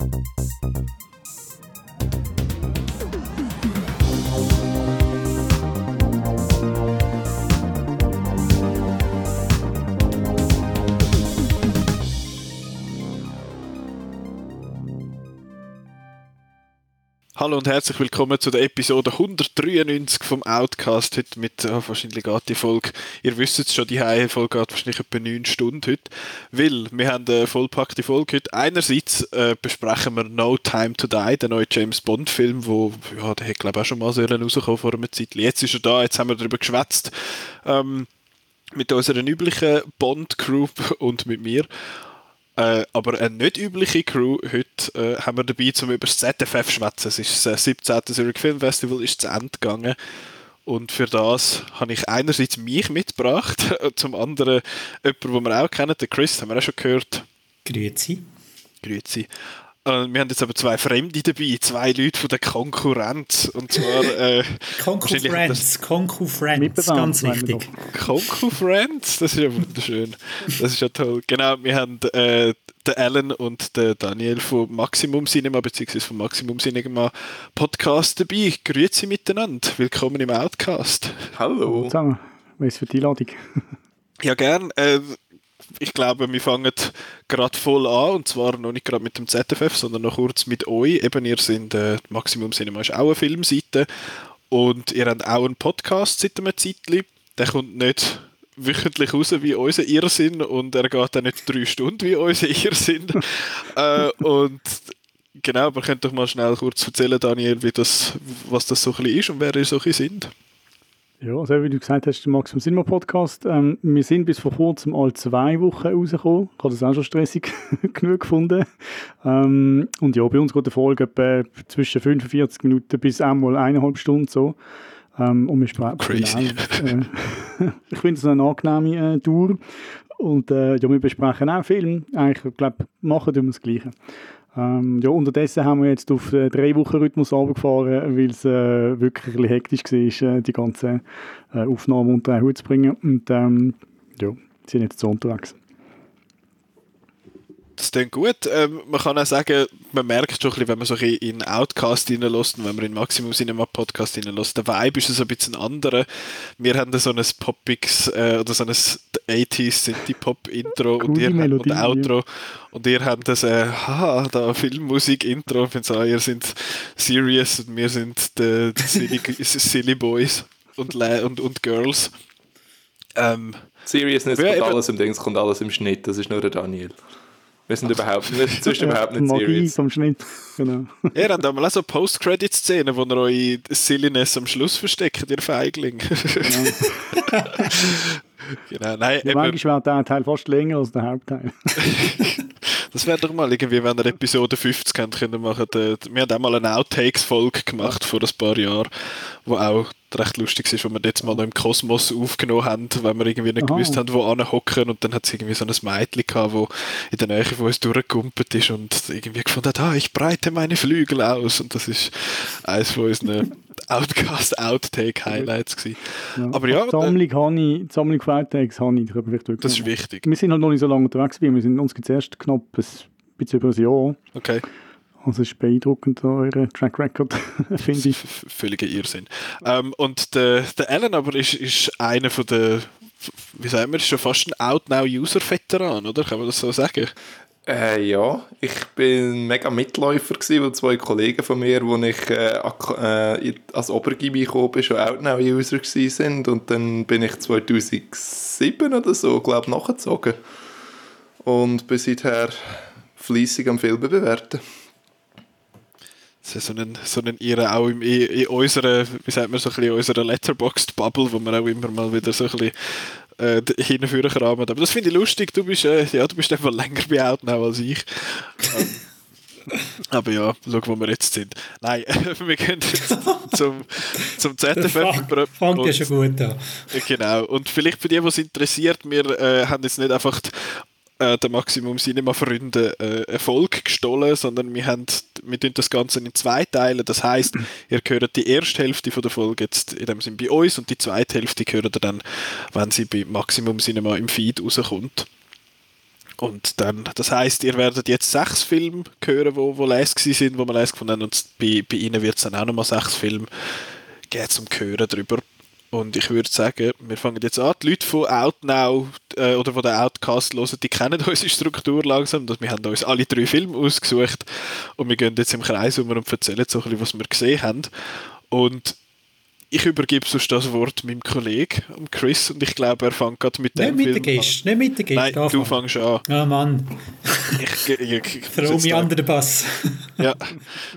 Thank you. Hallo und herzlich willkommen zu der Episode 193 vom Outcast. Heute mit, oh, wahrscheinlich geht die Folge, ihr wisst es schon, die Folge geht wahrscheinlich etwa 9 Stunden heute, weil wir haben eine vollpackte Folge heute. Einerseits äh, besprechen wir No Time to Die, den neuen James Bond Film, wo, ja, der hat glaube ich auch schon mal so rausgekommen vor einer Zeit. Jetzt ist er da, jetzt haben wir darüber geschwätzt. Ähm, mit unserer üblichen Bond-Group und mit mir. Äh, aber eine nicht übliche Crew heute äh, haben wir dabei, um über das ZFF zu schwätzen. Es ist das 17. Zurich Film Festival ist zu Ende gegangen. Und für das habe ich einerseits mich mitgebracht, zum anderen jemanden, den wir auch kennen, den Chris, haben wir auch schon gehört. Grüezi. Grüezi. Äh, wir haben jetzt aber zwei Fremde dabei, zwei Leute von der Konkurrenz. Und zwar. Äh, Konkurrenz, Konkurrenz, ganz wichtig. Konkurrenz, das ist ja wunderschön. Das ist ja toll. Genau, wir haben äh, den Alan und den Daniel von Maximum Cinema bzw. vom Maximum Cinema Podcast dabei. Grüezi miteinander. Willkommen im Outcast. Hallo. Zusammen. Was für die Einladung? ja, gern. Äh, ich glaube, wir fangen gerade voll an und zwar noch nicht gerade mit dem ZFF, sondern noch kurz mit euch. Eben, ihr seid äh, Maximum Cinema ist auch eine Filmseite und ihr habt auch einen Podcast seit einem Zeitchen. Der kommt nicht wöchentlich raus wie unser Irrsinn und er geht dann nicht drei Stunden wie unser Irrsinn. äh, und genau, aber könnt doch mal schnell kurz erzählen, Daniel, wie das, was das so ein bisschen ist und wer ihr so ein bisschen sind. Ja, also wie du gesagt hast, der Maximum Cinema Podcast. Ähm, wir sind bis vor kurzem alle zwei Wochen rausgekommen. Ich habe das auch schon stressig genug gefunden. Ähm, und ja, bei uns geht die Folge etwa zwischen 45 Minuten bis einmal eineinhalb Stunden so. Ähm, und wir sprechen Crazy. Genau, äh, ich finde es eine angenehme äh, Tour. Und äh, ja, wir besprechen auch Filme. Eigentlich, ich glaube, machen wir das Gleiche. Ähm, ja, unterdessen haben wir jetzt auf äh, drei Wochen Rhythmus runtergefahren, weil es äh, wirklich ein hektisch war, äh, die ganze äh, Aufnahmen unter einen Hut zu bringen. Und ähm, ja, sind jetzt so unterwegs. Das klingt gut. Ähm, man kann auch sagen, man merkt schon ein bisschen, wenn man so ein in Outcast reinlässt und wenn man in Maximum Cinema Podcast reinlässt, der Vibe ist so ein bisschen anderer. Wir haben so ein Popix äh, oder so ein 80s Synthie-Pop-Intro und ihr habt ein Outro und ihr habt das äh, haha, da Filmmusik-Intro. Ich finde ihr seid serious und wir sind die, die silly, silly, Boys und, und, und Girls. Ähm, Seriousness ja, kommt alles im Ding, es kommt alles im Schnitt, das ist nur der Daniel. Wir sind überhaupt nicht, sonst überhaupt nicht Magie serious. vom Schnitt, genau. Ihr habt einmal auch so Post-Credit-Szenen, wo ihr eure Silliness am Schluss versteckt, ihr Feigling. Genau. genau, nein. Ja, manchmal wird der Teil fast länger als der Hauptteil. das wäre doch mal irgendwie, wenn ihr Episode 50 könnt, können machen. Wir haben auch mal eine Outtakes-Folge gemacht vor ein paar Jahren, wo auch recht lustig ist, wo wir jetzt mal noch im Kosmos aufgenommen haben, weil wir irgendwie nicht Aha. gewusst haben, wo hocken und dann hat es irgendwie so ein Mädchen gehabt, wo in der Nähe von uns durchgekumpelt ist und irgendwie gefunden hat, ah, ich breite meine Flügel aus und das ist eines von unseren Outcast Outtake Highlights gewesen. Ja. Aber ja, die Sammlung, äh, habe ich, die Sammlung von Outtakes habe ich, das ist wichtig. Wir sind halt noch nicht so lange unterwegs, wir sind uns jetzt erst knapp ein bisschen über ein Jahr. Okay. Also ist beeindruckend, eure Track Record, finde ich. Völliger Irrsinn. Ähm, und der, der Alan aber ist, ist einer von der, wie sagen wir, ist schon fast ein Out-Now-User-Veteran, oder? Kann man das so sagen? Äh, ja, ich bin mega Mitläufer gewesen, weil zwei Kollegen von mir, wo ich äh, äh, als Obergimmi gekommen bin, schon Outnow-User sind. Und dann bin ich 2007 oder so, glaube ich, nachgezogen. Und bin seither fleissig am Filme bewerten. So einen, so einen ihre auch in, in unserer, wie sagt man, so ein bisschen unserer Letterboxd-Bubble, wo man auch immer mal wieder so ein bisschen äh, hinführen kramen. Aber das finde ich lustig, du bist, äh, ja, du bist einfach länger bei Outnow als ich. Ähm, aber ja, schau, wo wir jetzt sind. Nein, wir gehen jetzt zum, zum ZFF. Fangt ja schon gut an. Genau, und vielleicht für die, was interessiert, wir äh, haben jetzt nicht einfach äh, der Maximum Cinema Freunde äh, Erfolg gestohlen, sondern wir haben wir tun das Ganze in zwei Teile. Das heißt, ihr hört die erste Hälfte von der Folge jetzt in dem Sinn bei uns und die zweite Hälfte hört ihr dann, wenn sie bei Maximum Cinema im Feed rauskommt. Und dann, das heißt, ihr werdet jetzt sechs Filme hören, wo, wo les sind, wo wir les gefunden haben. Und bei, bei ihnen wird es dann auch nochmal sechs Filme geben zum Hören drüber. Und ich würde sagen, wir fangen jetzt an. Die Leute von Outnow äh, oder von der Outcast hören, die kennen unsere Struktur langsam. Wir haben uns alle drei Filme ausgesucht und wir gehen jetzt im Kreis um und erzählen so ein bisschen, was wir gesehen haben. Und ich übergebe sonst das Wort meinem Kollegen, Chris, und ich glaube, er fängt gerade mit dem nicht mit Film Gist, Nicht mit der Gist, Nein, du fängst an. Oh Mann. ich, ich, ich, Throw mich under den Bass. ja,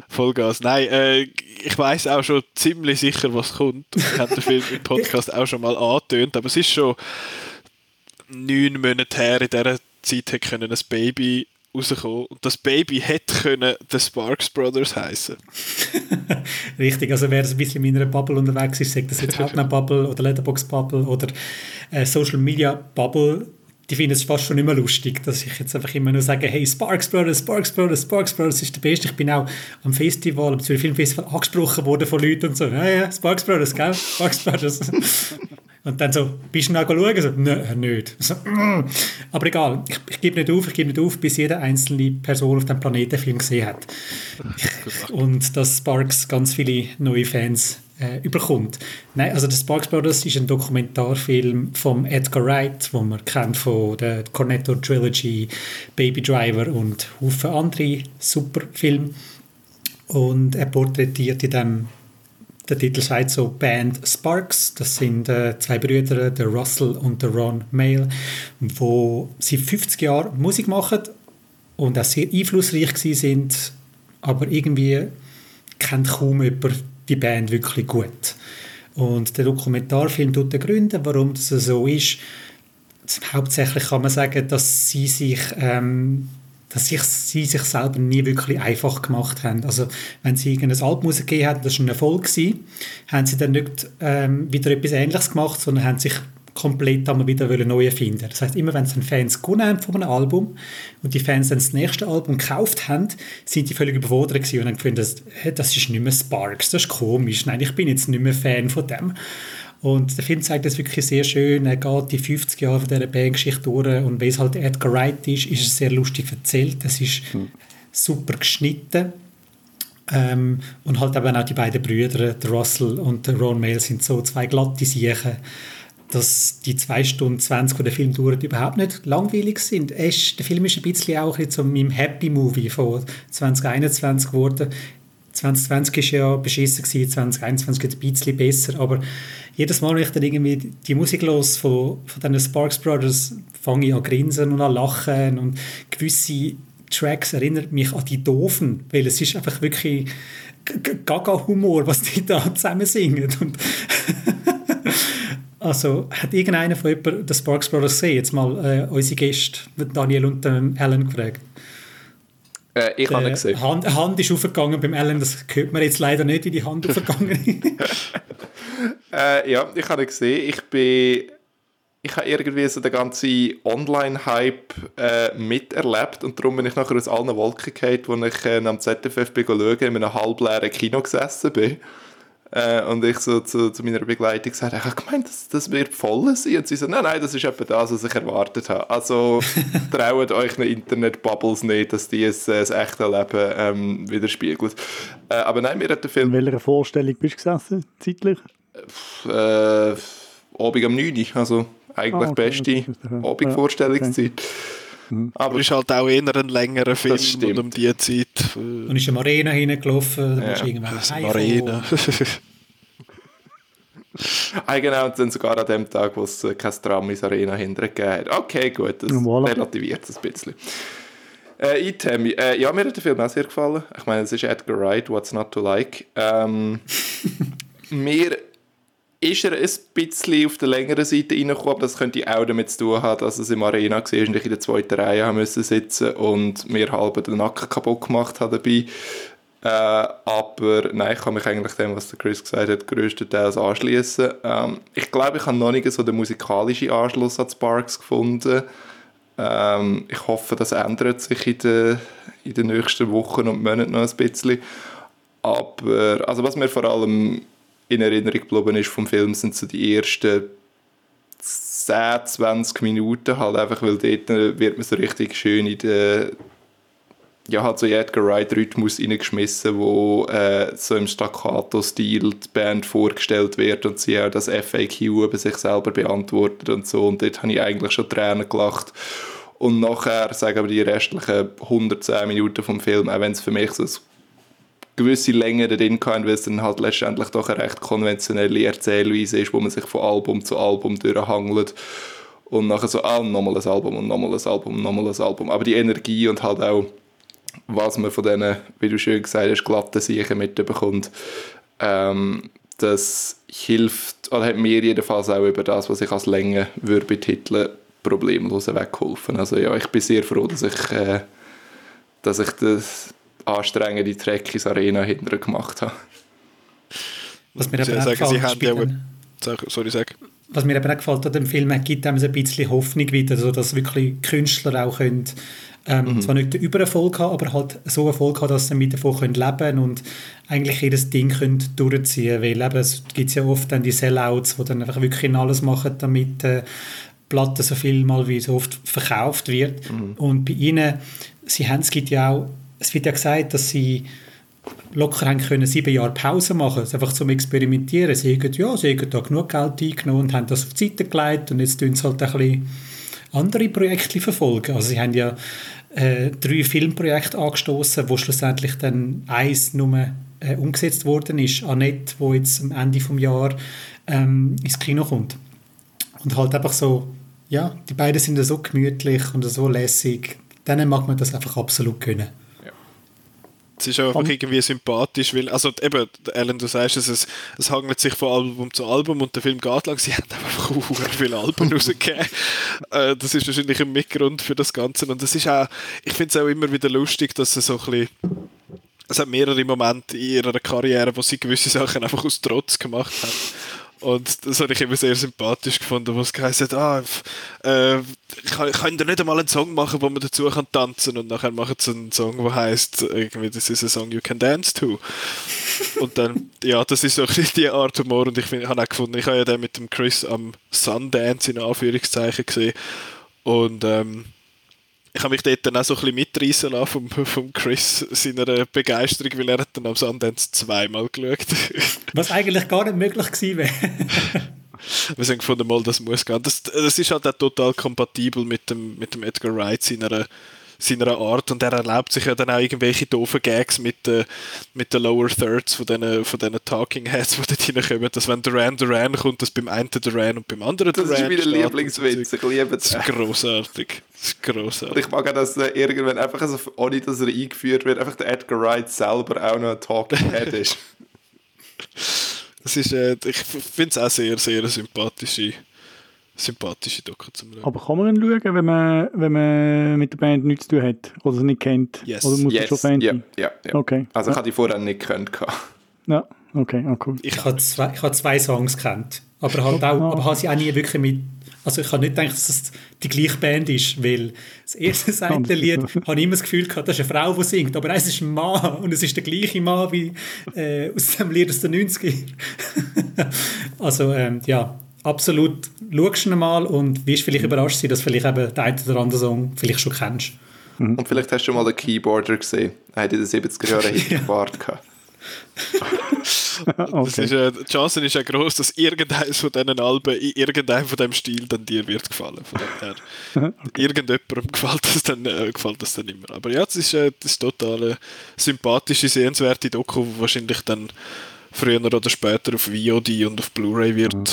Vollgas. Nein, äh, ich weiß auch schon ziemlich sicher, was kommt. Ich habe den Film im Podcast auch schon mal angetönt, aber es ist schon neun Monate her, in dieser Zeit hätte können ein Baby rausgekommen. Das Baby hätte können The Sparks Brothers heißen. Richtig, also wer ein bisschen in meiner Bubble unterwegs ist, sagt das jetzt Outnow Bubble oder Letterbox Bubble oder äh, Social Media Bubble, die finden es fast schon immer lustig, dass ich jetzt einfach immer nur sage, hey, Sparks Brothers, Sparks Brothers, Sparks Brothers ist der Beste. Ich bin auch am Festival, am Zürich Filmfestival angesprochen worden von Leuten und so, ja, ja, Sparks Brothers, gell? Sparks Brothers. Und dann so, bist du noch schauen? So, nein, nicht. So, mm. Aber egal, ich, ich gebe nicht auf, ich gebe nicht auf, bis jede einzelne Person auf dem Planeten Film gesehen hat. Und dass Sparks ganz viele neue Fans äh, überkommt. Nein, also der Sparks Brothers ist ein Dokumentarfilm von Edgar Wright, wo man kennt von der Cornetto Trilogy, Baby Driver und Haufen andere super Filme. Und er porträtiert in dem der Titel sagt so Band Sparks. Das sind äh, zwei Brüder, der Russell und der Ron Mail, wo sie 50 Jahre Musik machen und auch sehr einflussreich sind, aber irgendwie kennt kaum jemand die Band wirklich gut. Und der Dokumentarfilm tut gründen, warum das so ist. Hauptsächlich kann man sagen, dass sie sich ähm, dass sich, sie sich selber nie wirklich einfach gemacht haben. Also wenn sie irgendein Album rausgegeben haben, das war ein Erfolg, haben sie dann nicht ähm, wieder etwas Ähnliches gemacht, sondern haben sich komplett einmal wieder neu erfinden Das heißt, immer wenn sie Fans gewonnen haben von einem Album und die Fans dann das nächste Album gekauft haben, sind die völlig überfordert gewesen und haben gefunden, das, das ist nicht mehr Sparks, das ist komisch, nein, ich bin jetzt nicht mehr Fan von dem. Und der Film zeigt das wirklich sehr schön. Er geht die 50 Jahre von dieser Bandgeschichte durch und weil es halt Edgar Wright ist, ist es sehr lustig erzählt. Es ist mhm. super geschnitten. Ähm, und halt eben auch die beiden Brüder, der Russell und der Ron Mail, sind so zwei glatte Siechen, dass die 2 Stunden 20, die der Film dauert, überhaupt nicht langweilig sind. Ist, der Film ist ein bisschen auch so meinem Happy Movie von 2021 geworden. 2020 war ja beschissen, 2021 geht es ein bisschen besser, aber jedes Mal, wenn ich dann irgendwie die Musik los von, von den Sparks Brothers, fange ich an grinsen und an lachen und gewisse Tracks erinnern mich an die Doofen, weil es ist einfach wirklich Gaga-Humor, was die da zusammen singen. Und also, hat irgendeiner von jemandem den Sparks Brothers gesehen? Jetzt mal äh, unsere Gäste, Daniel und ähm, Alan gefragt. Äh, ich habe ihn gesehen. Hand, Hand ist aufgegangen beim Alan, das hört man jetzt leider nicht, wie die Hand aufgegangen ist. äh, ja, ich habe ihn gesehen. Ich bin ich habe irgendwie so den ganzen Online-Hype äh, miterlebt und darum bin ich nachher aus allen Wolken gefallen, wo ich äh, am ZFF bin schauen, in einem halbleeren Kino gesessen bin. Äh, und ich so zu, zu meiner Begleitung gesagt, ich habe gemeint, das, das wird voll sein. Und sie so, nein, nein, das ist etwa das, was ich erwartet habe. Also traut euch eine Internet-Bubbles nicht, dass die es, das echte Leben ähm, widerspiegelt. Äh, aber nein, mir hat der Film... In welcher Vorstellung bist du gesessen, zeitlich? Äh, Abend am 9 also eigentlich ah, okay, beste Abendvorstellungszeit. Okay. Mhm. Aber es ist halt auch eher ein längerer Film und um die Zeit. Äh, und ist eine Arena hingelaufen, da ja. irgendwann Arena. ah, genau, und dann sogar an dem Tag, wo es äh, kein Tram ins Arena hintergegeben hat. Okay, gut, das voilà. relativiert es ein bisschen. Äh, Itemi, äh, ja, mir hat der Film auch sehr gefallen. Ich meine, es ist Edgar Wright, What's Not to Like. Ähm, mir ist er ein bisschen auf der längeren Seite reingekommen, aber das könnte auch damit zu tun haben, dass es im Arena war und ich in der zweiten Reihe haben müssen sitzen und mir halb den Nacken kaputt gemacht habe dabei. Äh, aber nein, ich kann mich eigentlich dem, was der Chris gesagt hat, größtenteils anschließen. Ähm, ich glaube, ich habe noch nicht so den musikalischen Anschluss an Sparks gefunden. Ähm, ich hoffe, das ändert sich in den, in den nächsten Wochen und Monaten noch ein bisschen. Aber also was mir vor allem in Erinnerung geblieben ist vom Film, sind so die ersten 10, 20 Minuten halt einfach, weil dort äh, wird man so richtig schön in den ja, hat so Edgar Wright Rhythmus reingeschmissen, wo äh, so im Staccato-Stil die Band vorgestellt wird und sie auch das FAQ über sich selber beantwortet und so. Und dort habe ich eigentlich schon Tränen gelacht. Und nachher, sagen wir die restlichen 110 Minuten vom Film, auch wenn es für mich so eine gewisse Länge drin kann, weil es dann halt letztendlich doch eine recht konventionelle Erzählweise ist, wo man sich von Album zu Album durchhangelt und nachher so, ah, nochmal ein Album und nochmal ein Album und nochmal ein Album. Aber die Energie und halt auch was man von diesen, wie du schön gesagt hast, glatten Siechen mitbekommt, ähm, das hilft, oder hat mir jedenfalls auch über das, was ich als Länge würde betiteln, problemlos weggeholfen. Also ja, ich bin sehr froh, dass ich, äh, dass ich das anstrengende Trek ins Arena hinterher gemacht habe. Was mir aber sagen, Sie haben ja, sorry, sag. Was mir eben auch gefällt an dem Film, er gibt einem so ein bisschen Hoffnung wieder, also dass wirklich Künstler auch können ähm, mhm. Zwar nicht den Übererfolg haben, aber halt so Erfolg haben, dass sie mit davon können leben und eigentlich jedes Ding können durchziehen können. Weil eben, es gibt ja oft dann die Sellouts, die dann einfach wirklich alles machen, damit äh, Platte so viel mal wie so oft verkauft wird. Mhm. Und bei ihnen, sie haben, es gibt ja auch, es wird ja gesagt, dass sie locker haben können sieben Jahre Pause machen, einfach zum Experimentieren. Sie haben, ja, sie haben da genug Geld eingenommen und haben das auf die Seite gelegt und jetzt tun sie halt ein bisschen andere Projekte verfolgen. Also sie haben ja äh, drei Filmprojekte angestoßen, wo schlussendlich dann eins nur äh, umgesetzt worden ist, Annette, wo jetzt am Ende des Jahres ähm, ins Kino kommt. Und halt einfach so, ja, die beiden sind so gemütlich und so lässig, denen mag man das einfach absolut können. Es ist einfach irgendwie sympathisch, weil, also eben, Alan, du sagst es, es, es hangelt sich von Album zu Album und der Film geht lang. Sie haben einfach sehr viele Alben rausgegeben. äh, das ist wahrscheinlich ein Mitgrund für das Ganze. Und es ist auch, ich finde es auch immer wieder lustig, dass es so ein bisschen es hat mehrere Momente in ihrer Karriere, wo sie gewisse Sachen einfach aus Trotz gemacht haben. Und das habe ich immer sehr sympathisch gefunden, wo es geheißen hat, ah, äh, ich kann, ich kann nicht einmal einen Song machen, wo man dazu kann tanzen und nachher machen sie einen Song, der heißt irgendwie, das ist ein Song you can dance to. und dann, ja, das ist so ein die Art Humor und ich habe auch gefunden, ich habe ja den mit dem Chris am Sundance in Anführungszeichen gesehen und ähm, ich habe mich dort dann auch so ein bisschen mitreißen lassen vom, vom Chris seiner Begeisterung, weil er hat dann am Sundance zweimal geschaut. Was eigentlich gar nicht möglich gewesen wäre. Wir haben gefunden, mal, das muss gehen. Das, das ist halt auch total kompatibel mit dem, mit dem Edgar Wright, seiner seiner Art und er erlaubt sich ja dann auch irgendwelche doofen Gags mit, äh, mit den Lower Thirds von diesen, von Talking Heads, die dort reinkommen, dass wenn Duran Duran kommt, dass beim einen Duran und beim anderen Duran Das ist meine Lieblingswitz, ich liebe das. Das ist grossartig. Das ist grossartig. Und ich mag auch, dass äh, irgendwann einfach, also, ohne dass er eingeführt wird, einfach der Edgar Wright selber auch noch ein Talking Head ist. das ist, äh, ich finde es auch sehr, sehr sympathische sympathische Doku zum Schauen. Aber kann man ihn schauen, wenn man, wenn man mit der Band nichts zu tun hat oder sie nicht kennt? Yes. Oder muss yes. schon Fan sein? Ja, ja, ja. Okay. Also ich ja. habe die vorher nicht gekannt. Ja, okay, oh, cool. Ich habe zwei, ich habe zwei Songs gekannt, aber halt auch, aber habe sie auch nie wirklich mit also ich habe nicht gedacht, dass es die gleiche Band ist, weil das erste Seitenlied habe ich immer das Gefühl gehabt, das ist eine Frau, die singt, aber es ist ein Mann und es ist der gleiche Mann wie äh, aus dem Lied aus den 90 also ähm, ja, absolut, schaust du mal und wirst vielleicht überrascht sein, dass vielleicht eben der eine oder andere Song vielleicht schon kennst. Mhm. Und vielleicht hast du schon mal den Keyboarder gesehen. Er hat in den 70er Jahren Bart gehabt. okay. ist, äh, die Chance ist ja groß, dass irgendeines von diesen Alben in irgendeinem von dem Stil dann dir wird gefallen. Von dem her. okay. Irgendjemandem gefällt das, dann, äh, gefällt das dann immer. Aber ja, das ist, äh, das ist total eine sympathische, sehenswerte Doku, die wahrscheinlich dann früher oder später auf VOD und auf Blu-ray wird mhm.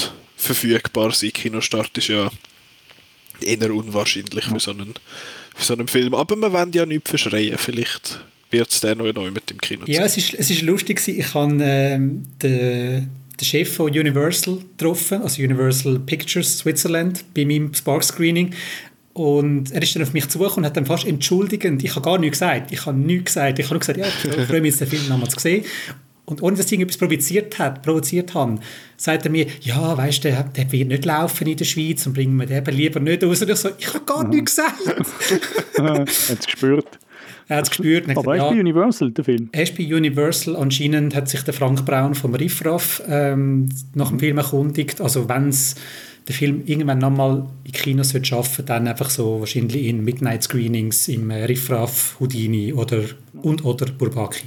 Verfügbar sein. Kinostart ist ja eher unwahrscheinlich für, so einen, für so einen Film. Aber man will ja nicht verschreien. Vielleicht wird es dann noch neu mit dem Kino Ja, es ist, es ist lustig. Ich habe ähm, den, den Chef von Universal getroffen, also Universal Pictures Switzerland, bei meinem Spark-Screening. Und er ist dann auf mich zugekommen und hat dann fast entschuldigend, ich habe gar nichts gesagt, ich habe nichts gesagt, ich habe nur gesagt, ja, ich freue mich den Film nochmal zu sehen. Und ohne dass ich irgendetwas provoziert, hat, provoziert habe, sagt er mir, ja, weißt du, der, der wird nicht laufen in der Schweiz und bringen wir den lieber nicht raus. Und ich so, ich habe gar nichts gesagt. hat es gespürt. Er hat es gespürt. Aber er ist bei Universal, der Film? Er ist bei Universal. Anscheinend hat sich der Frank Braun vom Riffraff ähm, nach dem Film erkundigt. Also wenn es den Film irgendwann nochmal in Kinos wird schaffen, dann einfach so wahrscheinlich in Midnight Screenings im äh, Riffraff, Houdini oder und oder Burbaki.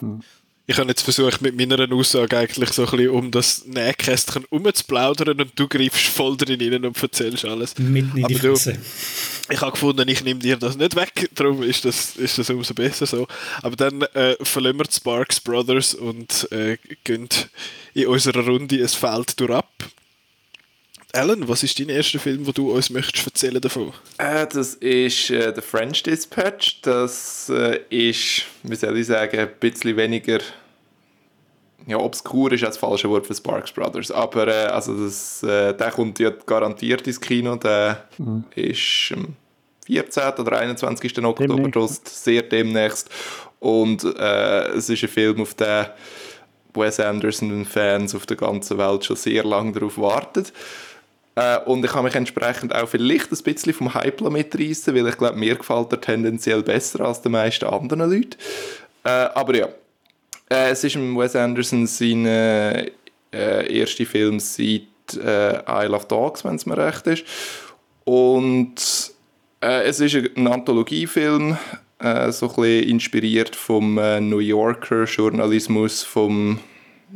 Hm. Ich habe jetzt versucht, mit meiner Aussage eigentlich so ein bisschen um das Nähkästchen umzuplaudern und du greifst voll drin rein und erzählst alles. Mitten in die du. Ich habe gefunden, ich nehme dir das nicht weg, darum ist das, ist das umso besser so. Aber dann äh, verlassen wir die Sparks Brothers und äh, gehen in unserer Runde ein Feld durch ab. Alan, was ist dein erster Film, wo du uns möchtest erzählen davon? Äh, das ist äh, The French Dispatch. Das äh, ist, wie soll ich sagen, ein bisschen weniger ja, obskur ist das falsche Wort für Sparks Brothers. Aber äh, also das, äh, der kommt ja garantiert ins Kino. Der mhm. ist am 14. oder 21. Oktober demnächst. sehr demnächst. Und äh, es ist ein Film, auf den Wes Anderson-Fans auf der ganzen Welt schon sehr lange darauf warten. Äh, und ich habe mich entsprechend auch vielleicht ein bisschen vom Hype mitreißen, weil ich glaube, mir gefällt er tendenziell besser als den meisten anderen Leuten. Äh, aber ja, äh, es ist Wes Anderson sein äh, erster Film seit äh, Isle of Dogs, wenn es mir recht ist. Und äh, es ist ein Anthologiefilm, äh, so ein bisschen inspiriert vom äh, New Yorker Journalismus vom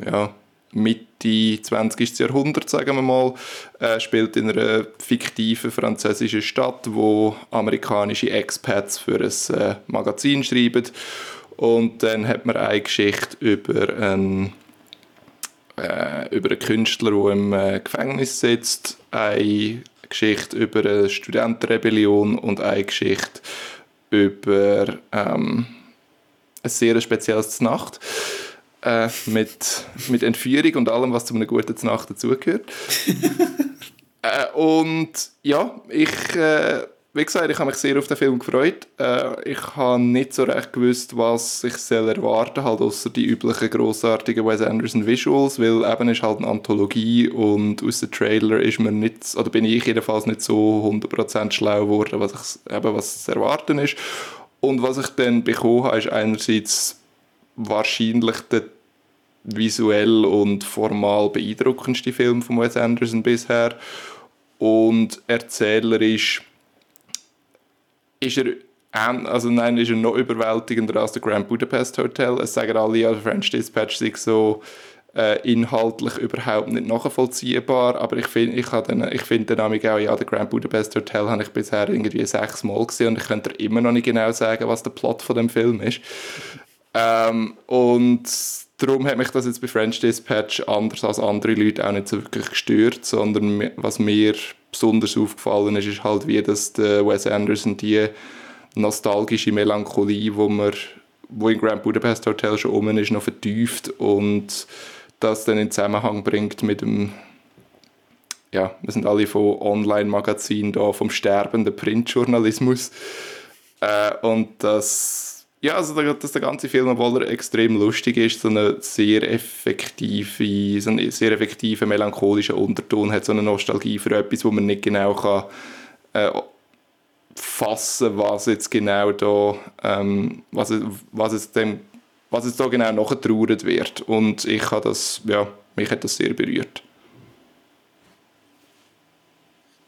ja, Mitte 20. Jahrhundert, sagen wir mal, äh, spielt in einer fiktiven französischen Stadt, wo amerikanische Expats für ein äh, Magazin schreiben. Und dann hat man eine Geschichte über einen, äh, über einen Künstler, der im äh, Gefängnis sitzt, eine Geschichte über eine Studentenrebellion und eine Geschichte über ähm, ein sehr spezielles Nacht äh, mit, mit Entführung und allem, was zu einer guten Nacht dazugehört. äh, und ja, ich, äh, wie gesagt, ich habe mich sehr auf den Film gefreut. Äh, ich habe nicht so recht gewusst, was ich soll erwarten halt außer die üblichen grossartigen Wes Anderson Visuals, weil eben ist halt eine Anthologie und aus dem Trailer ist man nicht, oder bin ich jedenfalls nicht so 100% schlau geworden, was, ich, eben, was zu erwarten ist. Und was ich dann bekommen habe, ist einerseits wahrscheinlich der visuell und formal beeindruckendste Film von Wes Anderson bisher. Und erzählerisch ist er also nein, ist er noch überwältigender als der Grand Budapest Hotel. Es sagen alle, ja, French Dispatch sei so äh, inhaltlich überhaupt nicht nachvollziehbar, aber ich finde ich ich find den Namen auch, ja, der Grand Budapest Hotel habe ich bisher irgendwie sechs Mal gesehen und ich könnte immer noch nicht genau sagen, was der Plot von dem Film ist. Ähm, und darum hat mich das jetzt bei French Dispatch anders als andere Leute auch nicht so wirklich gestört, sondern was mir besonders aufgefallen ist, ist halt, wie das Wes Anderson die nostalgische Melancholie, wo man wo in Grand Budapest Hotel schon oben ist, noch vertieft und das dann in Zusammenhang bringt mit dem ja, wir sind alle von Online-Magazinen da, vom sterbenden Printjournalismus. Äh, und das ja, also dass der ganze Film, obwohl er extrem lustig ist, so eine sehr effektive, so einen sehr effektiven melancholischen Unterton hat, so eine Nostalgie für etwas, wo man nicht genau kann äh, fassen, was jetzt genau da, ähm, was, was jetzt dem, was jetzt da genau nachgetrauert wird. Und ich habe das, ja, mich hat das sehr berührt.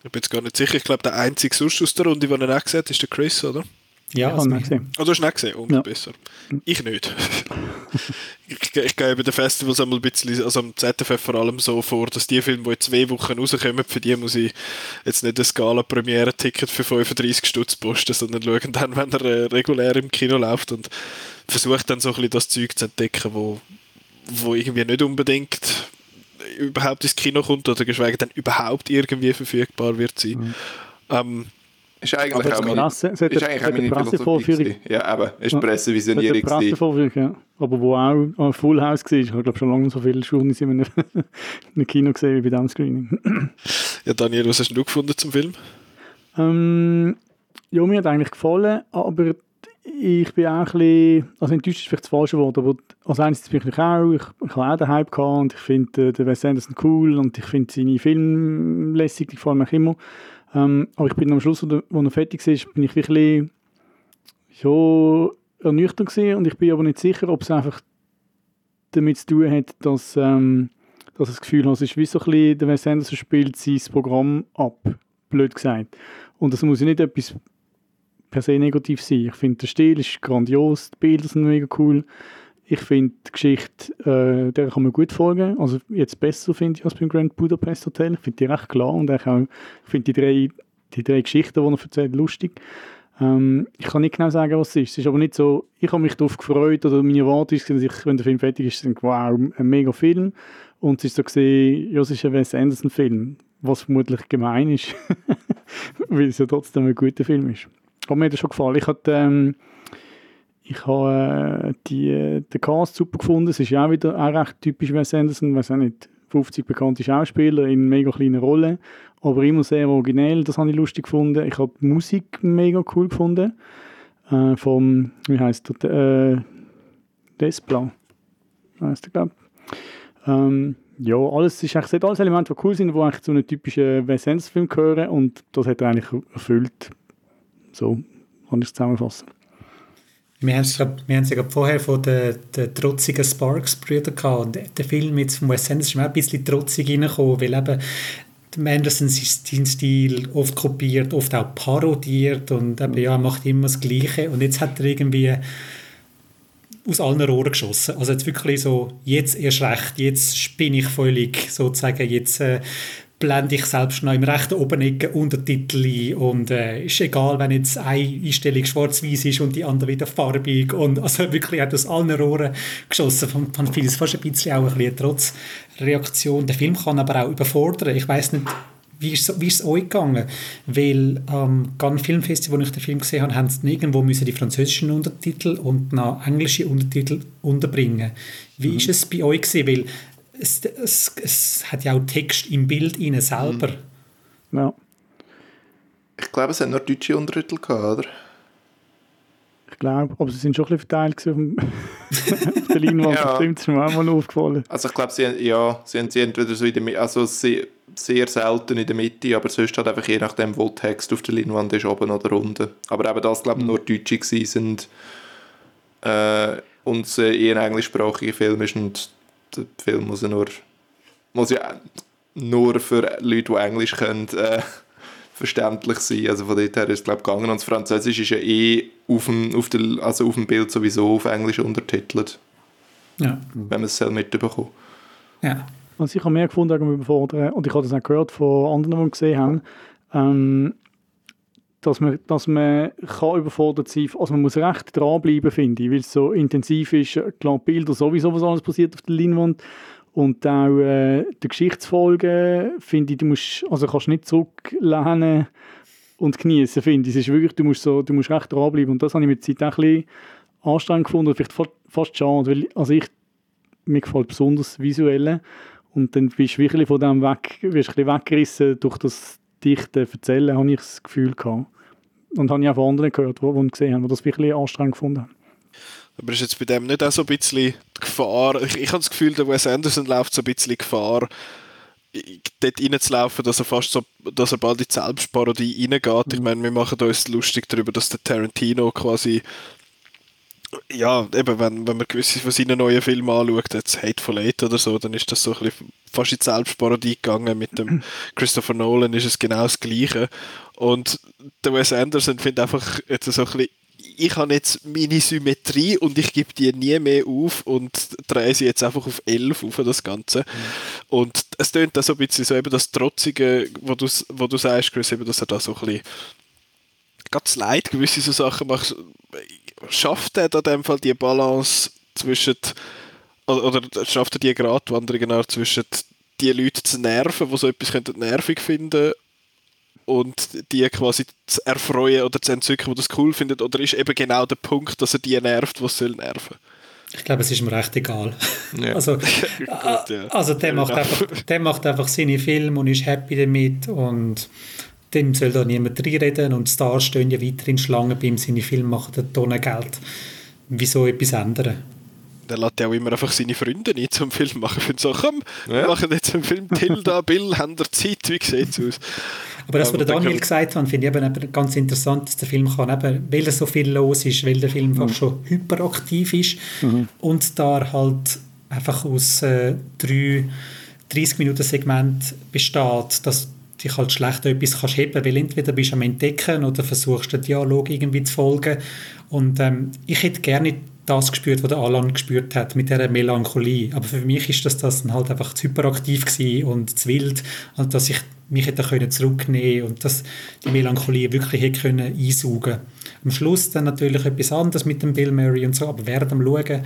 Ich bin jetzt gar nicht sicher. Ich glaube, der einzige sonst aus der Runde, den er auch gesehen hat, ist der Chris, oder? Ja, also ich gesehen. Oh, du hast nicht gesehen, umso ja. besser. Ich nicht. ich, ich gehe bei den Festivals einmal ein bisschen, also am ZFF vor allem so vor, dass die Filme, die in zwei Wochen rauskommen, für die muss ich jetzt nicht ein Scala-Premiere-Ticket für 35 Stutz posten, sondern schauen dann, wenn er äh, regulär im Kino läuft und versuche dann so ein bisschen das Zeug zu entdecken, wo, wo irgendwie nicht unbedingt überhaupt ins Kino kommt oder geschweige denn überhaupt irgendwie verfügbar wird sein. Mhm. Ähm, ist eigentlich aber auch meine, Presse, ist eigentlich meine Pressevorführung. Ja, eben, ist ja, Pressevisionierung. Pressevorführung, ja. Aber wo auch ein Full House war. Ich habe glaube schon lange so viele Stunden in einem, Kino gesehen wie bei diesem Screening. ja, Daniel, was hast du gefunden zum Film? Ähm, ja, mir hat eigentlich gefallen, aber ich bin auch ein bisschen, also enttäuscht ist vielleicht das falsche Wort, aber als eines bin ich auch, ich, ich habe auch den Hype gehabt und ich finde äh, den Wes Anderson cool und ich finde seine Filme lässig, die gefallen mir auch immer. Ähm, aber ich bin am Schluss, wo, er fertig ist, bin ich wirklich schon ernüchtert und ich bin aber nicht sicher, ob es einfach damit zu tun hat, dass, ähm, dass ich das Gefühl habe, es ist wie so ein bisschen, der Wes Anderson spielt sein Programm ab, blöd gesagt. Und das muss ja nicht etwas per se negativ sein. Ich finde, der Stil ist grandios, die Bilder sind mega cool. Ich finde die Geschichte, äh, der kann man gut folgen. Also jetzt besser finde ich als beim Grand Budapest Hotel. Ich finde die recht klar und auch, ich finde die drei, die drei Geschichten, die er erzählt, lustig. Ähm, ich kann nicht genau sagen, was es ist. Es ist aber nicht so, ich habe mich darauf gefreut oder meine Erwartung ist, dass ich, wenn der Film fertig ist, denke, wow, ein mega Film. Und es ist so gesehen, ja, es ist ein Wes Anderson Film, was vermutlich gemein ist, weil es ja trotzdem ein guter Film ist. Aber mir hat das schon gefallen. Ich hatte, ähm, ich habe äh, die, den Cast super gefunden. Es ist ja auch wieder auch recht typisch Wes Anderson, weiß auch nicht, 50 bekannte Schauspieler in mega kleinen Rollen, aber immer sehr originell. Das habe ich lustig gefunden. Ich habe die Musik mega cool gefunden. Äh, vom, wie heißt der, äh, Desplat, heißt der, glaube ähm, ja, alles ist eigentlich, alles Elemente, die cool sind, die zu einem typischen Wes Anderson-Film gehören und das hat er eigentlich erfüllt. So kann ich es zusammenfassen. Wir haben es ja vorher von den, den trotzigen Sparks-Brüdern gehabt. Und der Film jetzt von Wes Anderson ist auch ein bisschen trotzig reingekommen, weil eben Anderson seinen Stil oft kopiert, oft auch parodiert und eben, ja, macht immer das Gleiche. Und jetzt hat er irgendwie aus allen Rohren geschossen. Also jetzt wirklich so, jetzt erst recht, jetzt spinne ich völlig, sozusagen, jetzt äh, blende ich selbst noch im rechten Obenecken Untertitel ein und äh, ist egal, wenn jetzt eine Einstellung schwarz-weiß ist und die andere wieder farbig und also wirklich hat aus allen Rohren geschossen. Von, von vieles fast ein bisschen auch ein bisschen Trotzreaktion. Der Film kann aber auch überfordern. Ich weiß nicht, wie ist, wie ist es euch gegangen? Weil am ähm, Filmfestival, wo ich den Film gesehen habe, haben sie irgendwo müssen die französischen Untertitel und noch englische Untertitel unterbringen. Wie mhm. ist es bei euch gewesen? Weil es, es, es hat ja auch Text im Bild innen selber. Mhm. Ja. Ich glaube, es hat nur deutsche Untertitel gehabt, oder? Ich glaube, aber sie sind schon ein bisschen verteilt auf, dem, auf der Leinwand. ja. Stimmt, ist mir auch mal aufgefallen. Also ich glaube, sie, ja, sie haben sie entweder so in der Mitte, also sehr, sehr selten in der Mitte, aber sonst halt einfach je nachdem, wo der Text auf der Leinwand ist, oben oder unten. Aber eben das, glaube ich, mhm. nur Deutsche sind äh, und es eher ein englischsprachiger Film ist und der Film muss ja nur, muss ja nur für Leute, die Englisch können, äh, verständlich sein. Also von dort her ist es glaube gegangen. Und das Französisch ist ja eh auf dem, auf der, also auf dem Bild sowieso auf Englisch untertitelt. Ja. Wenn man es mitbekommt. Ja. Was ich habe mehr gefunden Überfordern, und ich habe das auch gehört von anderen, die gesehen haben, ähm, dass man, dass man kann überfordert sein kann. Also man muss recht dranbleiben, finde ich, weil es so intensiv ist. Klar, Bilder sowieso, was alles passiert auf der Leinwand. Und auch äh, die Geschichtsfolge, finde ich, du musst, also kannst nicht zurücklehnen und genießen, finde ich. Es ist wirklich, du musst, so, du musst recht dranbleiben. Und das habe ich mit der Zeit auch ein bisschen anstrengend gefunden, vielleicht fast, schade, weil also ich, mir gefällt besonders visuelle und dann bist du wirklich von dem weg, wirst ein bisschen weggerissen durch das dichte Erzählen, habe ich das Gefühl gehabt. Und habe ich auch von anderen gehört, die, die gesehen haben, die das wirklich anstrengend gefunden haben. Aber ist jetzt bei dem nicht auch so ein bisschen die Gefahr, ich, ich habe das Gefühl, der Wes Anderson läuft so ein bisschen Gefahr, dort reinzulaufen, dass er fast so, dass er bald in die Selbstparodie reingeht. Mhm. Ich meine, wir machen uns lustig darüber, dass der Tarantino quasi ja, eben, wenn, wenn man gewisse von seinen neuen Filmen anschaut, jetzt Hateful Eight oder so, dann ist das so ein bisschen fast in die Selbstparodie gegangen. Mit dem Christopher Nolan ist es genau das Gleiche. Und der Wes Anderson findet einfach jetzt so ein bisschen, ich habe jetzt meine Symmetrie und ich gebe die nie mehr auf und drehe sie jetzt einfach auf 11 auf das Ganze. Mhm. Und es tönt da so ein bisschen so eben das Trotzige, wo du, wo du sagst, Chris, eben, dass er da so ein bisschen ganz leid gewisse so Sachen macht schafft er da dem Fall die Balance zwischen oder, oder schafft er die Gratwanderung genau zwischen die Leute zu nerven, die so etwas könnten nervig finden und die quasi zu erfreuen oder zu entzücken, die das cool finden oder ist eben genau der Punkt, dass er die nervt, was soll nerven? Ich glaube, es ist ihm recht egal. Ja. Also, Gut, ja. also der, macht einfach, der macht einfach seine Filme und ist happy damit und dem soll da niemand reinreden und Stars stehen ja weiter in Schlange bei ihm, seine Filme machen Tonnen Geld. Wieso etwas ändern? Der lädt ja auch immer einfach seine Freunde nicht zum Film machen. Ich so, komm, ja. wir machen jetzt einen Film, Tilda, Bill, haben der Zeit, wie sieht es aus? Aber das, was der Daniel gesagt hat, finde ich eben ganz interessant, dass der Film kann, eben, weil er so viel los ist, weil der Film mhm. schon hyperaktiv ist mhm. und da halt einfach aus äh, drei 30-Minuten-Segment besteht, dass dich halt schlecht etwas kannst heben, weil entweder bist du am Entdecken oder versuchst den Dialog irgendwie zu folgen. Und ähm, ich hätte gerne das gespürt, was der Alan gespürt hat, mit dieser Melancholie. Aber für mich ist das, das dann halt einfach zu hyperaktiv und zu wild und dass ich mich hätte können zurücknehmen und dass die Melancholie wirklich hätte können einsaugen. Am Schluss dann natürlich etwas anderes mit dem Bill Murray und so, aber während dem Schauen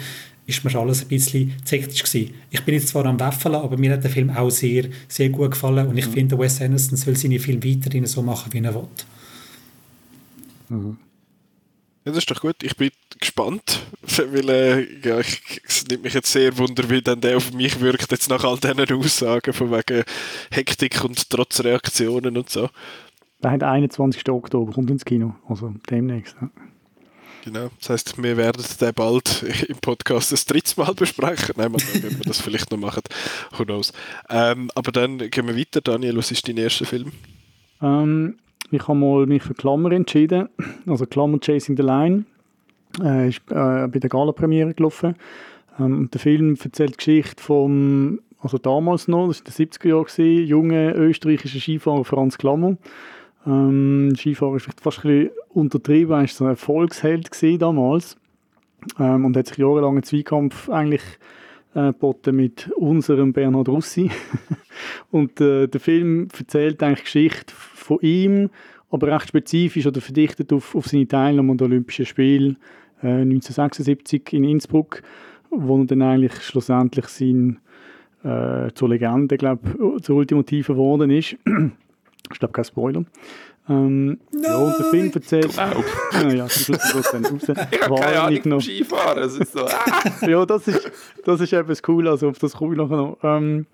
ist mir alles ein bisschen zektisch gewesen. Ich bin jetzt zwar am Weffeln, aber mir hat der Film auch sehr, sehr gut gefallen und ich mhm. finde, Wes Anderson soll seine Filme weiterhin so machen, wie er will. Mhm. Ja, das ist doch gut. Ich bin gespannt, weil äh, ja, ich, es nimmt mich jetzt sehr wunder, wie dann der auf mich wirkt, jetzt nach all diesen Aussagen von wegen Hektik und trotz Reaktionen und so. Der hat 21. Oktober, kommt ins Kino, also demnächst. Ja. Genau, das heißt, wir werden den bald im Podcast das dritte Mal besprechen. Nein, mal schauen, wir das vielleicht noch machen. Who knows. Ähm, aber dann gehen wir weiter. Daniel, was ist dein erster Film? Ähm, ich habe mal mich für Klammer entschieden. Also Klammer Chasing the Line. Äh, ist äh, bei der Gala-Premiere gelaufen. Ähm, der Film erzählt die Geschichte vom, also damals noch, das war in den 70er Jahren, junge österreichischer Skifahrer Franz Klammer ähm, Skifahrer ist fast ein bisschen untertrieben, er war so ein Erfolgsheld damals ähm, und hat sich jahrelang einen Zweikampf eigentlich äh, geboten mit unserem Bernhard Russi. und äh, der Film erzählt eigentlich Geschichte von ihm, aber recht spezifisch oder verdichtet auf, auf seine Teilnahme an den Olympischen Spielen äh, 1976 in Innsbruck, wo er dann eigentlich schlussendlich sein, äh, zur Legende, glaube zur Ultimativen geworden ist. Ich glaube, kein Spoiler. Ähm, ja, und der Film erzählt. Wow. Ja, ja, zum Schluss raus. Ich habe keine Ahnung vom Skifahren. Das ist so. Ah. ja, das ist, das ist eben das Coole. Also, auf das komme ich nachher noch. Ähm,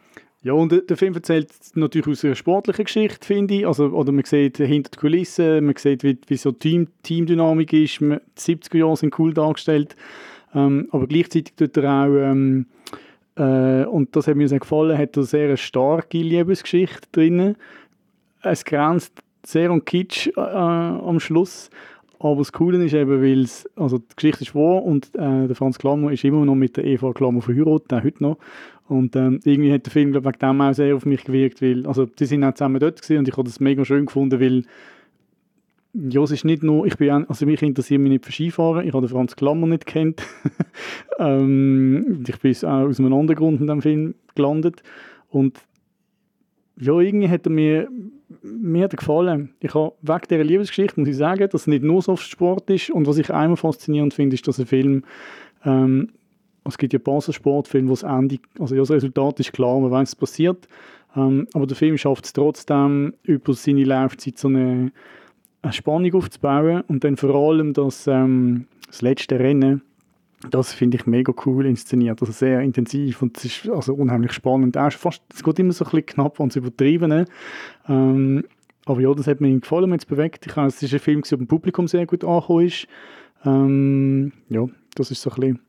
ja, und der, der Film erzählt natürlich aus einer sportlichen Geschichte, finde ich. Also, oder man sieht hinter die Kulissen, man sieht, wie, wie so Team, Teamdynamik ist. die 70er Jahre sind cool dargestellt. Ähm, aber gleichzeitig tut er auch. Ähm, äh, und das hat mir sehr gefallen, hat er sehr eine starke Liebesgeschichte drin es grenzt sehr an Kitsch äh, am Schluss. Aber das Coole ist eben, weil also die Geschichte ist wahr und äh, der Franz Klammer ist immer noch mit der Eva Klammer verheiratet, auch heute noch. Und ähm, irgendwie hat der Film, glaube ich, wegen dem auch sehr auf mich gewirkt, weil, also die sind auch zusammen dort gewesen und ich habe das mega schön gefunden, weil ja, es ist nicht nur, ich bin, also mich interessiert mich nicht für Skifahren, ich habe den Franz Klammer nicht kennt. ähm, ich bin auch aus einem anderen Grund in diesem Film gelandet und ja, irgendwie hat er mir, mir gefallen. Ich habe wegen dieser Liebesgeschichte, muss ich sagen, dass es nicht nur so Sport ist. Und was ich einmal faszinierend finde, ist, dass ein Film, ähm, es gibt ja so Sportfilme, wo das Ende, also ja, das Resultat ist klar, man weiß, was passiert. Ähm, aber der Film schafft es trotzdem, über seine Laufzeit so eine, eine Spannung aufzubauen und dann vor allem das, ähm, das letzte Rennen, das finde ich mega cool inszeniert, also sehr intensiv und es ist also unheimlich spannend. Auch fast, es geht immer so ein bisschen knapp und übertrieben. Ähm, aber ja, das hat mir gefallen, mir bewegt. Ich habe, es ist ein Film, der beim Publikum sehr gut angekommen ist. Ähm, ja, das ist so ein bisschen,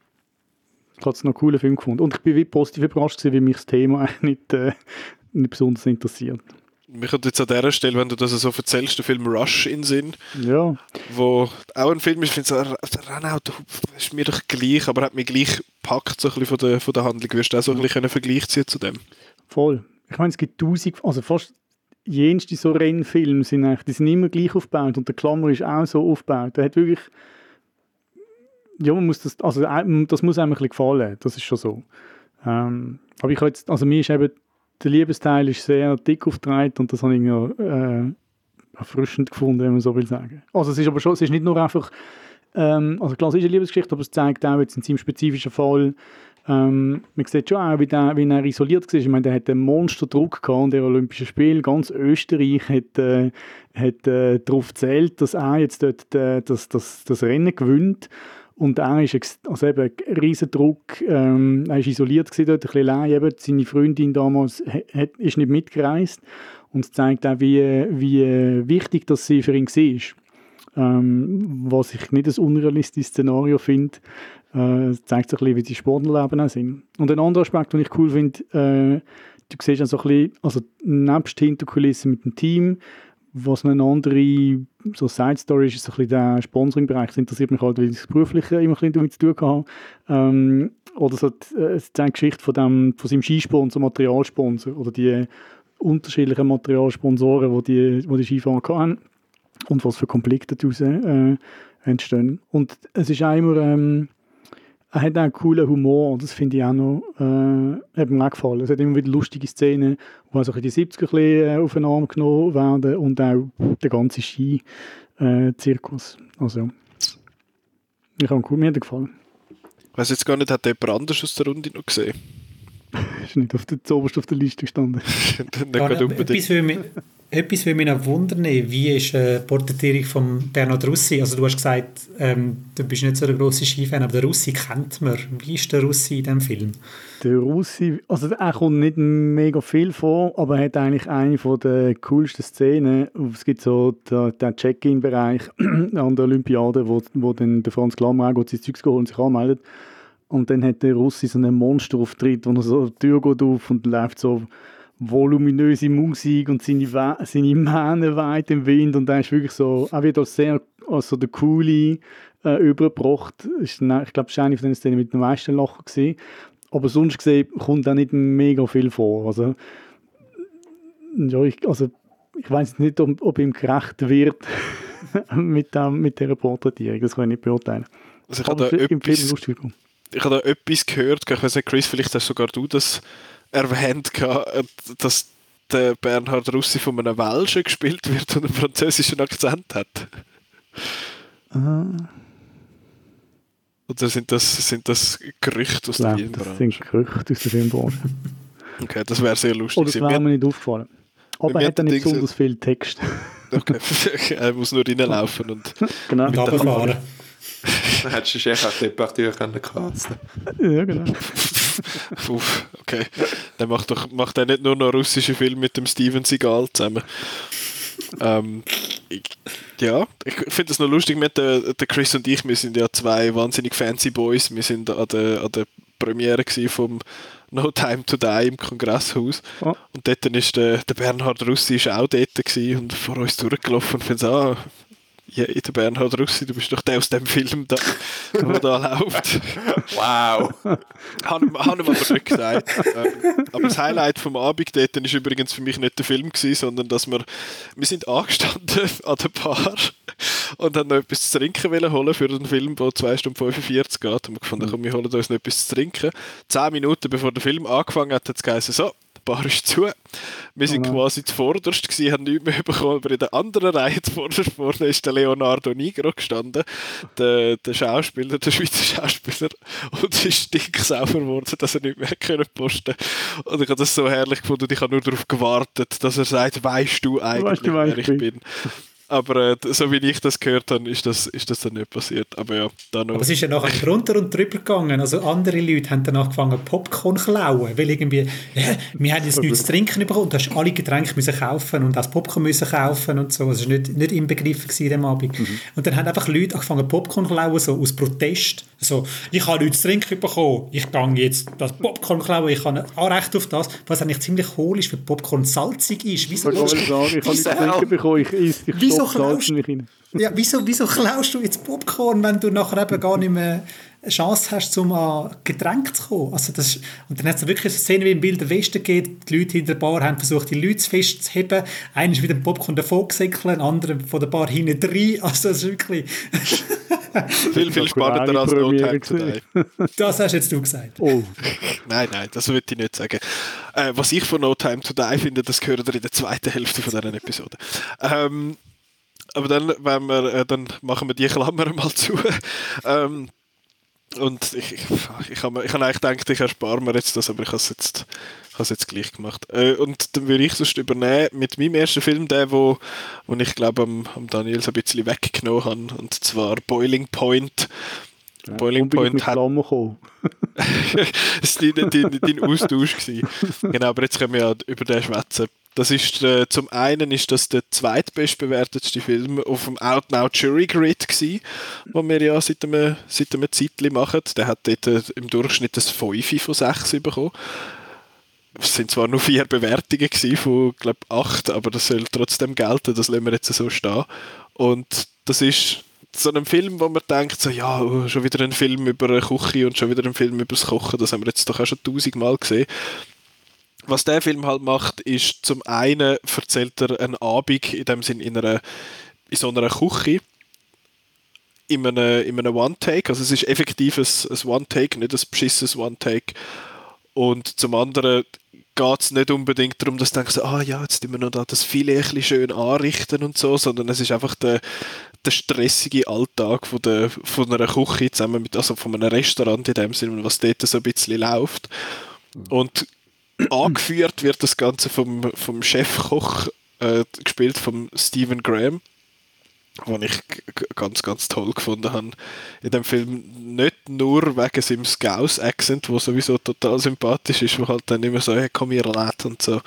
ich habe es noch einen coolen Film gefunden. Und ich bin wie positiv überrascht gewesen, wie mich das Thema nicht, äh, nicht besonders interessiert mich kommt jetzt an dieser Stelle, wenn du das so erzählst, der Film Rush in Sinn. Ja. Wo auch ein Film ist, ich finde, der Rennauto ist mir doch gleich, aber hat mich gleich gepackt, so ein bisschen von der, von der Handlung. Wirst du auch so ein bisschen einen Vergleich ziehen zu dem? Voll. Ich meine, es gibt tausend, also fast jenste so Rennfilme sind eigentlich, die sind immer gleich aufgebaut und der Klammer ist auch so aufgebaut. Der hat wirklich, ja, man muss das, also das muss einem ein bisschen gefallen, das ist schon so. Ähm, aber ich jetzt, also mir ist eben der Liebesteil ist sehr dick aufgetragen und das habe ich ja, äh, erfrischend gefunden, wenn man so will sagen. Also es ist aber schon, es ist nicht nur einfach, ähm, also klar, es ist eine Liebesgeschichte, aber es zeigt auch jetzt in seinem spezifischen Fall, ähm, man sieht schon auch, wie, der, wie er isoliert war. Ich meine, der hat einen Monsterdruck gehabt an den Olympischen Spielen. Ganz Österreich hat, äh, hat äh, darauf gezählt, dass er jetzt dort äh, das, das, das Rennen gewinnt. Und er ist also eben riesen Druck, ähm, er ist isoliert gewesen dort, ein bisschen allein, eben, seine Freundin damals hat, ist nicht mitgereist und es zeigt auch, wie, wie wichtig das sie für ihn war. Ähm, was ich nicht ein unrealistisches Szenario finde, äh, zeigt so ein bisschen, wie die Sportlerleben auch sind. Und ein anderer Aspekt, den ich cool finde, äh, du siehst auch so ein bisschen, also nebst Hinterkulissen mit dem Team, was eine andere so Side-Story ist, ist so ein bisschen der Sponsoring-Bereich. Das interessiert mich halt, weil ich das Berufliche immer ein bisschen damit zu tun habe. Ähm, oder so die, äh, die Geschichte von, dem, von seinem Skisponsor, Materialsponsor oder die unterschiedlichen Materialsponsoren, die die, die, die Skifahrer hatten und was für Konflikte daraus äh, entstehen. Und es ist auch immer, ähm, er hat auch einen coolen Humor, das finde ich auch noch, äh, auch gefallen. Es hat immer wieder lustige Szenen, wo also in die 70er ein bisschen, äh, auf den Arm genommen werden und auch der ganze Ski-Zirkus. Äh, also, ich habe cool, mir hat gefallen. Ich weiß jetzt gar nicht, hat jemand anders aus der Runde noch gesehen? ist nicht auf der, oberst auf der Liste gestanden. nicht ja, etwas, mich, etwas will mich wundern, wie ist äh, die Porträtierung von Bernhard Russi? Also du hast gesagt, ähm, du bist nicht so der grosse Skifan, aber der Russi kennt man. Wie ist der Russi in diesem Film? Der Russi, also er kommt nicht mega viel vor, aber er hat eigentlich eine der coolsten Szenen. Es gibt so den, den Check-in-Bereich an der Olympiade, wo, wo dann der Franz Klammer auch sein Zeugs geholt und sich anmeldet. Und dann hat der Russi so einen Monsterauftritt, wo er so die Tür geht auf und läuft so voluminöse Musik und seine, seine Mähne weit im Wind und er ist wirklich so, er wird als sehr also der coole äh, übergebracht. Ist, ich glaube, das war eine von den Szenen mit den meisten Lachen gewesen. Aber sonst gesehen kommt da nicht mega viel vor. Also, ja, ich, also, ich weiß nicht, ob, ob ihm gerecht wird mit, dem, mit dieser Porträtierung. Das kann ich nicht beurteilen. Also ich habe da, etwas, ich habe da etwas gehört, ich weiß nicht, Chris, vielleicht hast sogar du das erwähnt, dass der Bernhard Russi von einem Welschen gespielt wird und einen französischen Akzent hat. Aha. Oder sind das, sind das Gerüchte aus der Filmbranche? Das sind Gerüchte aus der Filmbranche. okay, das wäre sehr lustig. Oder das wäre mir nicht aufgefallen. Aber er hat dann nicht besonders viel Text. Okay, er muss nur reinlaufen und genau. mit runterfahren. Dann hättest du echt auch die Departure können casten Ja, genau. Uff, okay. Dann macht, doch, macht er nicht nur noch russische Filme mit dem Steven Seagal zusammen. ähm, ich, ja, ich finde es noch lustig mit der, der Chris und ich, wir sind ja zwei wahnsinnig fancy Boys. Wir sind an der, an der Premiere vom No Time to Die im Kongresshaus. Oh. Und dort ist der, der Bernhard Russi ist auch dort und vor uns durchgelaufen und findet ah, ja, der Bernhard Russi, du bist doch der aus dem Film, da, der da läuft. Wow. Haben wir aber nicht gesagt. Ähm, aber das Highlight vom Abend dort ist übrigens für mich nicht der Film gewesen, sondern dass wir, wir sind angestanden an der Bar und haben noch etwas zu trinken wollen holen für den Film, der 2 Stunden 45 geht. Und wir gefunden, komm, wir holen uns noch etwas zu trinken. Zehn Minuten bevor der Film angefangen hat, hat es geheißen, so, Bar ist zu. Wir sind oh quasi zuvorderst gewesen, haben nichts mehr bekommen, aber in der anderen Reihe zuvorderst vorne ist der Leonardo Nigro gestanden, der, der Schauspieler, der Schweizer Schauspieler, und es ist stinksauber geworden, dass er nicht mehr können posten Und ich habe das so herrlich gefunden und ich habe nur darauf gewartet, dass er sagt, weißt du eigentlich, weißt du, wer ich bin? Aber äh, so wie ich das gehört habe, ist das, ist das dann nicht passiert. Aber ja, dann noch. Aber es ist ja nachher drunter und drüber gegangen. Also andere Leute haben dann angefangen Popcorn zu klauen, weil irgendwie, ja, wir haben jetzt nichts zu trinken bekommen und du hast alle Getränke müssen kaufen und das Popcorn müssen kaufen und so. Also es war nicht, nicht inbegriffen in dem Abend. Mhm. Und dann haben einfach Leute angefangen Popcorn zu klauen, so aus Protest. So, ich habe nichts zu trinken bekommen, ich gehe jetzt das Popcorn klauen, ich habe ein Recht auf das, was eigentlich ziemlich hohl ist, weil Popcorn salzig ist. Wieso ich ich habe nichts zu trinken bekommen, ich, ich, ich wieso klaust, ja, wieso, wieso klaust du jetzt Popcorn, wenn du nachher eben gar nicht mehr eine Chance hast, um an Getränk zu kommen? Also das, und dann hat es wirklich eine Szene, wie im Bilder Westen geht, die Leute hinter der Bar haben versucht, die Leute festzuheben. Einer ist mit dem Popcorn davon gesäckelt, ein anderer von der Bar hinten rein. Also das ist wirklich... viel, viel spannender als No Time Today. Das hast jetzt du gesagt. Oh. nein, nein, das würde ich nicht sagen. Äh, was ich von No Time Today finde, das gehört in der zweiten Hälfte von dieser Episode. Ähm, aber dann, wenn wir, äh, dann machen wir die Klammer mal zu. ähm, und ich, ich, ich habe hab eigentlich gedacht, ich erspare mir jetzt das, aber ich habe es jetzt, jetzt gleich gemacht. Äh, und dann würde ich sonst übernehmen mit meinem ersten Film, der, wo, wo ich glaube am, am Daniel so ein bisschen weggenommen habe, und zwar Boiling Point. Ja, Boiling Point hat... das war dein, dein, dein Austausch. Gewesen. Genau, aber jetzt können wir ja über den schwätzen. Das ist, äh, zum einen ist das der zweitbestbewertetste Film auf dem Out Now Jury Grid gewesen, den wir ja seit einem, seit einem Zeitchen machen. Der hat dort äh, im Durchschnitt ein 5 von 6 bekommen. Es sind zwar nur vier Bewertungen gewesen von, glaube 8, aber das soll trotzdem gelten, das lassen wir jetzt so stehen. Und das ist so einem Film, wo man denkt, so, ja, oh, schon wieder ein Film über eine Küche und schon wieder ein Film über das Kochen, das haben wir jetzt doch auch schon tausendmal gesehen. Was der Film halt macht, ist zum einen erzählt er einen Abend, in dem Sinn in, einer, in so einer Küche, in einem, in einem One-Take, also es ist effektiv ein, ein One-Take, nicht ein beschissenes One-Take. Und zum anderen geht es nicht unbedingt darum, dass du denkst, ah ja, jetzt tun wir noch da das Filet ein schön anrichten und so, sondern es ist einfach der, der stressige Alltag von, der, von einer Küche zusammen mit, also von einem Restaurant in dem Sinne, was dort so ein bisschen läuft. Und angeführt wird das Ganze vom, vom Chefkoch, äh, gespielt von Stephen Graham was ich ganz, ganz toll gefunden habe in dem Film. Nicht nur wegen seinem Scouse-Accent, der sowieso total sympathisch ist, wo halt dann immer so, hey, komm hier, Lad und so.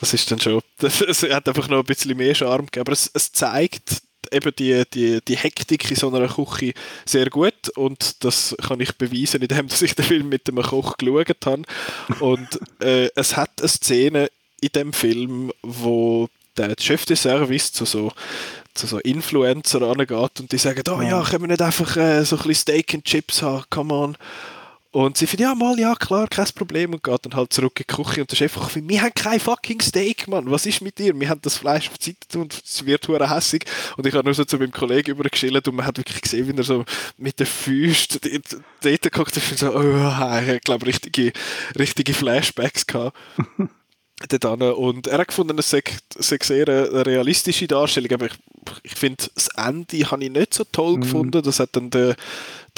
Das ist dann schon, es hat einfach noch ein bisschen mehr Charme gegeben. Aber es, es zeigt eben die, die, die Hektik in so einer Küche sehr gut und das kann ich beweisen, indem dass ich den Film mit dem Koch geschaut habe. Und äh, es hat eine Szene in dem Film, wo der Chef des Service zu so zu so Influencer angeht und die sagen, oh ja, können wir nicht einfach äh, so ein bisschen Steak and Chips haben, come on. Und sie finden, ja, mal, ja, klar, kein Problem. Und geht dann halt zurück in die Küche und der Chef sagt, wir haben kein fucking Steak, Mann. Was ist mit dir? Wir haben das Fleisch auf die Seite und es wird hure hässig. Und ich habe nur so zu meinem Kollegen übergeschillt und man hat wirklich gesehen, wie er so mit den Füßen dort guckt und so, oh, ich glaube, richtige, richtige Flashbacks gehabt. Und er hat gefunden, es sei, sei sehr eine realistische Darstellung, aber ich, ich finde, das Ende habe ich nicht so toll mhm. gefunden. Das hat dann den,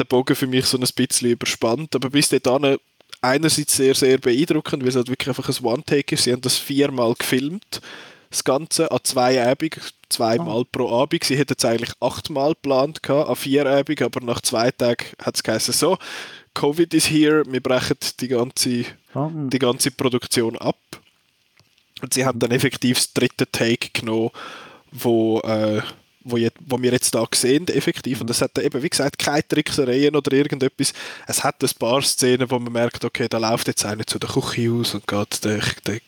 den Bogen für mich so ein bisschen überspannt. Aber bis dahin einerseits sehr, sehr beeindruckend, weil es halt wirklich einfach ein One-Take ist. Sie haben das viermal gefilmt, das Ganze, an zwei Abenden, zweimal oh. pro Abend. Sie hätten es eigentlich achtmal geplant, an vier Abenden, aber nach zwei Tagen hat es geheißen, so, Covid is here, wir brechen die ganze, oh. die ganze Produktion ab. Und sie haben dann effektiv das dritte Take genommen, wo, äh, wo, jetzt, wo wir jetzt da sehen, effektiv. Und es hat eben, wie gesagt, keine Tricksereien oder irgendetwas. Es hat ein paar Szenen, wo man merkt, okay, da läuft jetzt einer zu der Küche aus und geht den, den,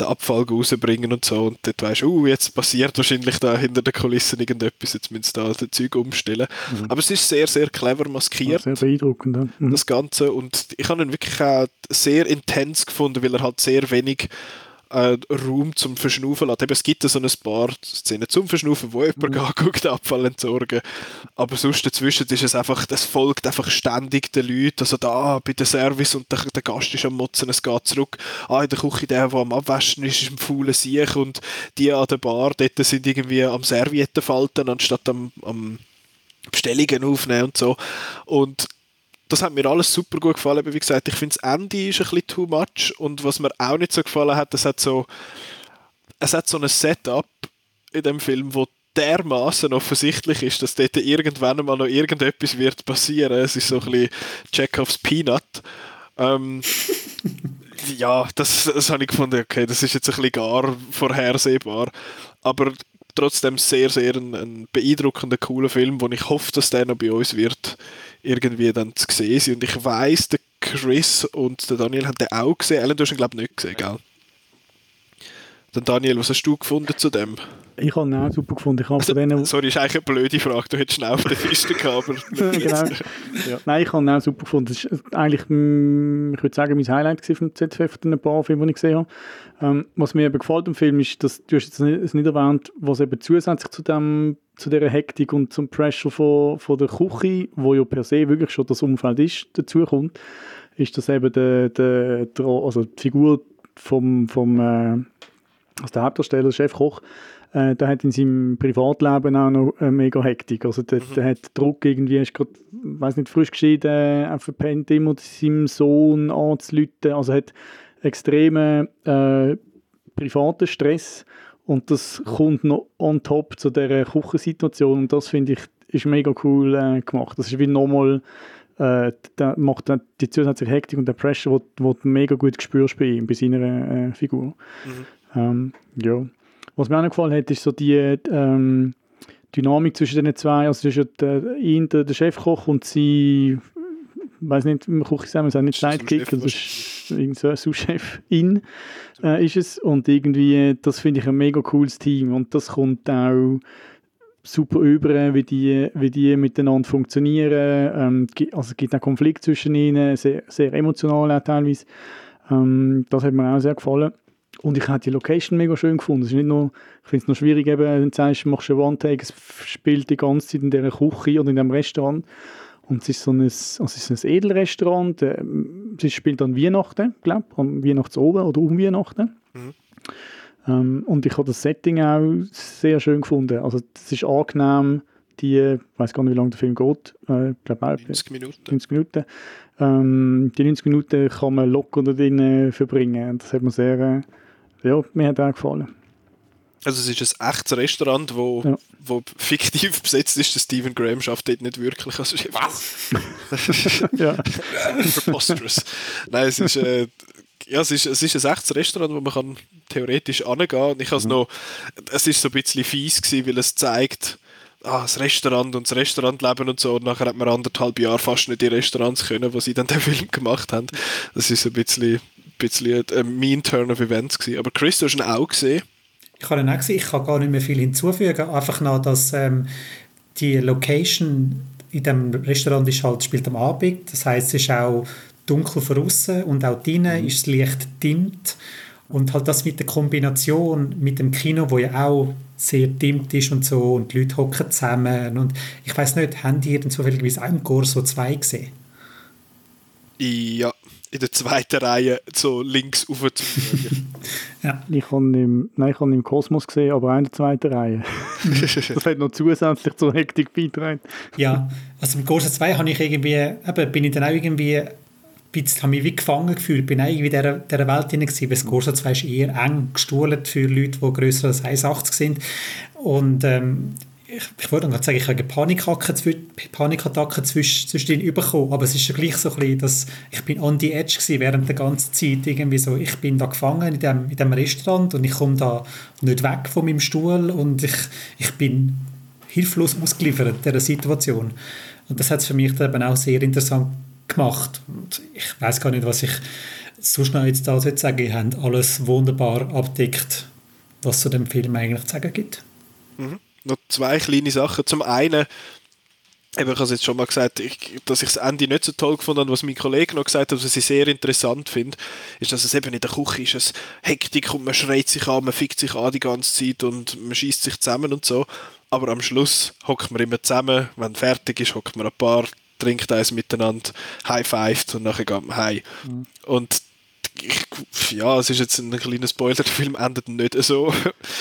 den Abfall rausbringen und so. Und dort weißt du, uh, jetzt passiert wahrscheinlich da hinter den Kulissen irgendetwas, jetzt müssen sie da das Zeug umstellen. Mhm. Aber es ist sehr, sehr clever maskiert. Sehr beeindruckend, ja. mhm. Das Ganze. Und ich habe ihn wirklich auch sehr intens gefunden, weil er halt sehr wenig äh, Raum zum Verschnaufen lässt. Eben, es gibt so ein paar Szenen zum Verschnaufen, wo jemand mhm. anguckt, Abfall entsorgen. Aber sonst dazwischen ist es einfach, das folgt einfach ständig den Leuten. Also da bei der Service und der, der Gast ist am Motzen, es geht zurück. Ah, in der Küche der, der am Abwaschen ist, ist im faulen Siech und die an der Bar, dort sind irgendwie am Servietten falten, anstatt am, am Bestellungen aufnehmen und so. Und das hat mir alles super gut gefallen, aber wie gesagt, ich finde das Ende ist ein bisschen too much und was mir auch nicht so gefallen hat, es hat so es hat so ein Setup in dem Film, wo dermaßen offensichtlich ist, dass dort irgendwann mal noch irgendetwas wird passieren. Es ist so ein bisschen Chekhovs Peanut. Ähm, ja, das, das habe ich gefunden, okay, das ist jetzt ein bisschen gar vorhersehbar. Aber trotzdem sehr, sehr ein, ein beeindruckender, cooler Film, wo ich hoffe, dass der noch bei uns wird irgendwie dann zu sehen sein. Und ich weiss, der Chris und der Daniel haben den auch gesehen. Ellen, du hast ihn glaube ich nicht gesehen, gell? Dann Daniel, was hast du gefunden zu dem? Ich habe ihn auch super gefunden. Ich also, denen, sorry, ist eigentlich eine blöde Frage. Du hättest schnell auf der Liste gehabt, aber genau. ja. Nein, ich habe ihn auch super gefunden. Das ist eigentlich, mm, ich würde sagen, mein Highlight vom ZFF von den paar Filmen, die ich gesehen habe. Ähm, was mir eben gefällt im Film ist, dass du hast jetzt nicht, nicht erwähnt, was eben zusätzlich zu dem zu dieser Hektik und zum Pressure von, von der Küche, wo ja per se wirklich schon das Umfeld ist, dazu kommt, ist, dass eben der, der, der also die Figur vom, vom äh, also der Hauptdarsteller, Chefkoch, äh, der hat in seinem Privatleben auch noch äh, mega Hektik. Also der, mhm. der hat Druck irgendwie, ist gerade, weiß nicht, frisch geschieden, äh, verpennt immer seinem Sohn anzulüten, also hat extremen äh, privaten Stress und das kommt noch on top zu dieser Küchensituation und das finde ich ist mega cool äh, gemacht. Das ist wie nochmal äh, der macht dann die zusätzliche Hektik und der Pressure, wo, wo du mega gut spürst bei ihm, bei seiner äh, Figur. Mhm. Ähm, ja. Was mir auch noch gefallen hat, ist so die ähm, Dynamik zwischen den zwei, also zwischen der, ihn, der, der Chefkoch und sie, weiß nicht, im Küche sagen wir es nicht Sidekick, das ist irgend so ein Sous-Chef in äh, ist es und irgendwie, das finde ich ein mega cooles Team und das kommt auch super über, wie die, wie die miteinander funktionieren. Ähm, also es gibt einen Konflikt zwischen ihnen, sehr, sehr emotional auch teilweise. Ähm, das hat mir auch sehr gefallen. Und ich habe die Location mega schön gefunden. Es ist nicht nur, ich finde es noch schwierig, eben, wenn du sagst, du machst einen One-Take, es spielt die ganze Zeit in dieser Küche oder in diesem Restaurant. Und es ist so ein, also es ist ein Edelrestaurant. Äh, es spielt an Weihnachten, glaube ich, an Weihnachtsoben oder um Weihnachten. Mhm. Ähm, und ich habe das Setting auch sehr schön gefunden. Also es ist angenehm, die, ich weiß gar nicht, wie lange der Film geht, äh, glaube 90 Minuten. 90 Minuten. Ähm, die 90 Minuten kann man locker da drin verbringen. Das hat mir sehr, äh, ja, mir hat auch gefallen. Also es ist ein echtes Restaurant, wo, ja. wo fiktiv besetzt ist. Der Stephen Graham schafft dort nicht wirklich als Chef. Was? ja. Preposterous. Nein, es ist, äh, ja, es ist, es ist ein echtes Restaurant, wo man kann theoretisch angehen kann. Und ich mhm. noch, es ist so ein bisschen fies gewesen, weil es zeigt, ah, das Restaurant und das Restaurantleben und so. Und nachher hat man anderthalb Jahre fast nicht die Restaurants können, wo sie dann den Film gemacht haben. Das ist ein bisschen, ein bisschen ein mean Turn of Events gewesen. Aber Chris, du hast ihn auch gesehen. Ich habe ihn auch gesehen. Ich kann gar nicht mehr viel hinzufügen. Einfach noch, dass ähm, die Location in dem Restaurant ist halt, spielt am Abend. Das heißt, es ist auch dunkel von außen und auch drinnen mhm. ist das Licht dimmt. Und halt das mit der Kombination mit dem Kino, wo ja auch sehr dimmt ist und so und die Leute hocken zusammen und ich weiß nicht, haben die denn zufälligerweise auch im Corso 2 gesehen? Ja, in der zweiten Reihe so links auf ja. Ich habe im, nein, ich habe im Kosmos gesehen, aber auch in der zweiten Reihe. das hat noch zusätzlich zur Hektik beigetragen. Ja, also im Corso 2 habe ich irgendwie, eben, bin ich dann auch irgendwie bisschen, habe mich wie gefangen gefühlt, bin irgendwie in dieser, dieser Welt drin gewesen, weil das Corso 2 ist eher eng gestuhlt für Leute, die grösser als 1,80 sind und ähm, ich, ich wollte gerade sagen, ich habe eine Panikattacke, Panikattacke zwischendrin bekommen, aber es ist ja gleich so ein bisschen, dass ich bin on the edge gewesen während der ganzen Zeit, irgendwie so, ich bin da gefangen in dem, in dem Restaurant und ich komme da nicht weg von meinem Stuhl und ich, ich bin hilflos ausgeliefert dieser Situation. Und das hat es für mich dann eben auch sehr interessant gemacht. Und ich weiß gar nicht, was ich so schnell jetzt da sagen Ihr habt alles wunderbar abdeckt, was zu dem Film eigentlich zu sagen gibt. Mhm. Noch zwei kleine Sachen. Zum einen, ich habe es jetzt schon mal gesagt, ich, dass ich das Ende nicht so toll gefunden habe, was mein Kollege noch gesagt hat, was ich sehr interessant finde, ist, dass es eben in der Küche ist, es Hektik und man schreit sich an, man fickt sich an die ganze Zeit und man schießt sich zusammen und so. Aber am Schluss hockt man immer zusammen, wenn fertig ist, hockt man ein paar trinkt eins miteinander, high-fived und nachher geht man heim. Mhm. Und ja, es ist jetzt ein kleiner Spoiler, der Film endet nicht so.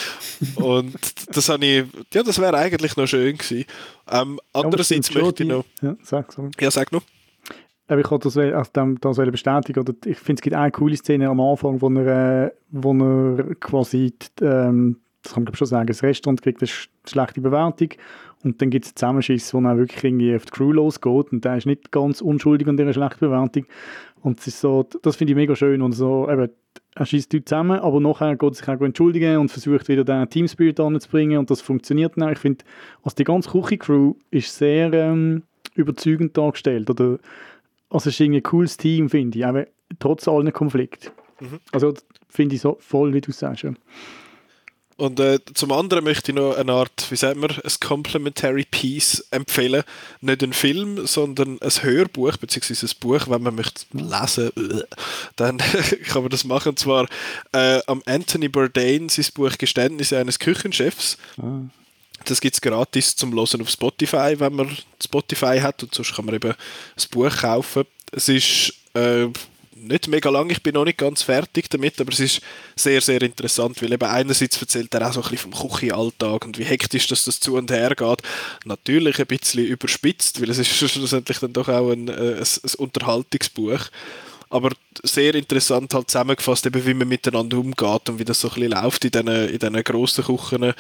und das habe ich, ja, das wäre eigentlich noch schön gewesen. Ähm, andererseits ja, möchte ich noch... Ja, sag, sorry. ja, sag noch. Aber ich wollte das, also das bestätigen. Oder ich finde, es gibt eine coole Szene am Anfang, wo er, äh, wo er quasi, ähm, das kann man schon sagen, das Restaurant kriegt eine schlechte Bewertung und dann gibt es einen Zusammenschiss, wo dann wirklich irgendwie auf die Crew losgeht und der ist nicht ganz unschuldig an dieser schlechten Bewertung. Und es ist so, das finde ich mega schön und so, eben, er schießt die zusammen, aber nachher geht er sich auch entschuldigen und versucht wieder den Teamspirit anzubringen und das funktioniert dann. Ich finde, also die ganze Küche-Crew ist sehr ähm, überzeugend dargestellt oder also es ist ein cooles Team, finde ich, aber trotz allen Konflikten. Mhm. Also finde ich so voll, wie du sagst. Ja. Und äh, zum anderen möchte ich noch eine Art, wie sagt man, ein Complementary Piece empfehlen. Nicht ein Film, sondern ein Hörbuch, beziehungsweise ein Buch, wenn man möchte lesen, dann kann man das machen. Und zwar äh, am Anthony Bourdain sein Buch Geständnisse eines Küchenchefs. Ah. Das gibt es gratis zum Hören auf Spotify, wenn man Spotify hat. Und sonst kann man eben ein Buch kaufen. Es ist äh, nicht mega lang, ich bin noch nicht ganz fertig damit, aber es ist sehr, sehr interessant, weil eben einerseits erzählt er auch so ein bisschen vom Küchenalltag und wie hektisch dass das zu und her geht. Natürlich ein bisschen überspitzt, weil es ist schlussendlich dann doch auch ein, äh, ein, ein Unterhaltungsbuch aber sehr interessant halt zusammengefasst, eben wie man miteinander umgeht und wie das so ein bisschen läuft in diesen, in diesen grossen Küchen.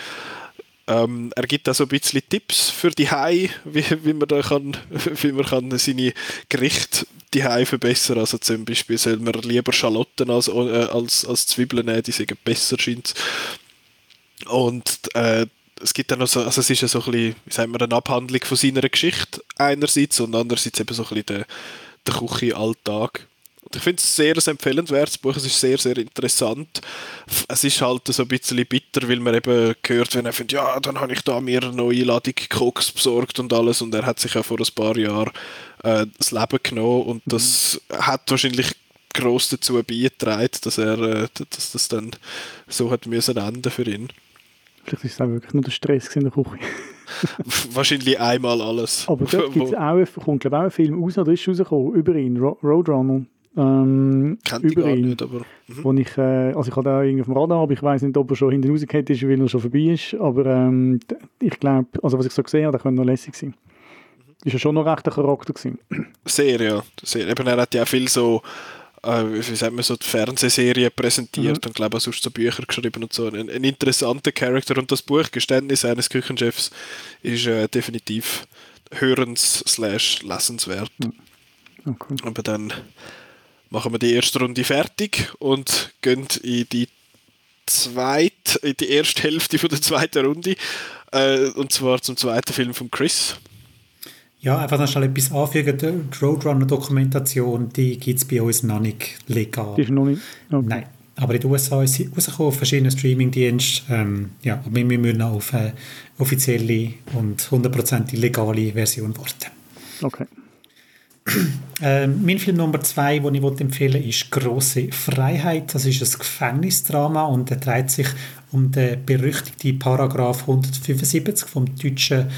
Ähm, er gibt auch so ein bisschen Tipps für die Hai, wie, wie man da kann, wie man kann seine Gerichte die Hai verbessern. Also zum Beispiel soll man lieber Schalotten als, äh, als, als Zwiebeln nehmen, die sind besser scheint. Und äh, es gibt dann noch so, also es ist ja so ein bisschen, wie man, eine Abhandlung von seiner Geschichte einerseits und andererseits eben so ein bisschen der, der Küchenalltag. Ich finde es sehr ein empfehlenswertes Buch. Es ist sehr, sehr interessant. Es ist halt so ein bisschen bitter, weil man eben gehört, wenn er findet, ja, dann habe ich da mir eine neue Ladung Koks besorgt und alles. Und er hat sich ja vor ein paar Jahren äh, das Leben genommen und das hat wahrscheinlich gross dazu beigetragen, dass er äh, dass das dann so hat müssen enden für ihn. Vielleicht ist es auch wirklich nur der Stress in der Küche. Wahrscheinlich einmal alles. Aber dort gibt's auch, kommt glaube auch ein Film raus, oder ist rausgekommen, über ihn, Roadrunner. Ähm, Kennt über ihn, nicht, aber... Mhm. Wo ich, äh, also ich habe da irgendwie auf dem Radar, aber ich weiß nicht, ob er schon hinten rausgehört ist, weil er schon vorbei ist, aber ähm, ich glaube, also was ich so gesehen habe, der könnte noch lässig sein. Ist ja schon noch recht ein Charakter gewesen. Sehr, ja. Sehr. Eben, er hat ja viel so äh, wie sagt man so, die Fernsehserie präsentiert mhm. und glaube auch sonst so Bücher geschrieben und so. Ein, ein interessanter Charakter und das Buch Geständnis eines Küchenchefs ist äh, definitiv hörens slash lesenswert. Mhm. Okay. Aber dann machen wir die erste Runde fertig und gehen in die zweite, in die erste Hälfte von der zweiten Runde. Äh, und zwar zum zweiten Film von Chris. Ja, einfach noch schnell etwas anfügen. Die Roadrunner-Dokumentation, die gibt es bei uns noch nicht legal. Die ist noch nicht? Okay. Nein. Aber in den USA ist sie rausgekommen auf verschiedenen Streamingdiensten. Ähm, ja, aber wir müssen noch auf eine offizielle und 100% legale Version warten. Okay. Ähm, mein Film Nummer zwei, den ich empfehlen will, ist «Große Freiheit». Das ist ein Gefängnisdrama und er dreht sich um den berüchtigten Paragraph 175 vom deutschen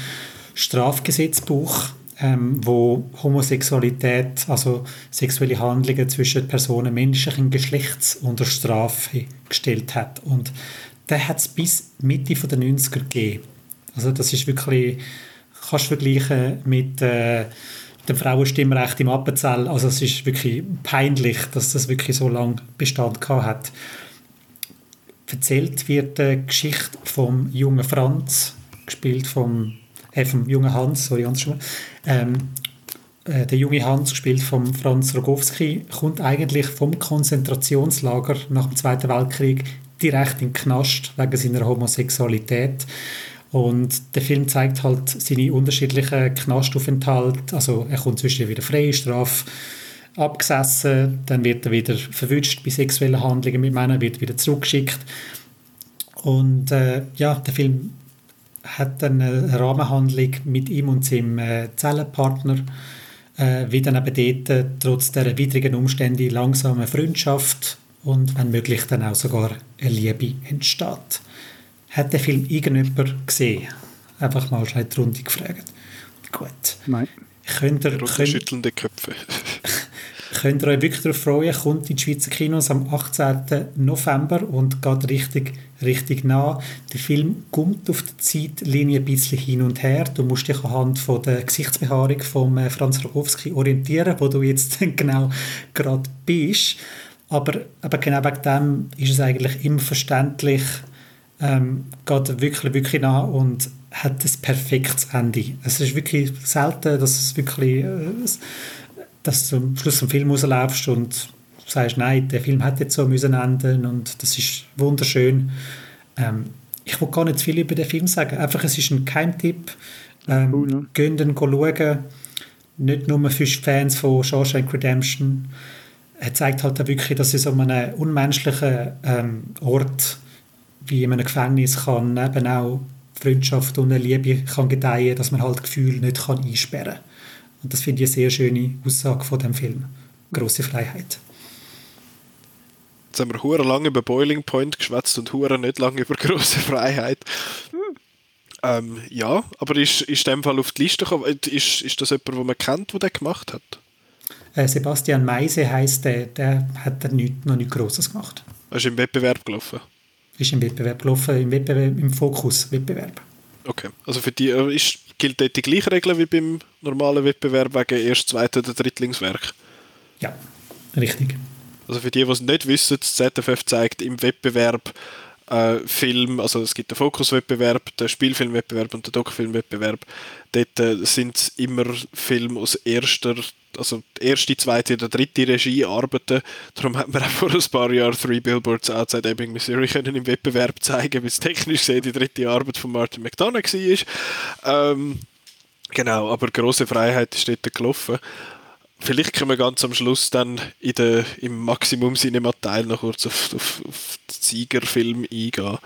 Strafgesetzbuch, ähm, wo Homosexualität, also sexuelle Handlungen zwischen Personen menschlichen Geschlechts unter Strafe gestellt hat. Und der hat es bis Mitte der 90er gegeben. Also das ist wirklich, kannst du vergleichen mit äh, dem Frauenstimmrecht im Appenzell. Also es ist wirklich peinlich, dass das wirklich so lange Bestand gehabt hat. Erzählt wird die Geschichte vom jungen Franz, gespielt vom äh, vom jungen Hans, sorry, andersrum. Ähm, äh, der junge Hans, gespielt von Franz Rogowski, kommt eigentlich vom Konzentrationslager nach dem Zweiten Weltkrieg direkt in den Knast wegen seiner Homosexualität. Und der Film zeigt halt seine unterschiedlichen Knastaufenthalte. Also er kommt zwischen wieder Freistrafe abgesessen, dann wird er wieder verwünscht bei sexuellen Handlungen mit Männern, wird wieder zurückgeschickt. Und äh, ja, der Film hat dann eine Rahmenhandlung mit ihm und seinem äh, Zellenpartner, äh, wie dann eben dort, äh, trotz der widrigen Umstände langsame Freundschaft und wenn möglich dann auch sogar eine Liebe entsteht. Hat der Film irgendjemand gesehen? Einfach mal schnell die Runde gefragt. Gut. Nein. Könnt ihr, könnt, schüttelnde Köpfe. könnt ihr euch wirklich darauf freuen, kommt in die Schweizer Kinos am 18. November und geht richtig, richtig nah. Der Film kommt auf der Zeitlinie ein bisschen hin und her. Du musst dich anhand von der Gesichtsbehaarung von äh, Franz Rogowski orientieren, wo du jetzt genau gerade bist. Aber, aber genau wegen dem ist es eigentlich immer verständlich, ähm, geht wirklich, wirklich nah und hat ein perfektes Ende. Es ist wirklich selten, dass es wirklich äh, dass du am Schluss vom Film rausläufst und sagst, nein, der Film hätte jetzt so müssen enden und das ist wunderschön. Ähm, ich will gar nicht viel über den Film sagen. Einfach, es ist ein Keimtipp. Ähm, cool, ne? Gehen den schauen. Nicht nur für Fans von Shawshank Redemption. Er zeigt halt auch wirklich, dass es um einen unmenschlichen ähm, Ort wie in einem Gefängnis kann eben auch Freundschaft und eine Liebe kann gedeihen, dass man halt Gefühle nicht kann einsperren kann. Und das finde ich eine sehr schöne Aussage von dem Film. Große Freiheit. Jetzt haben wir hure lange über Boiling Point geschwätzt und hure nicht lange über große Freiheit. Ähm, ja, aber ist, ist dem Fall auf die Liste gekommen? Ist, ist das jemand, den man kennt, der das gemacht hat? Äh, Sebastian Meise heißt der, der hat da nicht, noch nichts Grosses gemacht. Er ist im Wettbewerb gelaufen? Ist im Wettbewerb gelaufen, im, Wettbewerb, im Fokus-Wettbewerb. Okay, also für die äh, ist gilt dort die gleiche Regel wie beim normalen Wettbewerb wegen erst, zweiten oder Drittlingswerk? Ja, richtig. Also für die, die es nicht wissen, das ZFF zeigt im Wettbewerb äh, Film, also es gibt den Fokuswettbewerb, den Spielfilmwettbewerb und den Dockfilmwettbewerb. Dort äh, sind immer Filme aus erster, also erste, zweite oder dritte Regie arbeiten. Darum hat man auch vor ein paar Jahren Three Billboards Outside Ebbing, Missouri können im Wettbewerb zeigen, wie es technisch gesehen die dritte Arbeit von Martin McDonough war. Ähm, genau, aber große Freiheit ist dort gelaufen. Vielleicht können wir ganz am Schluss dann in der, im Maximum Cinema-Teil noch kurz auf, auf, auf den Siegerfilm eingehen.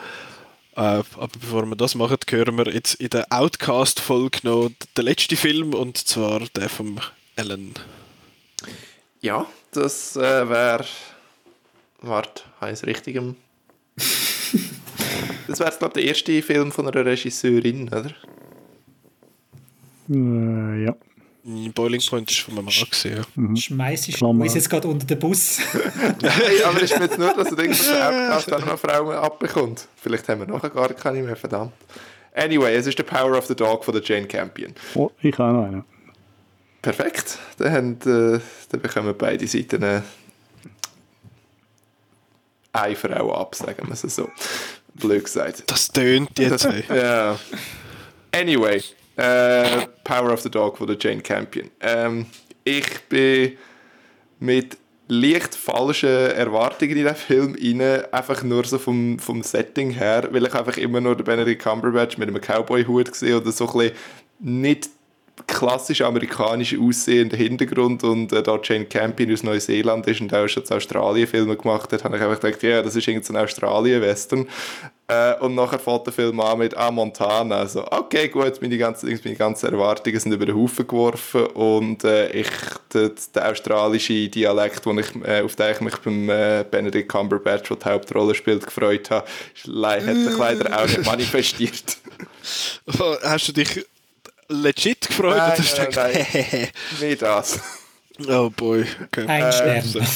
Äh, aber bevor wir das machen, hören wir jetzt in der Outcast-Folge noch den letzten Film und zwar der von Ellen. Ja, das äh, wäre. Warte, heißt richtigem. das wäre, glaube ich, der erste Film von einer Regisseurin, oder? Äh, ja. Boiling Point ist von meinem Mann gesehen. Ja. Schmeiß ich uns jetzt gerade unter den Bus. Nein, aber ist mir jetzt nur, dass du denkst, dass der Outcast auch noch Frauen abbekommt. Vielleicht haben wir nachher gar keine mehr, verdammt. Anyway, es ist The Power of the Dog von der Jane Campion. Oh, ich habe noch einen. Perfekt. Dann, haben, äh, dann bekommen beide Seiten äh, eine Frau ab, sagen wir es so. Blöd gesagt. Das tönt jetzt. Ja. Anyway, äh, Power of the Dog von der Jane Campion. Ähm, ich bin mit leicht falschen Erwartungen in den Film rein, einfach nur so vom, vom Setting her, weil ich einfach immer nur den Benedict Cumberbatch mit einem Cowboy-Hut gesehen oder so ein bisschen nicht klassisch amerikanisch aussehenden Hintergrund und äh, da Jane Campion aus Neuseeland ist und auch schon zu Australien Filme gemacht hat, habe ich einfach gedacht, ja, das ist irgendein Australien-Western. Äh, und nachher fängt der Film an mit «Ah, Montana». Also, okay, gut, meine ganzen, meine ganzen Erwartungen sind über den Haufen geworfen und äh, ich, der, der australische Dialekt, den ich, äh, auf den ich mich beim äh, Benedict Cumberbatch, der die Hauptrolle spielt, gefreut habe, ist hat sich leider auch nicht manifestiert. Oh, Hast du dich legit gefreut? Nein, oder hast du nein, gedacht, hehehe. Nicht das. Oh boy. Okay. Ein Stern. so.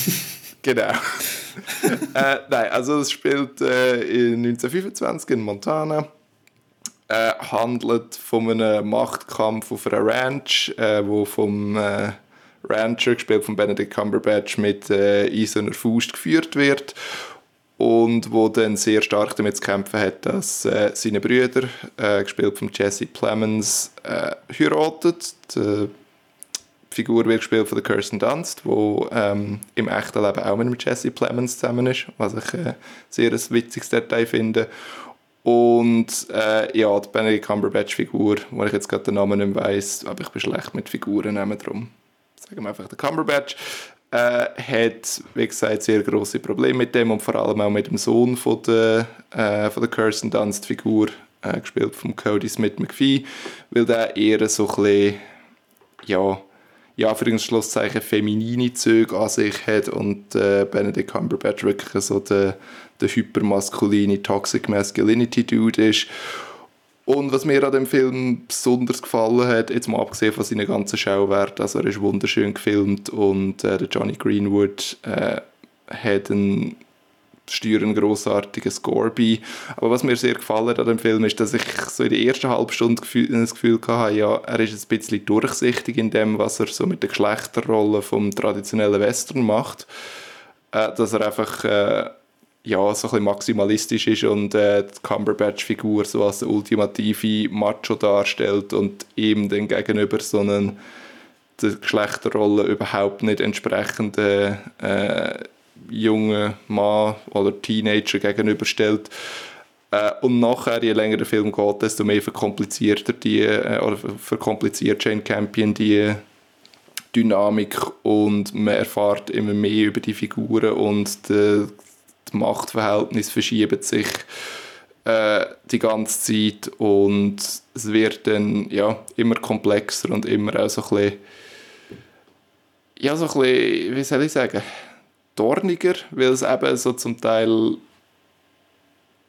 Genau. äh, nein, also es spielt äh, in 1925 in Montana. Äh, handelt von einem Machtkampf auf einer Ranch, äh, wo vom äh, Rancher, gespielt von Benedict Cumberbatch, mit äh, eiserner Faust geführt wird. Und wo dann sehr stark damit zu kämpfen hat, dass äh, seine Brüder, äh, gespielt von Jesse Plemons, äh, heiratet. Die, Figur wird gespielt von der Kirsten Dunst, die ähm, im echten Leben auch mit Jesse Plemons zusammen ist, was ich äh, sehr ein witziges Detail finde. Und äh, ja, die Benedict Cumberbatch-Figur, wo ich jetzt gerade den Namen nicht weiss, aber ich bin schlecht mit Figuren nehmen drum. Sagen wir einfach der Cumberbatch. Äh, hat, wie gesagt, sehr große Probleme mit dem und vor allem auch mit dem Sohn von der, äh, von der Kirsten Dunst-Figur, äh, gespielt von Cody Smith McPhee, weil der eher so ein bisschen, ja, ja, für ein Schlusszeichen feminine Züge an sich hat und äh, Benedict Cumberbatch wirklich so der, der hypermaskuline Toxic Masculinity Dude ist. Und was mir an dem Film besonders gefallen hat, jetzt mal abgesehen von seinen ganzen Schauwerten, also er ist wunderschön gefilmt und äh, der Johnny Greenwood äh, hat einen steuern grossartigen Score bei. Aber was mir sehr gefallen hat an dem Film ist, dass ich so in der ersten halben Stunde das Gefühl hatte, ja, er ist ein bisschen durchsichtig in dem, was er so mit der Geschlechterrolle vom traditionellen Western macht. Äh, dass er einfach äh, ja, so ein bisschen maximalistisch ist und äh, die Cumberbatch-Figur so als ultimative Macho darstellt und ihm dann gegenüber so einen der Geschlechterrolle überhaupt nicht entsprechenden äh, jungen Mann oder Teenager gegenüberstellt. Äh, und nachher, je länger der Film geht, desto mehr verkomplizierter die, äh, oder verkompliziert Jane Campion die Dynamik und man erfährt immer mehr über die Figuren und die, die Machtverhältnisse verschieben sich äh, die ganze Zeit und es wird dann ja, immer komplexer und immer auch so ein bisschen ja, so ein bisschen, wie soll ich sagen, dorniger, weil es eben so zum Teil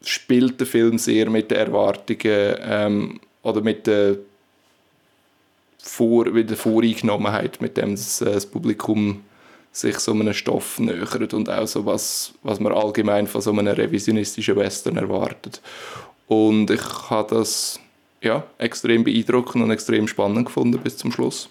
spielt der Film sehr mit den Erwartungen ähm, oder mit der, Vor mit der Voreingenommenheit, mit dem das, äh, das Publikum sich so einem Stoff nähert und auch so was, was man allgemein von so einem revisionistischen Western erwartet. Und ich habe das ja, extrem beeindruckend und extrem spannend gefunden bis zum Schluss.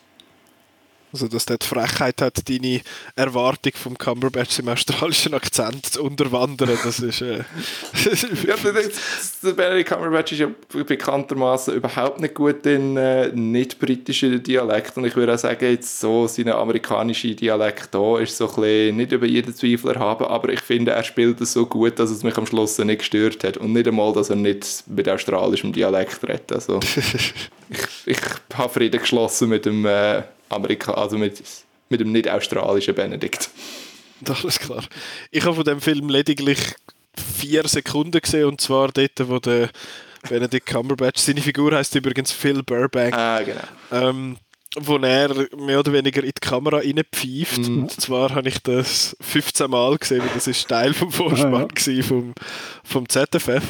Also, dass der die Frechheit hat, deine Erwartung vom Cumberbatch im australischen Akzent zu unterwandern, das ist... Äh, Ja, der, Benedict Cumberbatch ist ja bekanntermaßen überhaupt nicht gut in äh, nicht-britischen Dialekt und ich würde auch sagen, jetzt so sein amerikanischer Dialekt da ist so ein bisschen nicht über jeden Zweifel erhaben, aber ich finde, er spielt es so gut, dass es mich am Schluss nicht gestört hat und nicht einmal, dass er nicht mit australischem Dialekt redet. Also, ich, ich habe Frieden geschlossen mit dem äh, Amerika also mit, mit dem nicht-australischen Benedikt. Alles klar. Ich habe von dem Film lediglich vier Sekunden gesehen und zwar dort, wo der Benedict Cumberbatch, seine Figur heißt übrigens Phil Burbank. Ah, genau. Ähm, wo er mehr oder weniger in die Kamera reinpfeift. Mhm. Und zwar habe ich das 15 Mal gesehen, weil das ist Teil vom Vorspann Ah, ja. vom, vom ZFF.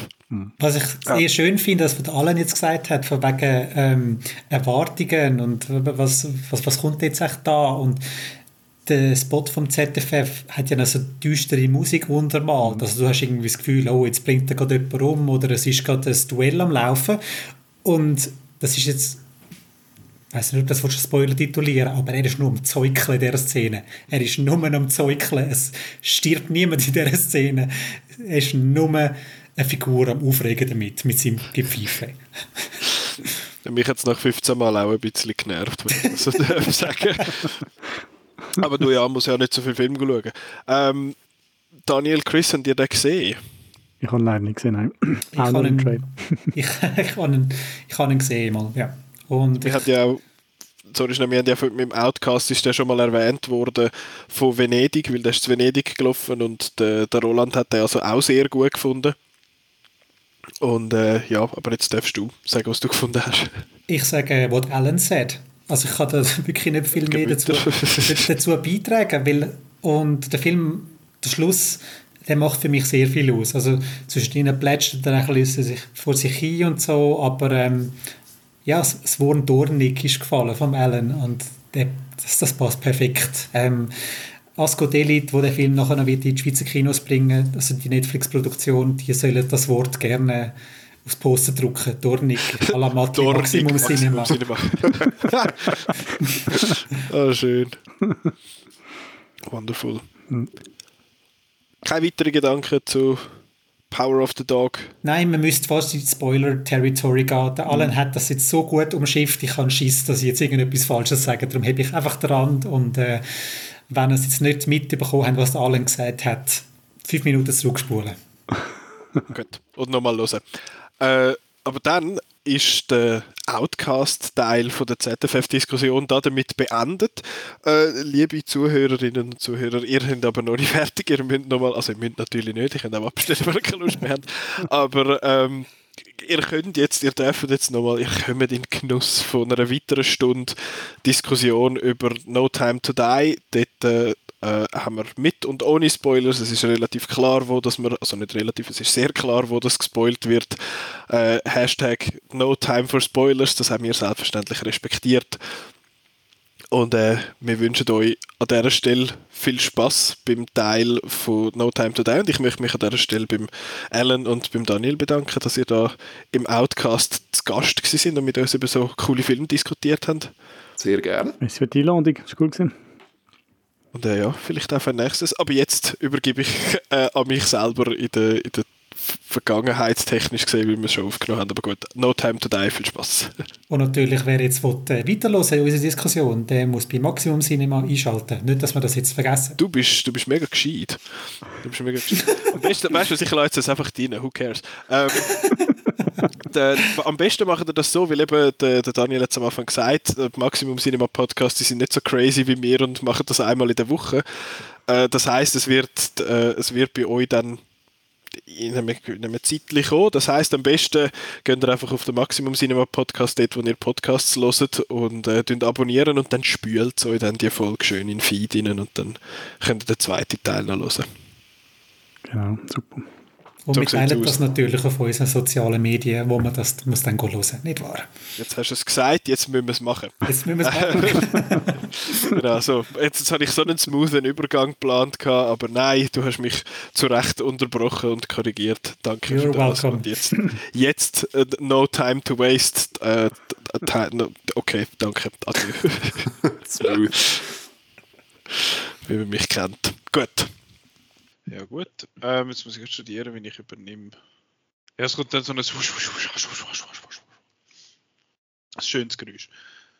Was ich sehr schön finde, das, was Alan jetzt gesagt hat, von wegen ähm, Erwartungen und was, was, was kommt jetzt echt da und der Spot vom ZFF hat ja noch so düstere Musik untermalt. Also du hast irgendwie das Gefühl, oh, jetzt bringt da gerade jemand rum oder es ist gerade ein Duell am Laufen. Und das ist jetzt weiß nicht, ob das willst du Spoiler titulieren aber er ist nur am Zeugeln in dieser Szene. Er ist nur am Zeugeln. Es stirbt niemand in dieser Szene. Er ist nur eine Figur am Aufregen damit, mit seinem Gepfeife. Mich hat es nach 15 Mal auch ein bisschen genervt, wenn ich das so sagen. Aber du ja, muss ja nicht so viel Film schauen. Ähm, Daniel, Chris, habt ihr den gesehen? Ich habe ihn leider nicht gesehen, nein. Ich habe ihn, ich, ich habe ihn, ich habe ihn gesehen mal, ja. Und Wir haben ja auch, sorry, wir haben ja mit dem Outcast ist der schon mal erwähnt worden von Venedig, weil der ist zu Venedig gelaufen und der, der Roland hat den also auch sehr gut gefunden. Und äh, ja, aber jetzt darfst du sagen, was du gefunden hast. ich sage, what Alan said. Also ich kann da wirklich nicht viel mehr dazu, dazu beitragen, weil und der Film, der Schluss, der macht für mich sehr viel aus. Also zwischen plätscht er dann ein bisschen sich vor sich hin und so, aber ähm, ja, das, das Wort Dornig ist gefallen vom Alan und der, das, das passt perfekt. Ähm, Ascodelit, wo der Film nachher noch in die Schweizer Kinos bringen, also die Netflix-Produktion, die sollen das Wort gerne aufs Poster drucken. Dornig, à la Matti, Maximum Cinema. Cinema. ah, schön. Wonderful. Keine weiteren Gedanken zu Power of the Dog? Nein, man müsste fast in Spoiler-Territory gehen. Der Alan hat das jetzt so gut umschifft, ich kann Schiss, dass ich jetzt irgendetwas Falsches sage. Darum habe ich einfach den Rand und äh, wenn ihr es jetzt nicht mitbekommen habt, was der Alan gesagt hat, fünf Minuten zurückspulen. Gut, und nochmal hören. Äh, aber dann ist der Outcast-Teil der ZFF-Diskussion damit beendet. Äh, liebe Zuhörerinnen und Zuhörer, ihr seid aber noch nicht fertig. Ihr müsst noch mal, also ihr müsst natürlich nicht, ich kann auch abstellen, wenn ihr keine Lust mehr habt. Aber ähm, ihr könnt jetzt, ihr dürft jetzt nochmal, ihr kommt in den Genuss von einer weiteren Stunde Diskussion über No Time to Die. Dort äh, haben wir mit und ohne Spoilers. Es ist relativ klar, wo das wir, also nicht relativ, es ist sehr klar, wo das gespoilt wird. Äh, Hashtag No Time for Spoilers, das haben wir selbstverständlich respektiert. Und äh, wir wünschen euch an dieser Stelle viel Spaß beim Teil von No Time to Die. Und ich möchte mich an dieser Stelle beim Alan und beim Daniel bedanken, dass ihr da im Outcast zu Gast gewesen sind und mit uns über so coole Filme diskutiert habt. Sehr gern. Es wird die Einladung, ist cool gewesen. Und äh, ja, vielleicht auch für nächstes. Aber jetzt übergebe ich äh, an mich selber in der, in der Vergangenheitstechnisch gesehen, wie wir es schon aufgenommen haben. Aber gut, no time to die, viel Spaß. Und natürlich, wer jetzt will, äh, weiterhören in unserer Diskussion, der muss bei Maximum Cinema einschalten. Nicht, dass wir das jetzt vergessen. Du bist, du bist mega gescheit. Du bist mega gescheit. Weißt du, ich leite es einfach rein, who cares. Ähm, der, am besten machen wir das so, weil eben der, der Daniel hat es am Anfang gesagt, die Maximum Cinema Podcasts, die sind nicht so crazy wie wir und machen das einmal in der Woche. Äh, das heißt, es wird, äh, es wird bei euch dann in einem, in einem zeitlich kommen. Das heißt, am besten geht ihr einfach auf den Maximum Cinema Podcast, dort, wo ihr Podcasts hört und äh, abonnieren und dann spült euch dann die Folge schön in Feed rein und dann könnt ihr den zweiten Teil noch hören. Genau, super. Und So wir teilen das natürlich auf unseren sozialen Medien, wo man das muss dann hören muss, nicht wahr? Jetzt hast du es gesagt, jetzt müssen wir es machen. Jetzt müssen wir es machen. genau, so. Jetzt, jetzt habe ich so einen smoothen Übergang geplant, gehabt, aber nein, du hast mich zu Recht unterbrochen und korrigiert. Danke You're für das. welcome. Und jetzt, jetzt äh, no time to waste. Ti- no, okay, danke. Adieu. Smooth. Wie man mich kennt. Gut. Ja gut, ähm, jetzt muss ich jetzt studieren, wenn ich übernehme. Ja, es kommt dann so ein wusch, wusch, wusch, wusch, wusch, wusch, wusch. Ein schönes Geräusch.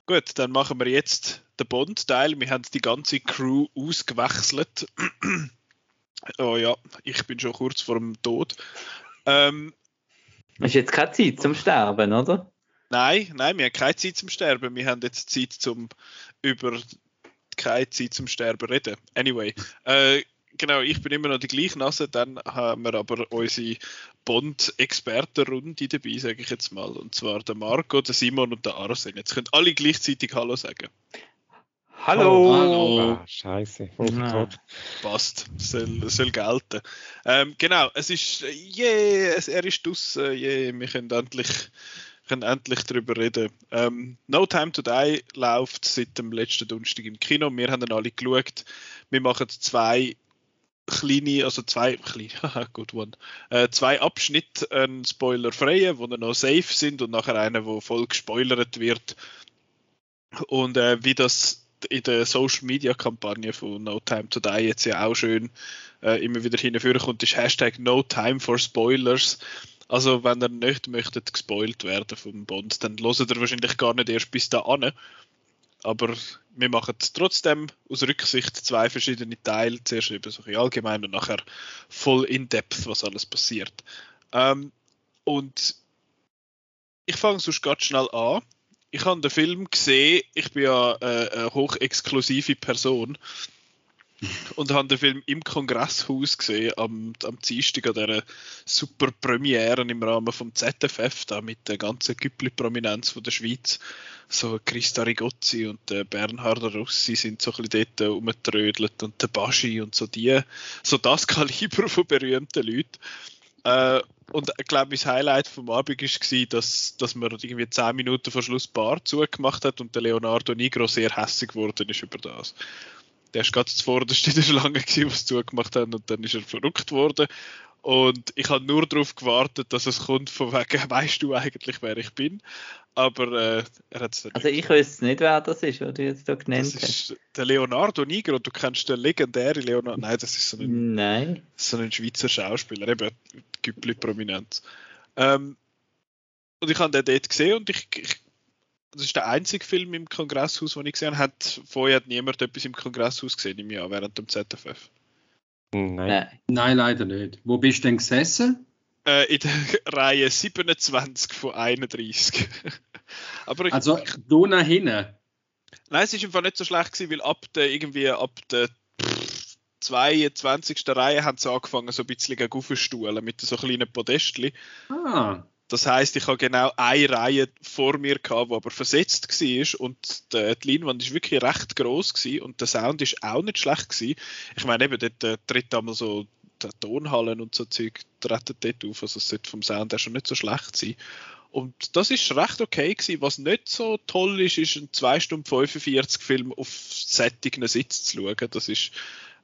Gut, dann machen wir jetzt den Bond-Teil. Wir haben die ganze Crew ausgewechselt. oh ja, ich bin schon kurz vor dem Tod. Ähm, Ist jetzt keine Zeit zum Sterben, oder? Nein, nein, wir haben keine Zeit zum Sterben. Wir haben jetzt Zeit zum über keine Zeit zum Sterben reden. Anyway, äh, genau, ich bin immer noch die gleiche Nase, dann haben wir aber unsere Bond-Expertenrunde dabei, sage ich jetzt mal. Und zwar der Marco, der Simon und der Arsen. Jetzt können alle gleichzeitig Hallo sagen. Hallo! Hallo. Ah, Scheiße, voll Ja. verkauft. Passt, soll, soll gelten. Ähm, genau, es ist, yeah, es, er ist draussen, yeah, wir können endlich, können endlich darüber reden. Ähm, no Time to Die läuft seit dem letzten Donnerstag im Kino. Wir haben ihn alle geschaut. Wir machen zwei kleine, also zwei, kleine, good one, äh, zwei Abschnitte, einen spoilerfreien, wo noch safe sind und nachher einen, wo voll gespoilert wird. Und äh, wie das in der Social Media Kampagne von No Time to Die jetzt ja auch schön äh, immer wieder hinführen kommt, ist Hashtag No Time for Spoilers. Also wenn ihr nicht möchtet gespoilt werden vom Bond, dann hört ihr wahrscheinlich gar nicht erst bis da an. Aber wir machen trotzdem aus Rücksicht zwei verschiedene Teile. Zuerst eben so allgemein und nachher voll in depth, was alles passiert. Ähm, und ich fange sonst ganz schnell an. Ich habe den Film gesehen, ich bin ja äh, eine hochexklusive Person und habe den Film im Kongresshaus gesehen, am, am Dienstag an dieser super Premiere im Rahmen vom ZFF, da mit der ganzen Güppli-Prominenz der Schweiz. So Christa Rigozzi und der Bernhard Rossi sind so ein bisschen dort rumgetrödelt und der Baschi und so die, so das Kaliber von berühmten Leuten. Äh, und ich glaube, mein Highlight vom Abend war, dass, dass man irgendwie 10 Minuten vor Schluss Bar zugemacht hat und der Leonardo Nigro sehr hässig geworden ist über das. Der war ganz zuvorderst in der Schlange, gewesen, was zugemacht haben und dann ist er verrückt worden. Und ich habe nur darauf gewartet, dass es kommt von wegen, weißt du eigentlich, wer ich bin? Aber äh, er hat es dann Also ich wüsste nicht, wer das ist, was du jetzt da genannt das hast. ist der Leonardo Nigro, du kennst den legendären Leonardo. Nein, das ist so ein, Nein. so ein Schweizer Schauspieler, eben Güppli Prominenz. Ähm, und ich habe den dort gesehen und ich, ich das ist der einzige Film im Kongresshaus, den ich gesehen habe. Hat, vorher hat niemand etwas im Kongresshaus gesehen im Jahr während dem ZFF. Nein. Nein. Leider nicht. Wo bist du denn gesessen? Äh, in der Reihe 27 von 31. Aber ich, Also, du nach hinten. Nein, es ist im Fall nicht so schlecht gewesen, weil ab der irgendwie ab der pff, 22. Reihe haben sie angefangen, so ein bisschen gegen mit so kleinen Podestli. Ah, Das heißt, ich habe genau eine Reihe vor mir gehabt, die aber versetzt war und die, die Leinwand ist wirklich recht groß gewesen und der Sound ist auch nicht schlecht gewesen. Ich meine eben, dort äh, tritt einmal so die Tonhallen und so Zeug treten dort auf, also es sollte vom Sound her schon nicht so schlecht sein. Und das ist recht okay gewesen. Was nicht so toll ist, ist ein 2 Stunden 45 Film auf sättigen Sitz zu schauen. Das ist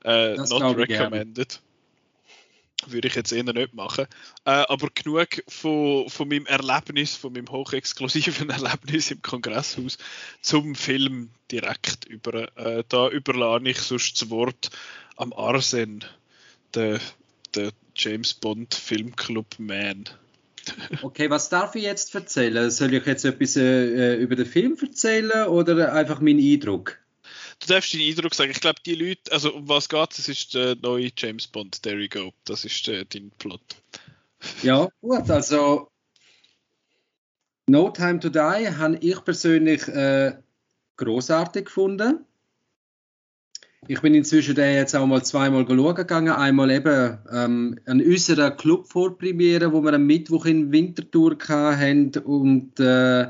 äh, Das not recommended. Würde ich jetzt eher nicht machen. Äh, aber genug von, von meinem Erlebnis, von meinem hochexklusiven Erlebnis im Kongresshaus zum Film direkt über. Äh, da überlasse ich sonst das Wort am Arsen, der, der James Bond Filmclub Man. okay, was darf ich jetzt erzählen? Soll ich jetzt etwas äh, über den Film erzählen oder einfach meinen Eindruck? Du darfst deinen Eindruck sagen. Ich glaube, die Leute, also um was geht es? Es ist der neue James Bond, There you go. Das ist äh, dein Plot. Ja, gut, also No Time to Die habe ich persönlich äh, großartig gefunden. Ich bin inzwischen den jetzt auch mal zweimal schauen gegangen. Einmal eben ähm, an unserer Club-Vorpremiere, wo wir am Mittwoch in Winterthur hatten und äh,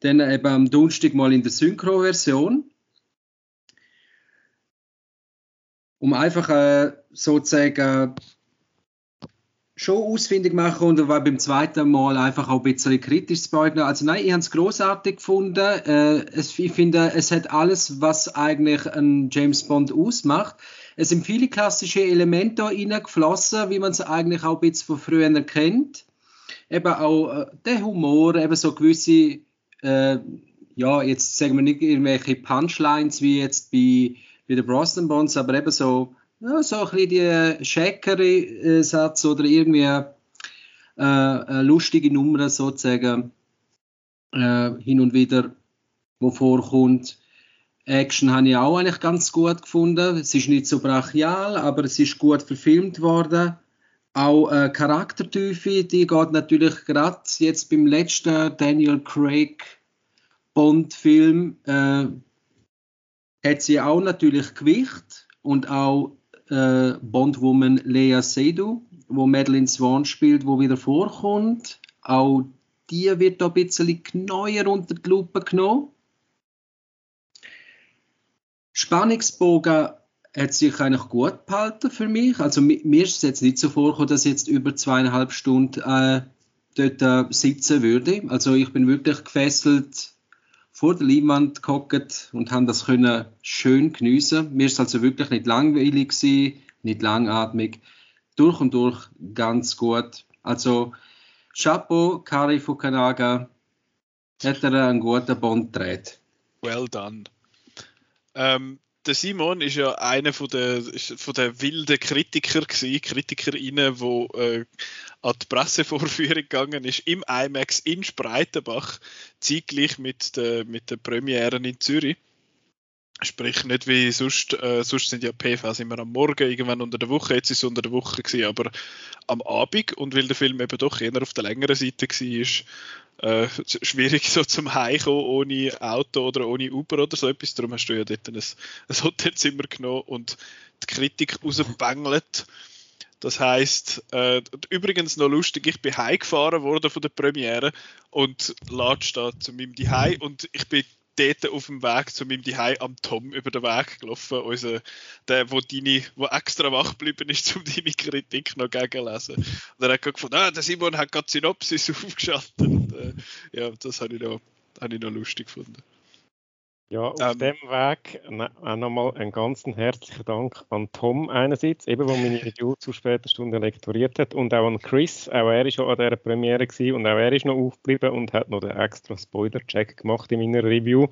dann eben am Donnerstag mal in der Synchro-Version. Um einfach äh, sozusagen schon ausfindig machen und war beim zweiten Mal einfach auch ein bisschen kritisch zu beäugen. Also nein, ich habe es großartig gefunden. Äh, es, ich finde, es hat alles, was eigentlich ein James Bond ausmacht. Es sind viele klassische Elemente da reingeflossen, wie man es eigentlich auch ein bisschen von früher kennt. Eben auch äh, der Humor, eben so gewisse, äh, ja, jetzt sagen wir nicht irgendwelche Punchlines wie jetzt bei, bei den Brosnan Bonds, aber eben so, ja, so ein bisschen die schäkere Satz oder irgendwie äh, eine lustige Nummer sozusagen äh, hin und wieder, wo vorkommt. Action habe ich auch eigentlich ganz gut gefunden. Es ist nicht so brachial, aber es ist gut verfilmt worden. Auch äh, Charaktertiefe, die geht natürlich gerade jetzt beim letzten Daniel Craig Bond-Film äh, hat sie auch natürlich Gewicht und auch äh, Bondwoman Lea Seydoux, wo Madeline Swan spielt, wo wieder vorkommt. Auch die wird da ein bisschen neuer unter die Lupe genommen. Spannungsbogen hat sich eigentlich gut behalten für mich. Also mi- mir ist es jetzt nicht so vorgekommen, dass ich jetzt über zweieinhalb Stunden äh, dort äh, sitzen würde. Also ich bin wirklich gefesselt vor der Leinwand gehockt und haben das können schön geniessen. Mir ist also wirklich nicht langweilig gewesen, nicht langatmig, durch und durch ganz gut. Also Chapeau, Kari Fukunaga, hat er einen guten Bond gedreht. Well done. Ähm, der Simon ist ja einer von der, von der wilden Kritiker gewesen, KritikerInnen, wo äh, an die Pressevorführung gegangen ist im IMAX in Spreitenbach, zeitgleich mit der, mit der Premiere in Zürich. Sprich, nicht wie sonst, äh, sonst sind ja PVs immer am Morgen, irgendwann unter der Woche, jetzt ist es unter der Woche gewesen, aber am Abend und weil der Film eben doch eher auf der längeren Seite war, äh, schwierig so zum Heimkommen ohne Auto oder ohne Uber oder so etwas. Darum hast du ja dort ein, ein Hotelzimmer genommen und die Kritik rausgebängelt. Das heisst, äh, übrigens noch lustig, ich bin heimgefahren worden von der Premiere und latsch da zu meinem Zuhause und ich bin dort auf dem Weg zu meinem Zuhause am Tom über den Weg gelaufen, unser, der, wo, deine, wo extra wach geblieben ist, um deine Kritik noch gegenlesen. Und er hat gefunden, ah, der Simon hat gerade Synopsis aufgeschaltet. Und, äh, ja, das habe ich, noch, habe ich noch lustig gefunden. Ja, auf Ähm. dem Weg ne- auch nochmal einen ganz herzlichen Dank an Tom einerseits, eben, der meine Review zu später Stunde lektoriert hat, und auch an Chris, auch er ist schon an dieser Premiere gewesen, und auch er ist noch aufgeblieben und hat noch den extra Spoiler-Check gemacht in meiner Review,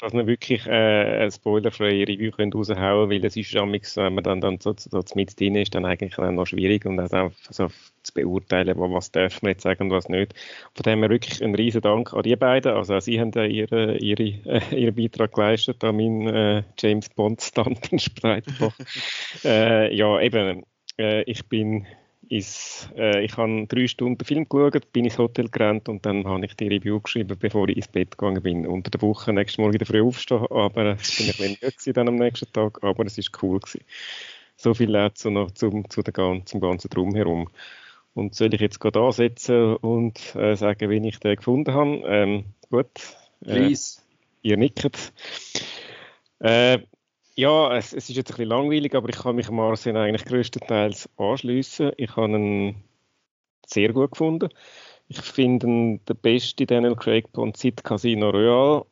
dass wir wirklich äh, eine spoilerfreie Review können raushauen weil es ist amigs, wenn man dann, dann so, so mit drin ist, dann eigentlich dann noch schwierig und auch so zu beurteilen, was dürfen wir jetzt sagen und was nicht. Von dem her wirklich einen riesen Dank an die beiden. Also auch sie haben da ihre, ihre, äh, ihren Beitrag geleistet an meinen äh, James Bond Stand in Spreitenbach. äh, ja, eben, äh, ich bin ins, äh, ich habe drei Stunden Film geschaut, bin ins Hotel gerannt und dann habe ich die Review geschrieben, bevor ich ins Bett gegangen bin. Unter der Woche, nächsten Morgen wieder früh aufstehen, aber es bin ich ein bisschen müde dann am nächsten Tag, aber es ist cool gewesen. So viel dazu noch zum, zu der, zum ganzen Drumherum. Und soll ich jetzt gerade ansetzen und äh, sagen, wen ich den gefunden habe? Ähm, gut. Äh, Please. ihr nickt. Äh, ja, es, es ist jetzt ein bisschen langweilig, aber ich kann mich Marcel eigentlich größtenteils anschließen. Ich habe ihn sehr gut gefunden. Ich finde ihn der beste Daniel Craig Bond seit Casino Royale.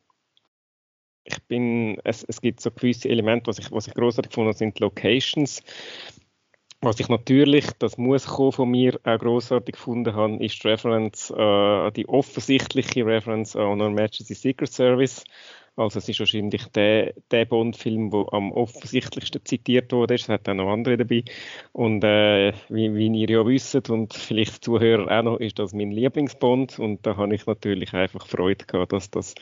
Ich bin, es, es gibt so gewisse Elemente, was ich, was ich großartig gefunden habe, sind Locations. Was ich natürlich, das muss kommen von mir, auch großartig gefunden habe, ist die Reference, äh, die offensichtliche Reference an Majesty's Secret Service. Also es ist wahrscheinlich der, der Bond-Film, der am offensichtlichsten zitiert wurde. Es hat auch noch andere dabei. Und äh, wie, wie ihr ja wisst und vielleicht Zuhörer auch noch, ist das mein Lieblingsbond. Und da habe ich natürlich einfach Freude gehabt, dass das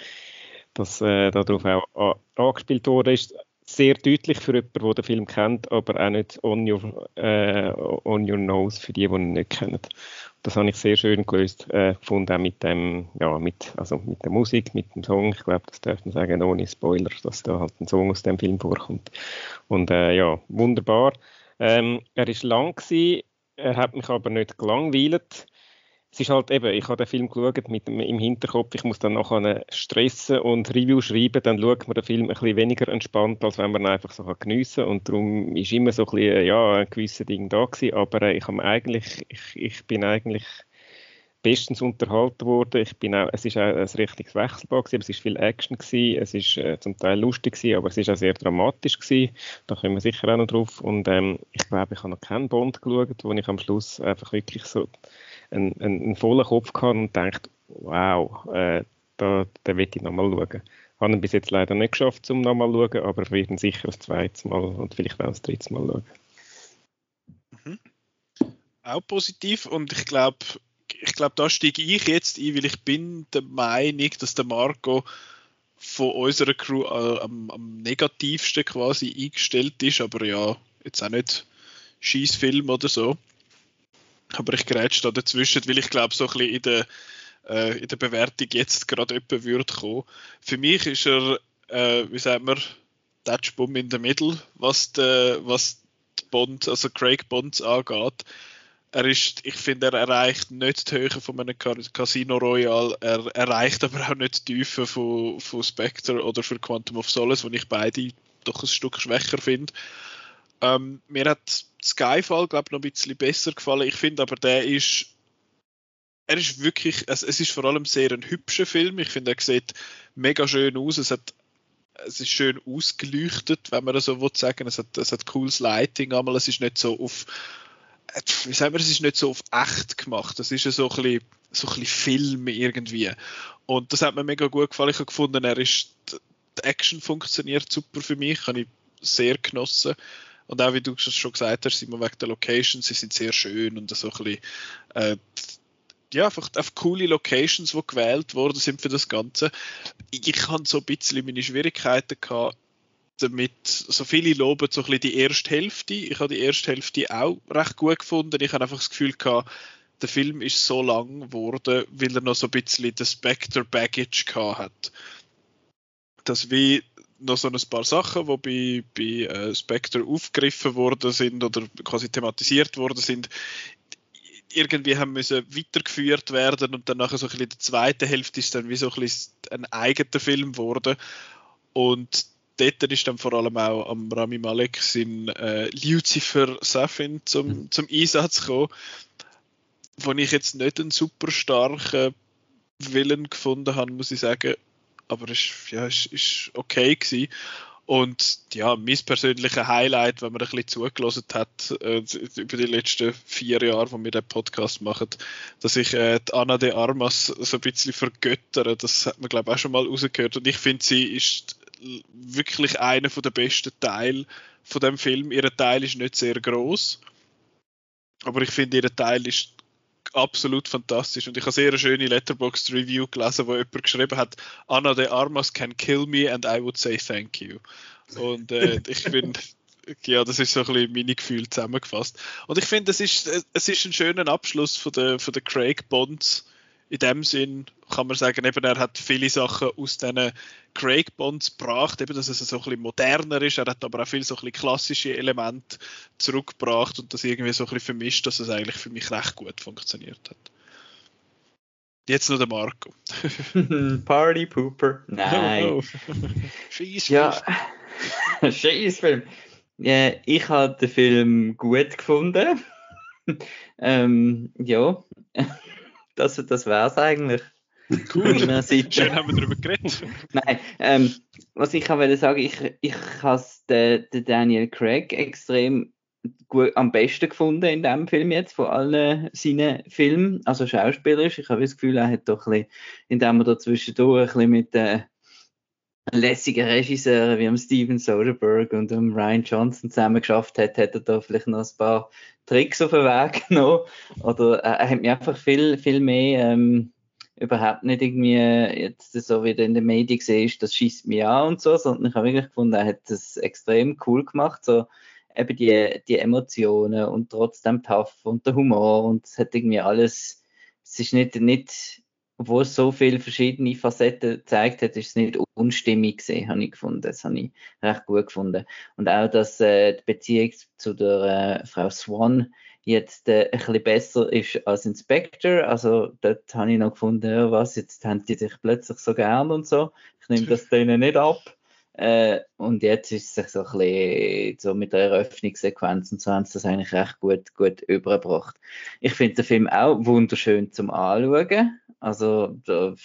dass äh, darauf auch angespielt wurde. Sehr deutlich für jemanden, der den Film kennt, aber auch nicht on your, äh, on your nose für die, die ihn nicht kennen. Das habe ich sehr schön gelöst äh, gefunden, auch mit dem, ja, mit, also mit der Musik, mit dem Song. Ich glaube, das darf man sagen, ohne Spoiler, dass da halt ein Song aus dem Film vorkommt. Und äh, ja, wunderbar. Ähm, er ist lang gewesen, er hat mich aber nicht gelangweilt es ist halt eben, ich habe den Film geschaut mit dem, im Hinterkopf, ich muss dann nachher stressen und Review schreiben, dann schaut man den Film ein bisschen weniger entspannt, als wenn man ihn einfach so geniessen kann. Und darum ist immer so ein bisschen, ja, ein gewisses Ding da gewesen, aber äh, ich habe eigentlich, ich, ich bin eigentlich bestens unterhalten worden. Ich bin auch, es ist auch ein richtiges Wechselbad gewesen, es ist viel Action gewesen, es ist äh, zum Teil lustig gewesen, aber es ist auch sehr dramatisch gewesen. Da kommen wir sicher auch noch drauf. Und ähm, ich glaube, ich habe noch keinen Bond geschaut, wo ich am Schluss einfach wirklich so einen, einen, einen vollen Kopf gehabt und denkt, wow, äh, da, da will ich nochmal schauen. Habe ihn bis jetzt leider nicht geschafft, um nochmal zu schauen, aber ich werde ihn sicher das zweite Mal und vielleicht auch das dritte Mal schauen. Auch positiv und ich glaube, ich glaube, da steige ich jetzt ein, weil ich bin der Meinung, dass der Marco von unserer Crew äh, am, am negativsten quasi eingestellt ist, aber ja, jetzt auch nicht Schießfilm oder so. Aber ich grätsch da dazwischen, weil ich glaube, so ein bisschen in der, äh, in der Bewertung jetzt gerade jemand würde kommen. Für mich ist er, äh, wie sagt man, Touch Boom in the Middle, was die, was die Bond, also Craig Bonds angeht. Er ist, ich finde, er erreicht nicht die Höhe von einem Casino Royale, er erreicht aber auch nicht die Tiefe von, von Spectre oder für Quantum of Solace, wo ich beide doch ein Stück schwächer finde. Ähm, mir hat Skyfall, glaube ich, noch ein bisschen besser gefallen. Ich finde aber, der ist er ist wirklich, es, es ist vor allem sehr ein hübscher Film. Ich finde, er sieht mega schön aus. Es hat es ist schön ausgeleuchtet, wenn man das so will sagen. Es hat, es hat cooles Lighting, aber es ist nicht so auf, wie sagen wir, es ist nicht so auf echt gemacht. Es ist so ein bisschen, so ein bisschen Film irgendwie. Und das hat mir mega gut gefallen. Ich habe gefunden, er ist, die Action funktioniert super für mich, habe ich sehr genossen. Und auch wie du schon gesagt hast, Simon, wegen der Locations, sie sind sehr schön und so ein bisschen, äh, ja, einfach, einfach coole Locations, die gewählt worden sind für das Ganze. Ich hatte so ein bisschen meine Schwierigkeiten gehabt, damit, so viele loben so ein bisschen die erste Hälfte. Ich habe die erste Hälfte auch recht gut gefunden. Ich habe einfach das Gefühl gehabt, der Film ist so lang geworden, weil er noch so ein bisschen das Spectre Baggage gehabt hat. Dass wie noch so ein paar Sachen, die bei, bei äh, Spectre aufgegriffen worden sind oder quasi thematisiert worden sind, irgendwie haben müssen weitergeführt werden und dann nachher so ein bisschen die zweite Hälfte ist dann wie so ein, bisschen ein eigener Film geworden. Und dort ist dann vor allem auch am Rami Malek sein äh, Lucifer Safin zum, mhm. zum Einsatz gekommen, wo ich jetzt nicht einen super starken Willen gefunden habe, muss ich sagen, aber es ja, ist, ist okay gewesen. Und ja, mein persönliches Highlight, wenn man ein bisschen zugelassen hat äh, über die letzten vier Jahre, wo wir den Podcast machen, dass ich äh, die Anna de Armas so ein bisschen vergöttere, das hat man glaube ich auch schon mal rausgehört. Und ich finde, sie ist wirklich einer der besten Teile von dem Film. Ihr Teil ist nicht sehr groß, aber ich finde, ihr Teil ist absolut fantastisch. Und ich habe sehr eine schöne Letterboxd Review gelesen, wo jemand geschrieben hat, Anna de Armas can kill me and I would say thank you. Und äh, ich finde, ja, das ist so ein bisschen meine Gefühle zusammengefasst. Und ich finde, es ist, es ist ein schöner Abschluss von der, von der Craig Bonds in dem Sinn kann man sagen, eben, er hat viele Sachen aus diesen Craig Bonds gebracht, eben, dass es so ein bisschen moderner ist. Er hat aber auch viele so ein bisschen klassische Elemente zurückgebracht und das irgendwie so ein bisschen vermischt, dass es eigentlich für mich recht gut funktioniert hat. Jetzt noch der Marco. Party Pooper. Nein. Oh, oh. Scheiß ja. Scheißfilm. Ja, ich habe den Film gut gefunden. ähm, ja das, das wäre es eigentlich. Cool. Schön haben wir darüber geredet. Nein, ähm, was ich wollte sagen, ich, ich habe den, den Daniel Craig extrem gut, am besten gefunden in dem Film jetzt, von allen seinen Filmen, also schauspielerisch. Ich habe das Gefühl, er hat doch ein bisschen, indem er da zwischendurch ein bisschen mit den lässigen Regisseuren wie am Steven Soderbergh und dem Ryan Johnson zusammen geschafft hat, hat er da vielleicht noch ein paar Tricks auf den Weg genommen. Oder äh, er hat mir einfach viel, viel mehr ähm, überhaupt nicht irgendwie jetzt so wie in den Medien gesehen das schießt mich an und so, sondern ich habe wirklich gefunden, er hat das extrem cool gemacht, so eben die, die Emotionen und trotzdem tough und der Humor und es hat irgendwie alles, es ist nicht, nicht obwohl es so viele verschiedene Facetten gezeigt hat, ist es nicht unstimmig gesehen, habe ich gefunden. Das habe ich recht gut gefunden. Und auch, dass äh, die Beziehung zu der äh, Frau Swan jetzt äh, ein bisschen besser ist als Inspector. Also dort habe ich noch gefunden, ja, was, jetzt haben die sich plötzlich so gern und so. Ich nehme das denen nicht ab. Äh, und jetzt ist es so ein bisschen so mit der Eröffnungssequenz und so haben sie das eigentlich recht gut, gut übergebracht. Ich finde den Film auch wunderschön zum Anschauen. Also da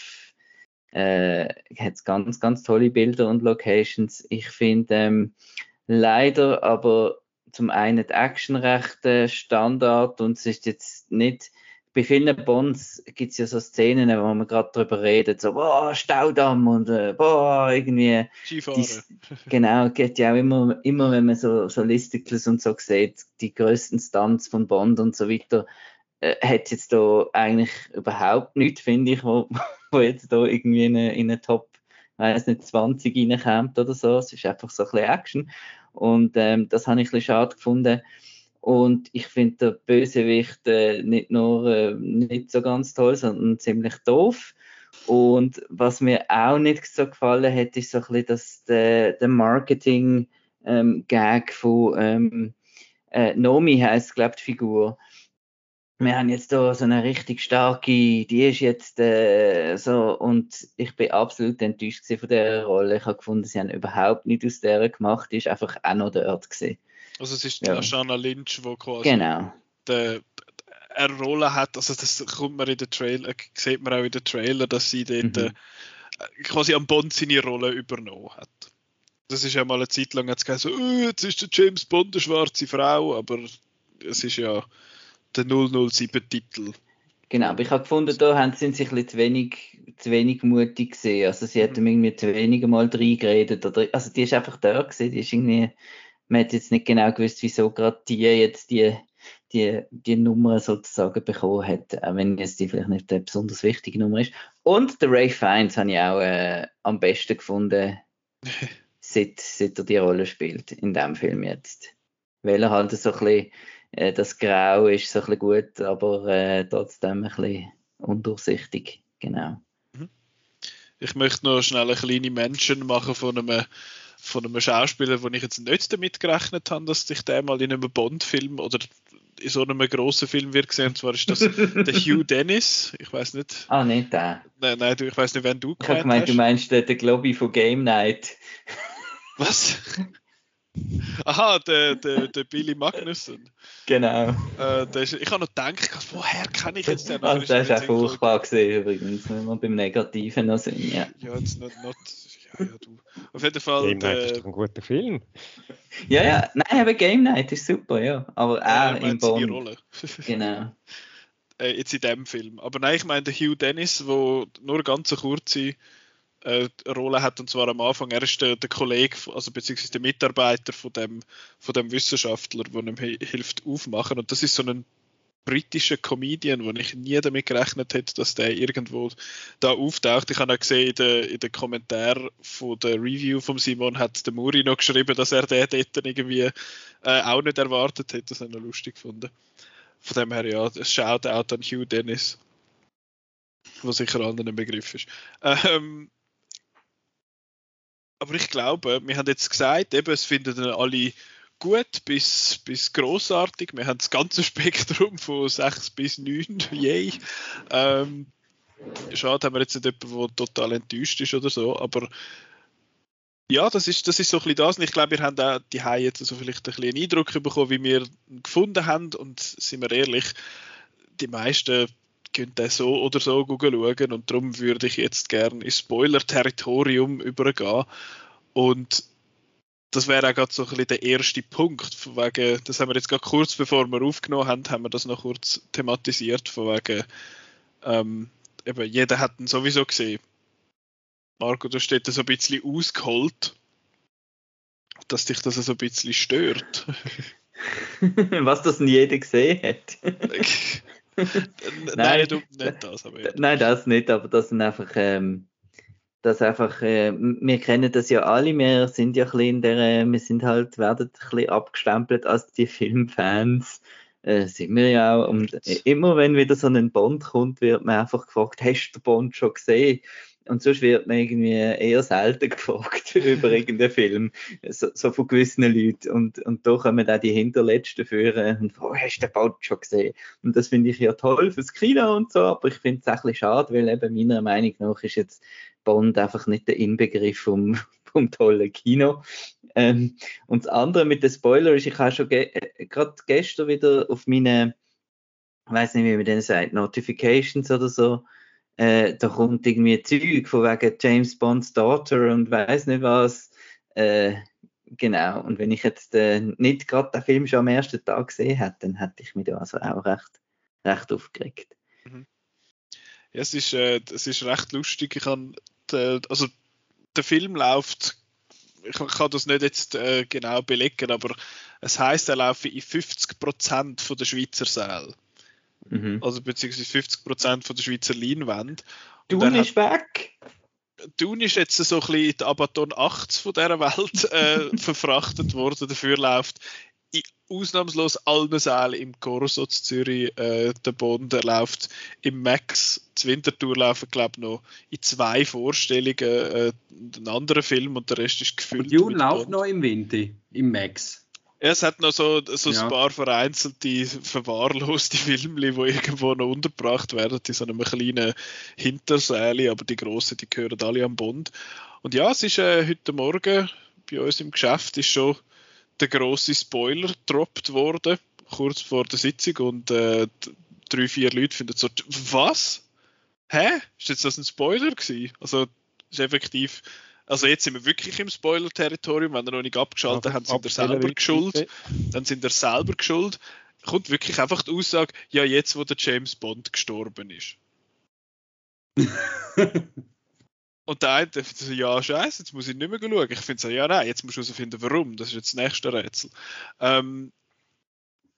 äh, hat ganz, ganz tolle Bilder und Locations. Ich finde ähm, leider aber zum einen die Action recht äh, Standard und es ist jetzt nicht bei vielen Bonds gibt es ja so Szenen, wo man gerade darüber redet, so, boah, Staudamm und äh, boah, irgendwie. Dies, genau, geht ja auch immer, immer, wenn man so, so Listicles und so sieht, die größten Stunts von Bond und so weiter, äh, hat jetzt da eigentlich überhaupt nichts, finde ich, wo, wo jetzt da irgendwie in eine, in eine Top, weiß nicht, 20 reinkommt oder so. Es ist einfach so ein bisschen Action. Und ähm, das habe ich ein bisschen schade gefunden. Und ich finde der Bösewicht äh, nicht nur äh, nicht so ganz toll, sondern ziemlich doof. Und was mir auch nicht so gefallen hat, ist so ein bisschen das, der, der Marketing-Gag ähm, von ähm, äh, Nomi heißt, glaube ich, die Figur. Wir haben jetzt da so eine richtig starke, die ist jetzt äh, so, und ich bin absolut enttäuscht von der Rolle. Ich habe gefunden, sie haben überhaupt nicht aus der gemacht, die ist einfach auch noch dort gewesen. Also es ist Ja. Ashana Lynch, wo quasi Genau. der, eine Rolle hat, also das kommt man in den Trailer, sieht man auch in den Trailer, dass sie dort Mhm. äh, quasi am Bond seine Rolle übernommen hat. Das ist ja mal eine Zeit lang jetzt so, oh, jetzt ist der James Bond eine schwarze Frau, aber es ist ja der 007-Titel. Genau, aber ich habe gefunden, da haben, sind sie ein bisschen zu wenig, zu wenig mutig gesehen. Also sie hätten irgendwie zu wenig mal reingeredet. Oder, also die ist einfach da gewesen, die ist irgendwie, man hat jetzt nicht genau gewusst, wieso gerade die jetzt die, die, die Nummer sozusagen bekommen hat, auch wenn jetzt die vielleicht nicht eine besonders wichtige Nummer ist. Und der Ray Fiennes habe ich auch äh, am besten gefunden, seit, seit er die Rolle spielt in dem Film jetzt. Weil er halt so ein bisschen, äh, das Grau ist so ein bisschen gut, aber äh, trotzdem ein bisschen undurchsichtig. Genau. Ich möchte noch schnell eine kleine Mention machen von einem, von einem Schauspieler, wo ich jetzt nicht damit gerechnet habe, dass ich den mal in einem Bond-Film oder in so einem grossen Film wird sehen. Und zwar ist das der Hugh Dennis. Ich weiß nicht. Ah, nicht der. Nein, nein, du, ich weiß nicht, wen du Ich gemeint gemeint, hast. du meinst den, den Globby von Game Night. Was? Aha, der, der, der Billy Magnussen. Genau. Äh, der ist, ich habe noch gedacht, woher kann ich jetzt den Also, der ist mir auch in den furchtbar gesehen übrigens, wenn wir beim Negativen noch sind. Ja. Ja, jetzt nicht, nicht ja, ja, du. Auf jeden Fall, Game Night ist der, doch ein guter Film. ja, ja. nein, aber Game Night ist super, ja. Aber er im meint seine Bond. Rolle. Genau. äh, jetzt in dem Film. Aber nein, ich meine der Hugh Dennis, wo nur ganz eine kurze äh, Rolle hat, und zwar am Anfang. Er ist der, der Kollege, also beziehungsweise der Mitarbeiter von dem, von dem Wissenschaftler, der ihm hi- hilft aufmachen. Und das ist so ein britischer Comedian, wo ich nie damit gerechnet hätte, dass der irgendwo da auftaucht. Ich habe auch gesehen, in den, in den Kommentaren von der Review von Simon hat der Muri noch geschrieben, dass er den dort irgendwie äh, auch nicht erwartet hätte. Das habe ich noch lustig gefunden. Von dem her, ja, Shoutout an Hugh Dennis. Was sicher ein Begriff ist. Ähm, aber ich glaube, wir haben jetzt gesagt, eben, es finden alle gut bis, bis großartig. Wir haben das ganze Spektrum von 6 bis 9. Yay. Ähm, schade, haben wir jetzt nicht jemanden, der total enttäuscht ist oder so, aber ja, das ist, das ist so ein bisschen das. Und ich glaube, wir haben auch die jetzt so vielleicht ein bisschen einen Eindruck bekommen, wie wir ihn gefunden haben. Und sind wir ehrlich, die meisten können den so oder so schauen. Und darum würde ich jetzt gerne ins Spoiler-Territorium übergehen. Und das wäre auch gerade so ein bisschen der erste Punkt. Von wegen, das haben wir jetzt gerade kurz bevor wir aufgenommen haben, haben wir das noch kurz thematisiert. Von wegen, ähm, eben, jeder hat ihn sowieso gesehen. Marco, du steht so ein bisschen ausgeholt, dass dich das so ein bisschen stört. Was das nie jeder gesehen hat. Nein, du, nicht das, aber ja. Nein, das nicht, aber das sind einfach, ähm, das einfach, äh, wir kennen das ja alle, wir sind ja ein bisschen in der, äh, wir sind halt, werden ein bisschen abgestempelt als die Filmfans, äh, sind wir ja auch. Und äh, immer wenn wieder so ein Bond kommt, wird man einfach gefragt, hast du den Bond schon gesehen? Und sonst wird man irgendwie eher selten gefragt über irgendeinen Film, so, so von gewissen Leuten. Und, und da kommen auch die Hinterletzten führen und fragen, hast du den Bond schon gesehen? Und das finde ich ja toll fürs Kino und so, aber ich finde es ein bisschen schade, weil eben meiner Meinung nach ist jetzt Bond einfach nicht der Inbegriff vom, vom tollen Kino. Ähm, und das andere mit den Spoiler ist, ich habe schon ge äh, gerade gestern wieder auf meine, ich weiß nicht, wie man denen sagt, Notifications oder so, äh, da kommt irgendwie Zeug von wegen James Bonds Daughter und weiß nicht was. Äh, genau. Und wenn ich jetzt äh, nicht gerade den Film schon am ersten Tag gesehen hätte, dann hätte ich mich da also auch recht, recht aufgeregt. Ja, es ist, äh, es ist recht lustig. Ich kann, äh, also der Film läuft, ich kann das nicht jetzt äh, genau belegen, aber es heißt, er laufe in 50% von der Schweizer Säle. Mhm. Also beziehungsweise 50% von der Schweizer Leinwand. Dune ist weg! Dun ist jetzt so ein bisschen in die Abaton 80 von dieser Welt äh, verfrachtet worden. Dafür läuft in ausnahmslos allen Sälen im Corso zu Zürich äh, der Bond. Er läuft im Max, zur Wintertour laufen, glaube ich, noch in zwei Vorstellungen äh, einen anderen Film und der Rest ist gefüllt. Und Dune läuft noch im Winter, im Max. Ja, es hat noch so, so Ja. ein paar vereinzelte, verwahrloste Filme, die irgendwo noch untergebracht werden, in so einem kleinen Hintersäle, aber die grossen, die gehören alle am Bond. Und ja, es ist äh, heute Morgen bei uns im Geschäft ist schon der grosse Spoiler gedroppt worden, kurz vor der Sitzung und äh, drei, vier Leute finden so, was? Hä? Ist jetzt das ein Spoiler gewesen? Also, ist effektiv, also jetzt sind wir wirklich im Spoiler-Territorium, wenn ihr noch nicht abgeschaltet habt, sind ihr selber geschuld dann sind er selber geschuld. Kommt wirklich einfach die Aussage, ja, jetzt, wo der James Bond gestorben ist. Und der eine so, ja, scheiße, jetzt muss ich nicht mehr schauen. Ich finde so, ja, nein, jetzt musst du herausfinden, warum. Das ist jetzt das nächste Rätsel. Ähm,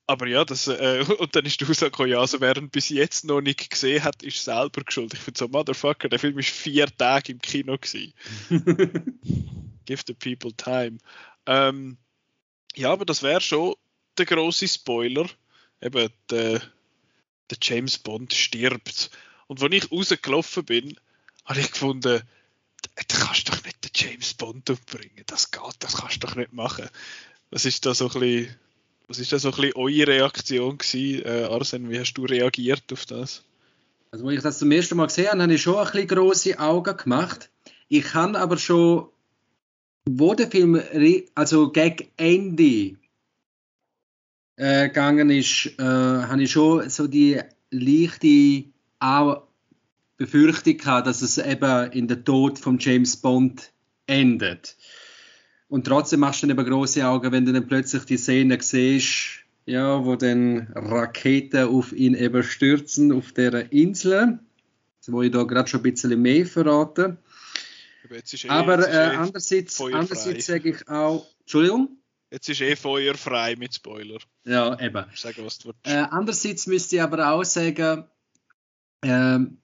aber ja, das, äh, und dann ist die Aussage gekommen, ja, also wer ihn bis jetzt noch nicht gesehen hat, ist selber geschuld. Ich finde so, Motherfucker, der Film ist vier Tage im Kino gewesen. Give the people time. Ähm, ja, aber das wäre schon der große Spoiler. Eben, der, der James Bond stirbt. Und als ich rausgelaufen bin, habe ich gefunden, da kannst du doch nicht den James Bond umbringen. Das geht, das kannst du doch nicht machen. Was ist da so ein bisschen, was ist da so ein bisschen eure Reaktion gewesen? Äh, Arsen, wie hast du reagiert auf das? Also, als ich das zum ersten Mal gesehen habe, habe ich schon ein bisschen grosse Augen gemacht. Ich habe aber schon, wo der Film also gegen Ende äh, gegangen ist, äh, habe ich schon so die leichte Befürchtung gehabt, dass es eben in der Tod von James Bond endet. Und trotzdem machst du dann eben große Augen, wenn du dann plötzlich die Szene siehst, ja, wo dann Raketen auf ihn eben stürzen auf der Insel. Jetzt wo ich da gerade schon ein bisschen mehr verrate. Aber Jetzt ist eh, Aber äh, eh, andererseits, andererseits sage ich auch, Entschuldigung? jetzt ist eh feuerfrei mit Spoiler. Ja, eben. Sag, was du willst. Äh, andererseits müsste ich aber auch sagen, ähm,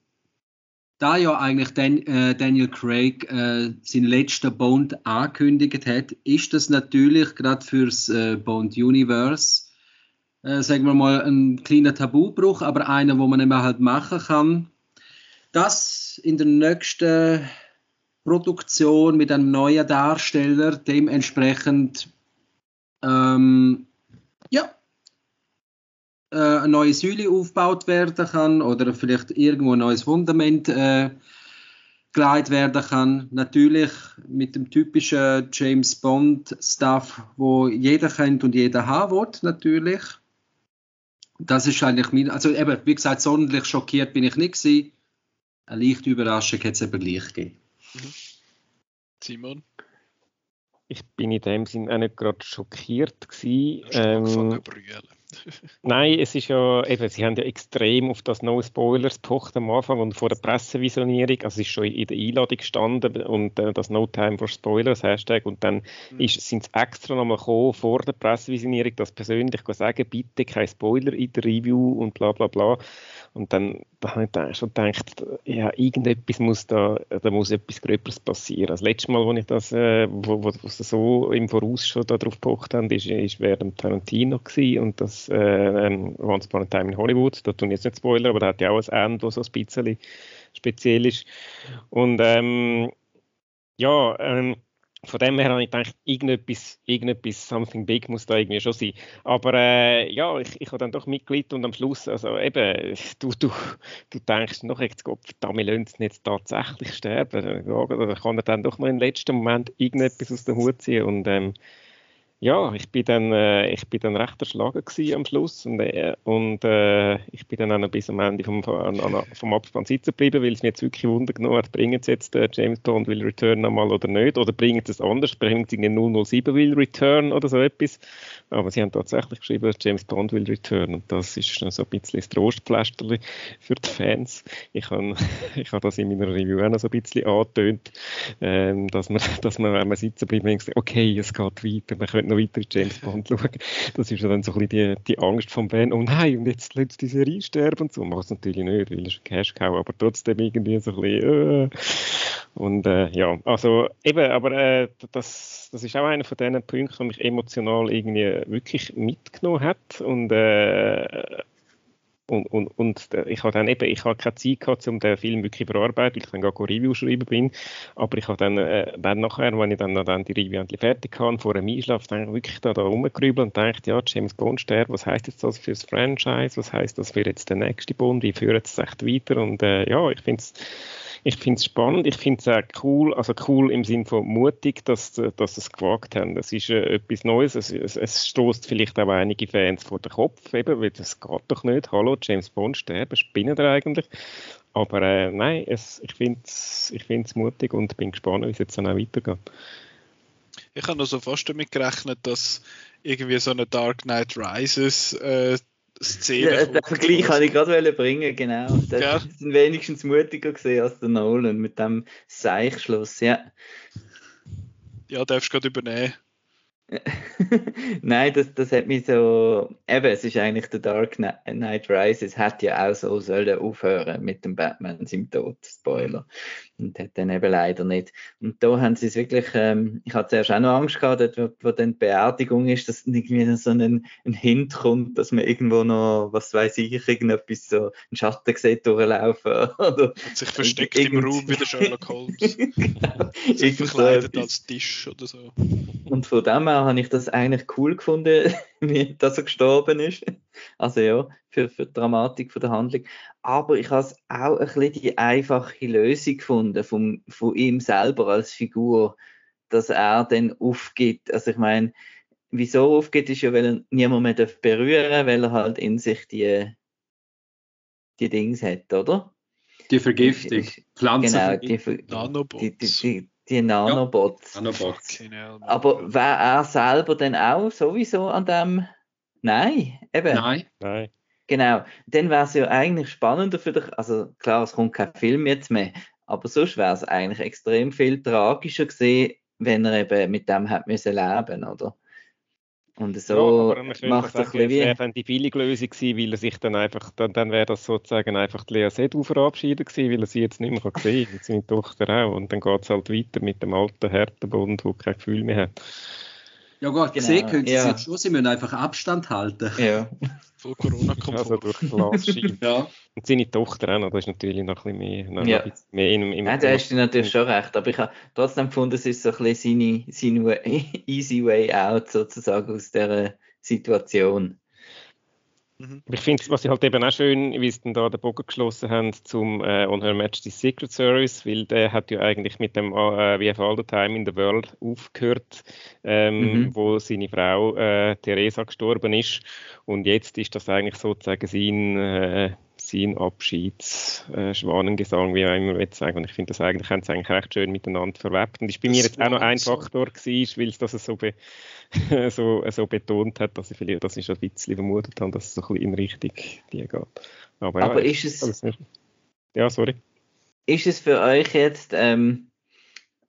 da ja eigentlich Dan, äh, Daniel Craig äh, seinen letzten Bond angekündigt hat, ist das natürlich gerade fürs äh, Bond Universe, äh, sagen wir mal, ein kleiner Tabubruch, aber einer, wo man eben halt machen kann. Das in der nächsten Produktion mit einem neuen Darsteller dementsprechend ähm, äh, eine neue Säule aufgebaut werden kann oder vielleicht irgendwo ein neues Fundament äh, geleitet werden kann. Natürlich mit dem typischen James Bond Stuff, wo jeder kennt und jeder haben will, natürlich. Das ist eigentlich mein, also eben, wie gesagt, sonderlich schockiert bin ich nicht gewesen. Eine leichte Überraschung hat es eben gleich gegeben. Simon? Ich bin in dem Sinn auch nicht gerade schockiert gewesen. Ähm. Nein, es ist ja, eben, sie haben ja extrem auf das No Spoilers gepocht am Anfang und vor der Pressevisionierung, also es ist schon in der Einladung gestanden und äh, das No Time for Spoilers Hashtag. Und dann ist, sind sie extra nochmal gekommen vor der Pressevisionierung, das persönlich sagen, bitte kein Spoiler in der Review und bla bla bla. Und dann da habe ich schon gedacht, ja, irgendetwas muss da, da muss etwas Gröberes passieren. Das letzte Mal, als ich das, äh, wo, wo, wo sie so im Voraus schon darauf gepocht haben, ist, ist während Tarantino gewesen und das äh, ähm, Once Upon a Time in Hollywood. Da tun ich jetzt nicht Spoiler, aber da hat ja auch ein Ende, das so ein bisschen speziell ist. Und ähm, ja, ähm, von dem her habe ich gedacht, irgendetwas, irgendetwas, something big muss da irgendwie schon sein. Aber äh, ja, ich, ich habe dann doch mitgelitten und am Schluss, also eben, du, du, du denkst noch, jetzt Gott, verdammt, wir lassen jetzt tatsächlich sterben. Ja, Oder kann er dann doch mal im letzten Moment irgendetwas aus dem Hut ziehen und ähm, ja, ich bin dann, äh, ich bin dann recht erschlagen am Schluss und, äh, und äh, ich bin dann auch noch bis am Ende vom, an, vom Abspann sitzen geblieben, weil es mir jetzt wirklich Wunder genommen hat, bringen sie jetzt äh, James Bond will Return nochmal oder nicht, oder bringen sie es anders, bringen sie den 007 will Return oder so etwas, aber sie haben tatsächlich geschrieben, James Bond will Return und das ist so ein bisschen das Trostpflasterli für die Fans. Ich habe ich hab das in meiner Review auch noch so ein bisschen angetönt, ähm, dass man, dass man, wenn man sitzen bleibt, denkt, okay, es geht weiter, man könnte noch weiter in James Bond schauen. Das ist ja dann so ein bisschen die, die Angst vom Fan, oh nein, und jetzt lässt die Serie sterben so. Macht es natürlich nicht, weil es ein Cash-Cow, aber trotzdem irgendwie so ein bisschen, äh. Und äh, ja, also eben, aber äh, das, das ist auch einer von diesen Punkten, der mich emotional irgendwie wirklich mitgenommen hat. Und äh, und, und, und ich habe dann eben, ich habe keine Zeit gehabt, um den Film wirklich bearbeiten, weil ich dann gar kein Review schreiben bin. Aber ich habe dann, äh, dann nachher, wenn ich dann, dann die Review endlich fertig hatte, vor dem Einschlaf, dann wirklich da, da rumgerübelt und dachte, ja, James Bond sterbt, was heißt jetzt das für das Franchise? Was heißt das für jetzt den nächsten Bond? Wie führt es echt weiter? Und äh, ja, ich finde es ich finde es spannend, ich finde es auch cool, also cool im Sinne von mutig, dass, dass sie es gewagt haben. Das ist äh, etwas Neues, es, es, es stoßt vielleicht auch einige Fans vor den Kopf, eben, weil das geht doch nicht. Hallo, James Bond sterben, spinnen er eigentlich? Aber äh, nein, es, ich finde es ich mutig und bin gespannt, wie es jetzt dann auch weitergeht. Ich habe noch so fast damit gerechnet, dass irgendwie so eine Dark Knight Rises äh, Szene. Ja, den Vergleich kann ich gerade bringen, genau. Das ja. sind wenigstens mutiger gesehen als der Nolan mit dem Seichschluss, ja. Ja, darfst du gerade übernehmen. Nein, das, das hat mich so. Eben, es ist eigentlich der Dark Knight Rises, hat ja auch so sollen aufhören mit dem Batman seinem Tod, Spoiler. Und hat dann eben leider nicht. Und da haben sie es wirklich, ähm, ich hatte zuerst auch noch Angst gehabt, dort, wo, wo dann die Beerdigung ist, dass irgendwie so ein, ein Hint kommt, dass man irgendwo noch, was weiß ich, irgendetwas so einen Schatten sieht durchlaufen. Oder sich versteckt im Raum wie der Sherlock Holmes. genau. Sich verkleidet als Tisch oder so. Und von dem her habe ich das eigentlich cool gefunden, wie, dass er gestorben ist. Also ja, für, für die Dramatik von der Handlung. Aber ich habe es auch ein bisschen die einfache Lösung gefunden vom, von ihm selber als Figur, dass er dann aufgibt. Also ich meine, wieso aufgibt, ist ja, weil er niemand mehr berühren darf, weil er halt in sich die, die Dings hat, oder? Die Vergiftung. Pflanzen. Genau, die. Die, die, die, Nanobots. Ja, Nanobots. Aber wäre er selber dann auch sowieso an dem? Nein, eben. Nein. Nein. Genau. Dann wäre es ja eigentlich spannender für dich. Also klar, es kommt kein Film jetzt mehr, aber sonst wäre es eigentlich extrem viel tragischer gesehen, wenn er eben mit dem hat müssen leben, oder? Und so ja, macht es ein bisschen wie... wäre dann die billige Lösung gewesen, weil er sich dann einfach, dann, dann wäre das sozusagen einfach die Lea Seydoux verabschiedet gewesen, weil er sie jetzt nicht mehr kann sehen kann, seine Tochter auch. Und dann geht es halt weiter mit dem alten Härtebund, der kein Gefühl mehr hat. Ja gut, genau, gesehen können sie ja. jetzt schon, sie müssen einfach Abstand halten. Ja. Voll Corona-konform. Also durch Glasscheiben. ja. Und seine Tochter auch noch, das ist natürlich noch ein bisschen mehr, noch ja. ein bisschen mehr im, im Nein, da hast du natürlich schon recht, aber ich habe trotzdem gefunden, es ist so ein bisschen seine, seine easy way out sozusagen aus dieser Situation. Mhm. Ich finde, was ich halt eben auch schön, wie sie da den Bogen geschlossen haben zum äh, On Her Majesty's Secret Service, weil der hat ja eigentlich mit dem äh, We Have All the Time in the World aufgehört, ähm, mhm. wo seine Frau äh, Theresa gestorben ist. Und jetzt ist das eigentlich sozusagen sein äh, Abschiedsschwanengesang, äh, wie auch immer jetzt sagen. Und ich finde das eigentlich, haben sie eigentlich recht schön miteinander verwebt. Und ich bin mir jetzt auch noch ein Faktor gewesen, weil es das so, be so, so betont hat, dass ich, vielleicht, dass ich schon ein bisschen vermutet habe, dass es so ein bisschen in Richtung die geht. Aber, ja, Aber ist es... Ja, sorry. Ist es für euch jetzt... Ähm,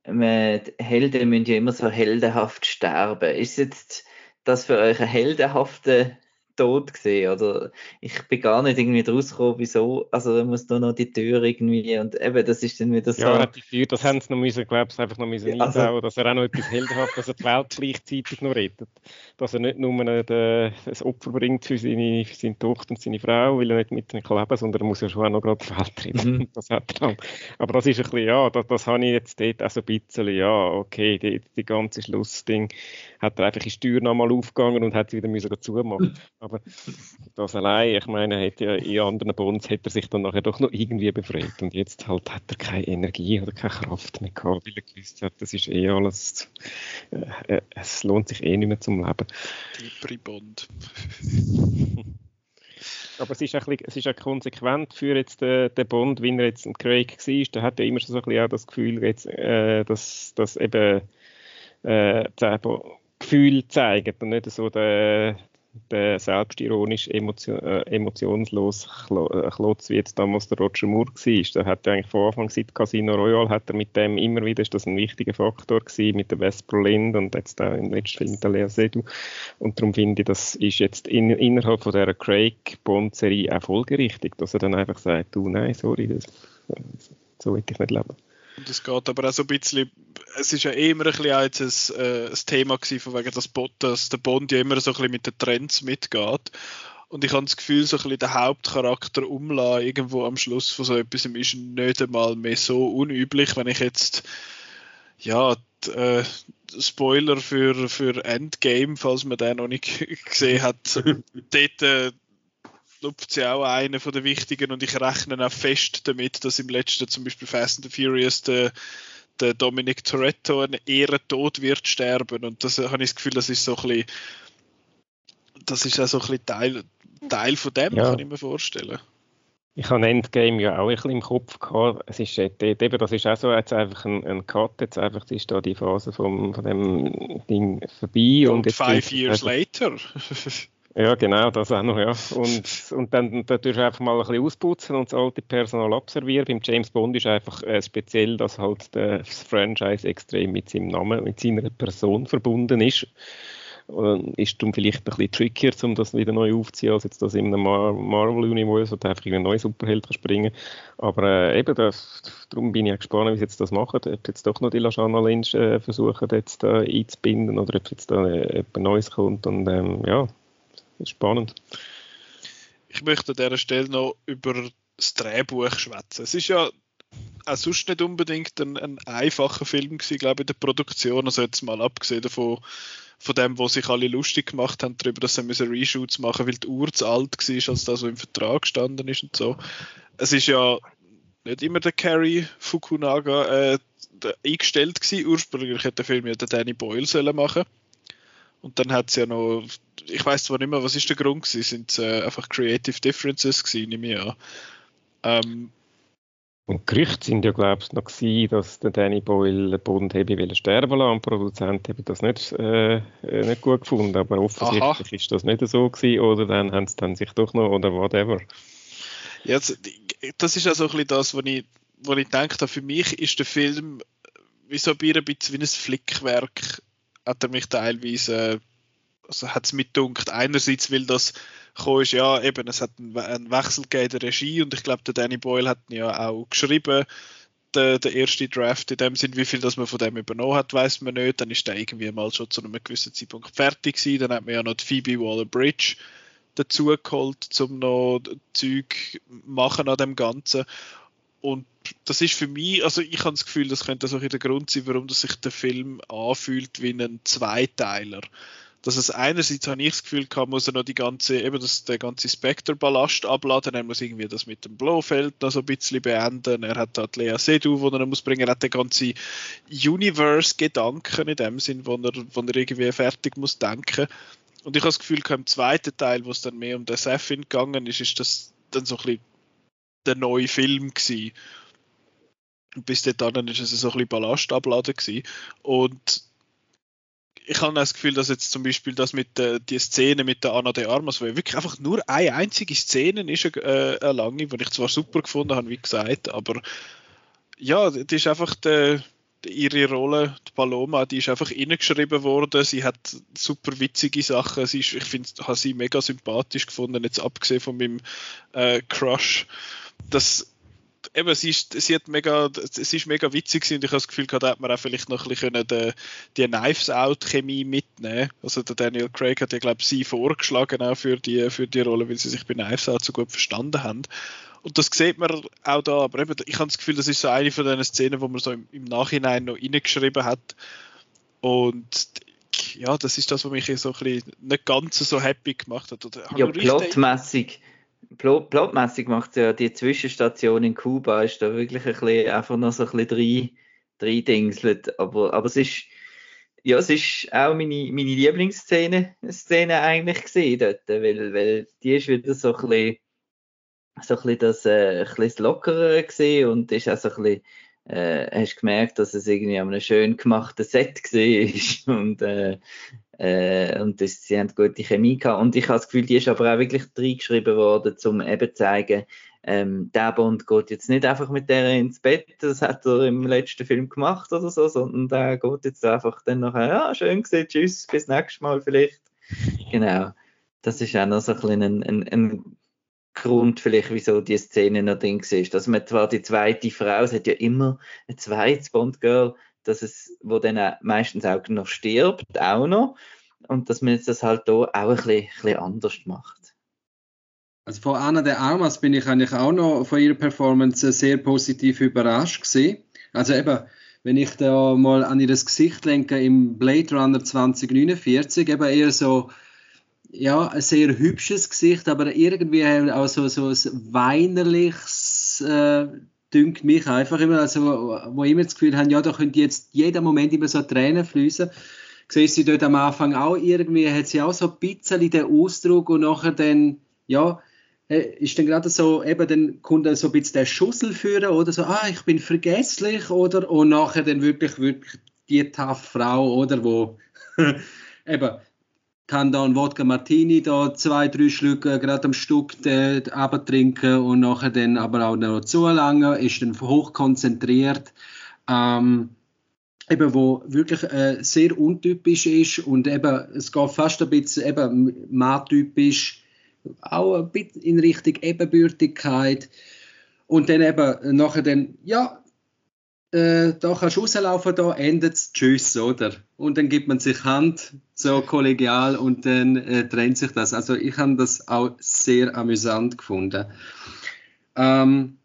Helden müssen ja immer so heldenhaft sterben. Ist jetzt das für euch ein heldenhafter tot gesehen oder ich bin gar nicht irgendwie draus gekommen, wieso, also da muss da noch die Tür irgendwie und eben, das ist dann wieder so. Ja, die Tür, das haben sie noch müssen, glaube ich, einfach noch müssen also, einbauen, dass er auch noch etwas heldenhaft, dass er die Welt gleichzeitig noch rettet. Dass er nicht nur ein, Opfer bringt für seine, für seine Tochter und seine Frau, weil er nicht mit ihnen leben sondern er muss ja schon auch noch gerade die Welt retten. Mhm. Das hat er dann. Aber das ist ein bisschen, ja, das, das habe ich jetzt dort auch so ein bisschen, ja, okay, die, die ganze Schlussding hat er einfach die Tür nochmal aufgegangen und hat sie wieder müssen zumachen Aber das allein, ich meine, hätte ja in anderen Bonds hätte er sich dann nachher doch noch irgendwie befreit. Und jetzt halt hat er keine Energie oder keine Kraft mehr gehabt, weil er gewusst hat, das ist eh alles, äh, äh es lohnt sich eh nicht mehr zum Leben. Deepere Bond. Aber es ist, ein bisschen, es ist auch konsequent für jetzt den, den Bond, wie er jetzt ein Craig war. Der hat ja immer so ein bisschen auch das Gefühl, jetzt, äh, dass, dass eben äh, Gefühl zeigen und nicht so der selbstironisch emotion, äh, emotionslos äh, Klotz, wie jetzt damals der Roger Moore war. Der hat eigentlich von Anfang seit Casino Royale hat er mit dem immer wieder, ist das ein wichtiger Faktor gewesen, mit der Vesper Lind und jetzt auch im letzten Film mit der Lea Seydoux. Und darum finde ich, das ist jetzt in, innerhalb von dieser Craig-Bond-Serie auch folgerichtig, dass er dann einfach sagt, du, nein, sorry, das, so will ich nicht leben. Es geht aber auch so ein bisschen, es ist ja immer ein bisschen jetzt ein, äh, ein Thema gewesen, von wegen, dass, dass der Bond ja immer so ein bisschen mit den Trends mitgeht. Und ich habe das Gefühl, so ein bisschen der Hauptcharakter umlassen irgendwo am Schluss von so etwas ist nicht einmal mehr so unüblich, wenn ich jetzt ja, die, äh, Spoiler für, für Endgame, falls man den noch nicht gesehen hat, dort äh, lupft sie auch einer von den wichtigen und ich rechne auch fest damit, dass im letzten zum Beispiel Fast and the Furious der, der Dominic Toretto einen Ehrentod wird sterben und das habe ich das Gefühl, das ist so ein bisschen das ist auch so ein bisschen Teil, Teil von dem, ja. kann ich mir vorstellen. Ich habe Endgame ja auch ein bisschen im Kopf gehabt. Es ist eben, das ist auch so jetzt einfach ein, ein Cut, jetzt einfach ist da die Phase vom, von dem Ding vorbei. Und, und five years later. ja, genau, das auch noch, ja. Und, und dann natürlich einfach mal ein bisschen ausputzen und das alte Personal abservieren. Beim James Bond ist einfach äh, speziell, dass halt das Franchise extrem mit seinem Namen, mit seiner Person verbunden ist ist darum vielleicht ein bisschen trickier, um das wieder neu aufzuziehen, als jetzt das in einem Mar Marvel-Universum, wo einfach einen neuen Superheld springen Aber äh, eben, das, darum bin ich auch gespannt, wie sie jetzt das machen, ob jetzt doch noch die Lashana Lynch äh, versuchen, jetzt da einzubinden oder ob jetzt da äh, etwas Neues kommt und ähm, ja, spannend. Ich möchte an dieser Stelle noch über das Drehbuch schwätzen. Es ist ja auch sonst nicht unbedingt ein, ein einfacher Film gewesen, glaube ich, in der Produktion. Also jetzt mal abgesehen davon, von dem, wo sich alle lustig gemacht haben, darüber, dass sie müssen Reshoots machen weil die Uhr zu alt war, als das so im Vertrag gestanden ist und so. Es ist ja nicht immer der Carrie Fukunaga äh, eingestellt gewesen. Ursprünglich hätte der Film ja den Danny Boyle sollen machen und dann hat es ja noch, ich weiß zwar nicht mehr, was ist der Grund gewesen, sind es äh, einfach Creative Differences gewesen, nehme ich an. Ähm, und Gerüchte sind ja, glaube ich, noch gewesen, dass der Danny Boyle Bond habe sterben lassen und die Produzenten haben das nicht, äh, nicht gut gefunden. Aber offensichtlich Aha. ist das nicht so gewesen oder dann haben sie dann sich doch noch oder whatever. Ja, das ist ja so ein bisschen das, was ich, was ich denke, für mich ist der Film wie so ein bisschen wie ein Flickwerk, hat er mich teilweise, also hat es mit dunkt. Einerseits, weil das ist, ja, eben, es hat einen, Wechsel gegeben in der Regie und ich glaube, der Danny Boyle hat ja auch geschrieben, der, der erste Draft in dem Sinn, wie viel das man von dem übernommen hat, weiß man nicht. Dann ist der irgendwie mal schon zu einem gewissen Zeitpunkt fertig gewesen. Dann hat man ja noch die Phoebe Waller-Bridge dazu geholt, um noch Zeug machen an dem Ganzen. Und das ist für mich, also ich habe das Gefühl, das könnte so der Grund sein, warum sich der Film anfühlt wie ein Zweiteiler dass es einerseits habe ich das Gefühl gehabt, muss er noch die ganze, eben das, der ganze Spectre-Ballast abladen, er muss irgendwie das mit dem Blofeld noch so ein bisschen beenden, er hat da Lea Seydoux, wo er muss bringen, er hat den ganzen Universe-Gedanken in dem Sinn, wo er, wo er irgendwie fertig muss denken. Und ich habe das Gefühl, im zweiten Teil, wo es dann mehr um den Seffin gegangen ist, ist das dann so ein bisschen der neue Film gewesen. Bis dahin ist es so ein bisschen Ballast abladen gewesen. Und ich habe das Gefühl, dass jetzt zum Beispiel das mit der die Szene mit der Anna de Armas, wo wirklich einfach nur eine einzige Szene ist, äh, eine lange, die ich zwar super gefunden habe, wie gesagt, aber ja, die ist einfach der, ihre Rolle, die Paloma, die ist einfach reingeschrieben worden. Sie hat super witzige Sachen. Sie ist, ich finde, habe sie mega sympathisch gefunden, jetzt abgesehen von meinem äh, Crush. Das, eben, sie, ist, sie, hat mega, sie ist mega witzig und ich habe das Gefühl, da hätte man auch vielleicht noch ein bisschen die, die Knives Out Chemie mitnehmen Also der Daniel Craig hat ja, glaube ich, sie vorgeschlagen auch für die, für die Rolle, weil sie sich bei Knives Out so gut verstanden haben. Und das sieht man auch da, aber eben, ich habe das Gefühl, das ist so eine von diesen Szenen, wo man so im, im Nachhinein noch reingeschrieben hat. Und ja, das ist das, was mich so ein bisschen nicht ganz so happy gemacht hat. Oder, ja, plotmäßig plotmäßig macht ja die Zwischenstation in Kuba ist da wirklich ein bisschen, einfach noch so ein bisschen drei, drei Dingselt. Aber, aber es ist, ja, es ist auch meine, meine Lieblingsszene Szene eigentlich gesehen dort, weil, weil die ist wieder so ein bisschen, so ein bisschen das, äh, ein bisschen das gesehen und ist auch so ein bisschen, äh, hast gemerkt, dass es irgendwie an einem schön gemachten Set war und äh, äh, und das, sie haben gute Chemie gehabt. Und ich habe das Gefühl, die ist aber auch wirklich reingeschrieben worden, um eben zu zeigen, ähm, der Bond geht jetzt nicht einfach mit der ins Bett, das hat er im letzten Film gemacht oder so, sondern der geht jetzt einfach dann nachher, ja, schön gesehen, tschüss, bis nächstes Mal vielleicht. Genau. Das ist auch noch so ein bisschen ein, ein, ein Grund vielleicht, wieso die Szene noch drin ist. Dass man zwar die zweite Frau, es hat ja immer ein zweites Bond-Girl, dass es, wo dann meistens auch noch stirbt, auch noch. Und dass man jetzt das halt hier auch ein bisschen, ein bisschen anders macht. Also von Anna de Armas bin ich eigentlich auch noch von ihrer Performance sehr positiv überrascht gesehen. Also eben, wenn ich da mal an ihr Gesicht lenke im Blade Runner 2049, eben eher so, ja, ein sehr hübsches Gesicht, aber irgendwie auch so, so ein weinerliches, äh, dünkt mich einfach immer, also wo immer das Gefühl haben, ja, da könnte jetzt jeden Moment immer so Tränen fließen. Siehst du dort am Anfang auch irgendwie, hat sie auch so ein bisschen den Ausdruck und nachher dann, ja, äh, ist dann gerade so, eben dann kommt dann so ein bisschen der Schussel führen oder so, ah, ich bin vergesslich oder und nachher dann wirklich, wirklich die tough Frau oder wo eben kann da ein Wodka Martini da zwei, drei Schlücke gerade am Stück trinken und nachher dann aber auch noch zu lange, ist dann hochkonzentriert, ähm, eben wo wirklich äh, sehr untypisch ist und eben es geht fast ein bisschen eben matypisch auch ein bisschen in Richtung Ebenbürtigkeit. Und dann eben nachher dann, ja, äh, da kannst du rauslaufen, da endet es, tschüss, oder? Und dann gibt man sich Hand, so kollegial, und dann äh, trennt sich das. Also ich habe das auch sehr amüsant gefunden. Ähm,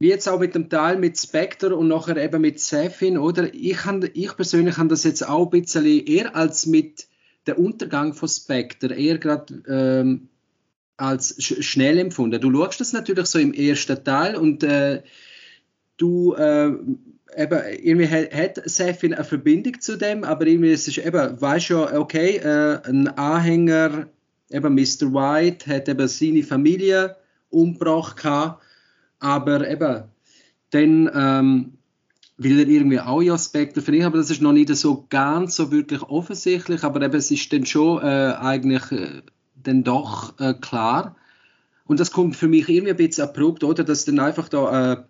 wie jetzt auch mit dem Teil mit Spectre und nachher eben mit Sefin, oder? Ich, hab, ich persönlich habe das jetzt auch ein bisschen eher als mit der Untergang von Spectre eher gerade ähm, als sch schnell empfunden. Du schaust das natürlich so im ersten Teil und äh, du äh, eben, irgendwie hat, hat Sefin eine Verbindung zu dem, aber irgendwie ist eben, weißt ja, okay, äh, ein Anhänger, eben Mr. White, hat eben seine Familie umgebracht, aber eben, dann ähm, will er irgendwie auch Spectre für ihn, aber das ist noch nicht so ganz so wirklich offensichtlich, aber eben es ist dann schon äh, eigentlich äh, dann doch äh, klar. Und das kommt für mich irgendwie ein bisschen abrupt, oder, dass dann einfach da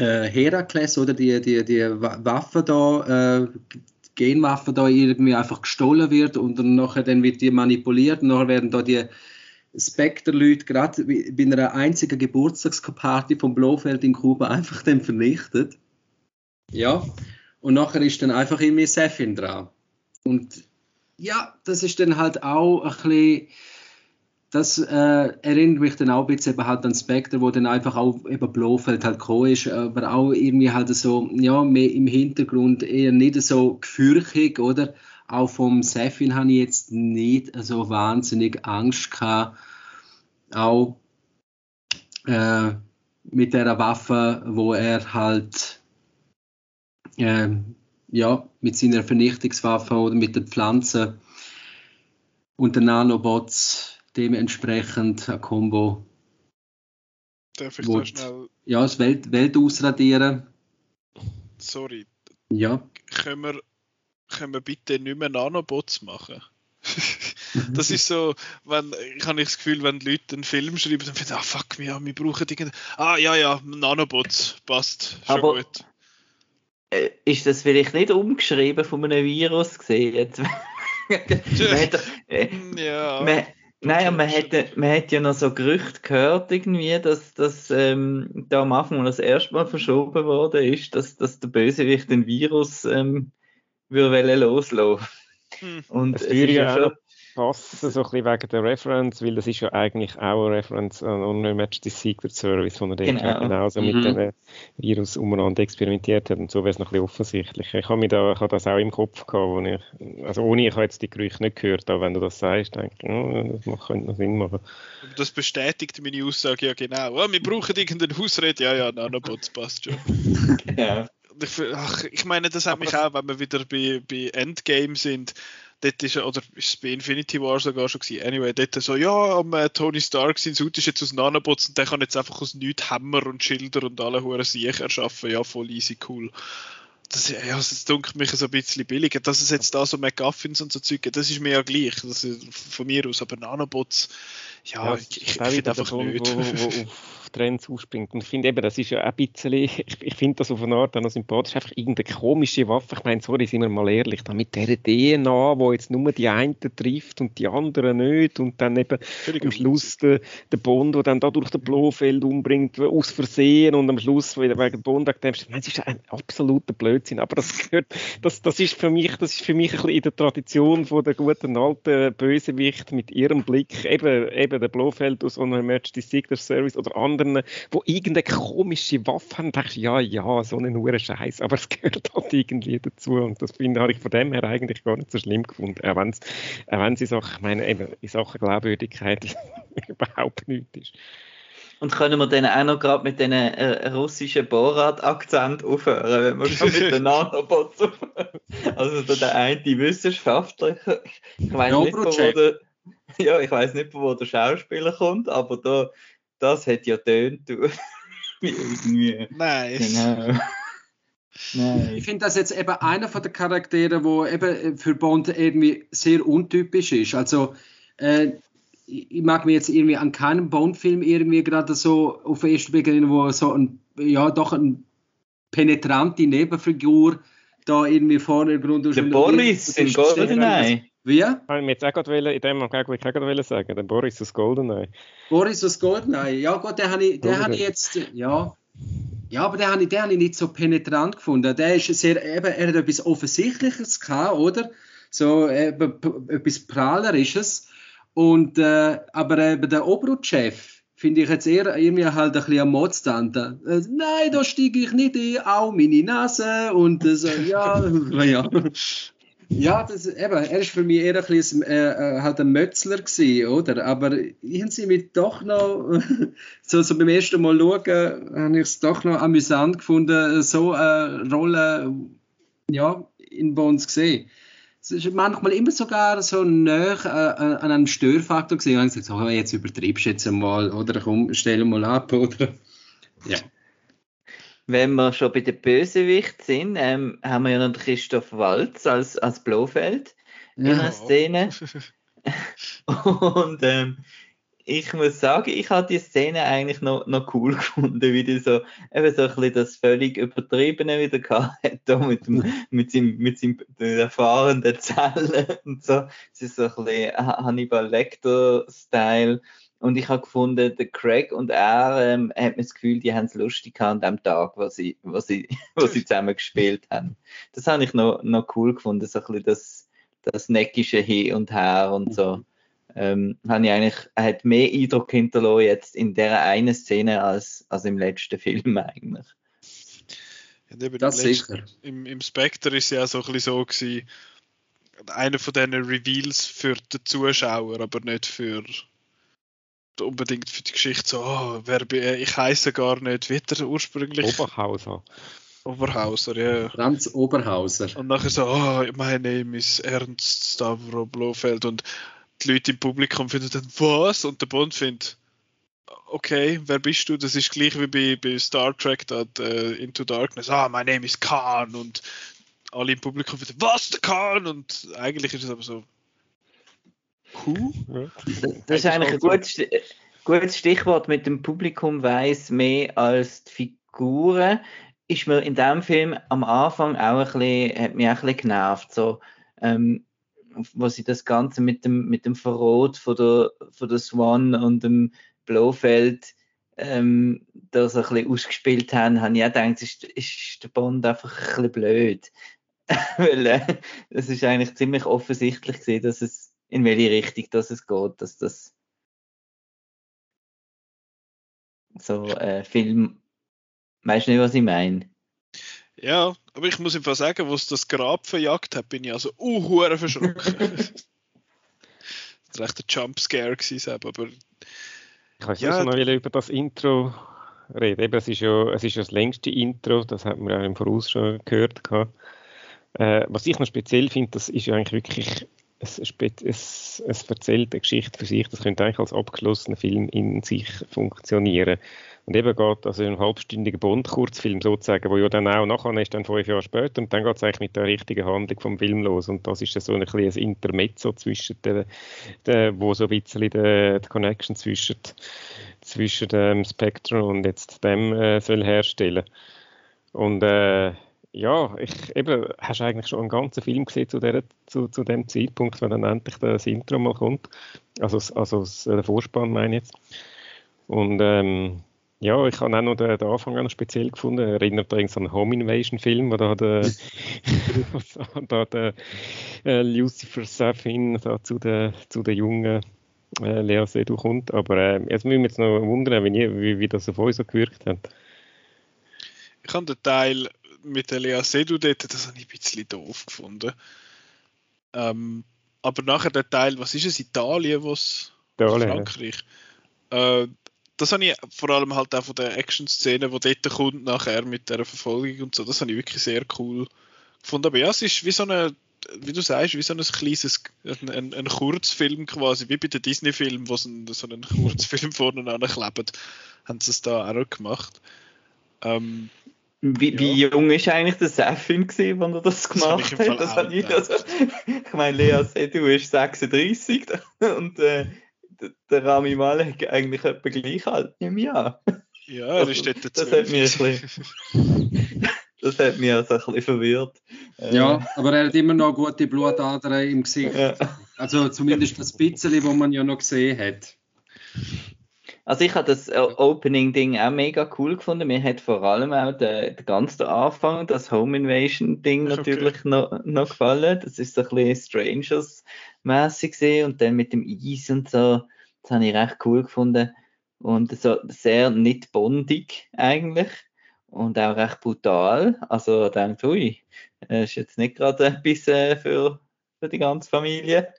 äh, Herakles oder die, die, die Waffe da, äh, Genwaffe da irgendwie einfach gestohlen wird und dann nachher dann wird die manipuliert und nachher werden da die Spectre-Leute gerade bei einer einzigen Geburtstagsparty vom Blofeld in Kuba einfach dann vernichtet. Ja, und nachher ist dann einfach irgendwie Sefin dran. Und ja, das ist dann halt auch ein bisschen, das äh, erinnert mich dann auch ein bisschen eben halt an Spectre, wo dann einfach auch eben Blofeld halt gekommen ist, aber auch irgendwie halt so, ja, mehr im Hintergrund eher nicht so gefürchtig, oder? Auch vom Sefin habe ich jetzt nicht so wahnsinnig Angst gehabt. Auch äh, mit der Waffe, wo er halt äh, ja, mit seiner Vernichtungswaffe oder mit den Pflanzen und den Nanobots dementsprechend ein Combo. Darf ich da schnell. Ja, das Welt, Welt ausradieren. Sorry. Ja. Können wir, können wir bitte nicht mehr Nanobots machen? das ist so, wenn, ich habe das Gefühl, wenn die Leute einen Film schreiben, dann finden, ah fuck, wir, wir brauchen irgendeinen, ah ja, ja, Nanobots, passt, schon Aber gut. Äh, ist das vielleicht nicht umgeschrieben von einem Virus gesehen? äh, ja. Man, Nein, man hätte, man hätte ja noch so Gerüchte gehört, irgendwie, dass das ähm, da am Anfang, wo das erste Mal verschoben worden ist, dass, dass der Bösewicht den Virus ähm, würde loslassen. Hm. Und es würde ja schon, passen, so ein bisschen wegen der Reference, weil das ist ja eigentlich auch eine Reference an Unlimited Secret Service, wo er genau. genauso mhm. mit dem Virus umeinander experimentiert hat und so wäre es noch ein bisschen offensichtlich. Ich habe, da, ich habe das auch im Kopf gehabt, wo ich, also ohne, ich habe jetzt die Gerüchte nicht gehört, aber wenn du das sagst, denke ich, oh, das könnte noch Sinn machen. Das bestätigt meine Aussage ja genau. Oh, wir brauchen irgendeinen Hausred, ja, ja, Nanobots passt schon. ja. Ach, ich meine, das hat mich auch, wenn wir wieder bei, bei Endgame sind, dort ist, oder ist es bei Infinity War sogar schon gewesen, anyway, dort so, ja, am äh, Tony Stark sein Suit ist jetzt aus Nanobots und der kann jetzt einfach aus nichts Hammer und Schilder und alle Huren Siech erschaffen, ja, voll easy cool. Das, ja, das dunkelt mich so ein bisschen billiger. Dass es jetzt da so McGuffins und so Zeug das ist mir ja gleich, das ist von mir aus, aber Nanobots, ja, ja ich, ich finde einfach nicht. Wo, wo, wo auf Waffentrends aufspringt. Und ich finde eben, das ist ja ein bisschen, ich, ich finde das auf eine Art auch noch sympathisch, einfach irgendeine komische Waffe. Ich meine, sorry, sind wir mal ehrlich, da mit dieser DNA, wo jetzt nur die einen trifft und die anderen nicht. Und dann eben Völlig am Schluss der, der Bond, der dann da durch den Blofeld umbringt, aus Versehen und am Schluss wegen Bond, du, das ist ein absoluter Blödsinn, aber das gehört, das, das ist für mich, das ist für mich ein bisschen in der Tradition von der guten alten Bösewicht mit ihrem Blick, eben, eben der Blofeld aus einer Emergency Secret Service oder anderen, wo irgendeine komische Waffe haben, denkst du, ja, ja, so einen hohen Scheiß, aber es gehört halt irgendwie dazu und das finde habe ich von dem her eigentlich gar nicht so schlimm gefunden, auch wenn es, auch wenn es in Sachen, ich meine, eben, in Sachen Glaubwürdigkeit überhaupt nichts ist. Und können wir dann auch noch gerade mit den äh, russischen Borat-Akzent aufhören, wenn wir schon mit den Nanobots aufhören? Also der, der eine Wissenschaftler, ich weiß nicht, wo der, ja, ich weiß nicht, wo der Schauspieler kommt, aber da, das hat ja tönt irgendwie. Nice. Genau. Nein. Ich finde das jetzt eben einer von den Charakteren, wo eben für Bond irgendwie sehr untypisch ist. Also äh, ich mag mir jetzt irgendwie an keinem Bond-Film irgendwie gerade so auf den ersten Blick erinnern, wo so ein, ja, doch eine penetrante Nebenfigur da irgendwie vorne im Grund Der Boris in GoldenEye. Wie? Ich wollte jetzt auch gerade in dem Moment ich auch gerade sagen, der Boris aus GoldenEye. Boris aus GoldenEye, ja gut, den habe ich, den habe ich jetzt, ja. Ja, aber den habe ich, den habe ich nicht so penetrant gefunden. Der ist sehr, eben, er hat etwas Offensichtliches gehabt, oder? So eben, etwas Prahlerisches. Und, äh, aber äh, der Obrutchef finde ich jetzt eher irgendwie halt ein bisschen am Modstante. Äh, nein, da steige ich nicht ein, auch meine Nase und äh, so, ja, ja. Ja, das, eben, er ist für mich eher ein bisschen äh, äh, halt ein Mötzler gewesen, oder? Aber ich habe sie mich doch noch, so, so beim ersten Mal schauen, habe ich es doch noch amüsant gefunden, so eine Rolle, ja, in Bonds gesehen es ist manchmal immer sogar so nah äh, an einem Störfaktor gesehen. Und ich gesagt, oh, jetzt übertreibst du jetzt einmal oder komm, stell mal ab, oder? Ja. Wenn wir schon bei den Bösewicht sind, ähm, haben wir ja noch Christoph Walz als, als Blofeld in ja. einer Szene. Und ähm, ich muss sagen, ich habe die Szene eigentlich noch, noch cool gefunden, wie die so, eben so ein bisschen das völlig Übertriebene wieder gehabt hat, mit, dem, mit seinem, mit seinem erfahrenen Zellen und so. Es ist so ein bisschen Hannibal Lecter-Style. Und ich habe gefunden, der Craig und er ähm, hat mir das Gefühl, die haben es lustig an dem Tag, wo sie, wo sie, wo sie zusammen gespielt haben. Das habe ich noch, noch cool gefunden, so ein bisschen das, das neckische Hin und Her und so ähm, habe ich eigentlich, er hat mehr Eindruck hinterlassen jetzt in der einen Szene als, als im letzten Film eigentlich. Ja, das im, sicher. Im, Im Spectre ist es ja so ein bisschen so gewesen, einer von diesen Reveals für den Zuschauer, aber nicht für unbedingt für die Geschichte so, oh, wer bin ich, ich heiße gar nicht, wie der ursprünglich. Oberhauser. Oberhauser, ja. Franz Oberhauser. Und nachher so, oh, mein Name ist Ernst Stavro Blofeld und die Leute im Publikum finden dann, was? Und der Bond findet, okay, wer bist du? Das ist gleich wie bei, bei Star Trek, da, uh, Into Darkness, ah, my name is Khan und alle im Publikum finden, was, der Khan? Und eigentlich ist es aber so, Who? Das ist eigentlich ein gutes, gutes Stichwort mit dem Publikum weiß mehr als die Figuren. Ist mir in dem Film am Anfang auch ein bisschen, hat mich auch ein bisschen genervt. So, ähm, wo sie das Ganze mit dem, mit dem Verrot von der, von der Swan und dem Blofeld ähm, da so ein bisschen ausgespielt haben, habe ich auch gedacht, ist, ist der Bond einfach ein bisschen blöd. Weil äh, es ist eigentlich ziemlich offensichtlich gesehen, dass es in welche Richtung dass es geht, dass das so äh, Film, weißt du nicht, was ich meine? Ja, aber ich muss einfach sagen, wo es das Grab verjagt hat, bin ich also uh, verschrocken. das war echt ein Jumpscare gewesen, aber... Ich weiß ja, noch über das Intro reden. Eben, es, ist ja, es ist ja das längste Intro, das hat man ja im Voraus schon gehört. Äh, was ich noch speziell finde, das ist ja eigentlich wirklich es, es, es erzählt eine Geschichte für sich, das könnte eigentlich als abgeschlossener Film in sich funktionieren. Und eben geht also ein halbstündiger Bond-Kurzfilm sozusagen, wo ja dann auch nachher ist, dann fünf Jahre später, und dann geht es eigentlich mit der richtigen Handlung vom Film los. Und das ist so ein kleines Intermezzo zwischen der, der wo so ein bisschen die, Connection zwischen, zwischen dem Spectre und jetzt dem äh, soll herstellen. Und äh, ja, ich eben, hast eigentlich schon einen ganzen Film gesehen zu, der, zu, zu dem Zeitpunkt, wenn dann endlich das Intro mal kommt. Also, also der Vorspann meine ich jetzt. Und ähm, ja, ich habe auch noch den, den Anfang noch speziell gefunden. Erinnert übrigens an einen Home Invasion Film, wo da der, da der äh, Lucifer Safin da zu der, zu der jungen äh, Lea Seydoux kommt. Aber äh, jetzt müssen wir jetzt noch wundern, wie, wie, wie das auf uns so gewirkt hat. Ich habe den Teil mit der Lea Seydoux dort, das habe ich ein bisschen doof gefunden. Ähm, aber nachher der Teil, was ist es, Italien, was Frankreich? Äh, das habe ich vor allem halt auch von der Action-Szene, die dort kommt, nachher mit der Verfolgung und so, das habe ich wirklich sehr cool gefunden. Aber ja, es ist wie so eine, wie du sagst, wie so ein kleines, ein, ein, Kurzfilm quasi, wie bei den Disney-Filmen, wo so einen Kurzfilm vorne anklebt, haben sie es da auch gemacht. Ähm, Wie, wie jung ist eigentlich der Sefin gewesen, als er das Das gemacht ich Fall hat? Das hat ich, gedacht. also, ich meine, Lea Seydoux ist 36 und äh, der- Rami Malek eigentlich etwa gleich alt im Jahr. ja, er ist dort Das hat mich ein bisschen, das hat mich also ein bisschen verwirrt. Äh, Ja, aber er hat immer noch gute Blutadern im Gesicht. ja. Also zumindest das bisschen, wo man ja noch gesehen hat. Also ich habe das äh, Opening-Ding auch mega cool gefunden. Mir hat vor allem auch der, der ganze Anfang, das Home Invasion-Ding Okay. natürlich noch, noch gefallen. Das ist so ein bisschen Strangers-mäßig gesehen und dann mit dem Eis und so. Das habe ich recht cool gefunden. Und so sehr nicht bondig eigentlich. Und auch recht brutal. Also denkt, ui, das ist jetzt nicht gerade etwas äh, für, für die ganze Familie.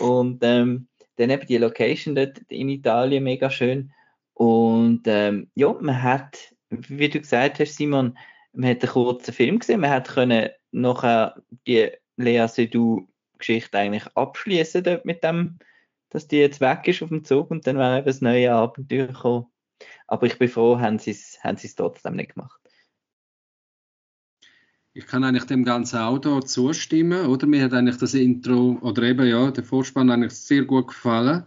Und ähm, dann eben die Location dort in Italien mega schön. Und ähm, ja, man hat, wie du gesagt hast, Simon, man hat einen kurzen Film gesehen, man hat können nachher die Lea Seydoux-Geschichte eigentlich abschließen dort mit dem, dass die jetzt weg ist auf dem Zug und dann wäre eben das neue Abenteuer gekommen. Aber ich bin froh, haben sie es trotzdem nicht gemacht. Ich kann eigentlich dem ganzen Auto zustimmen, oder? Mir hat eigentlich das Intro oder eben ja, der Vorspann eigentlich sehr gut gefallen.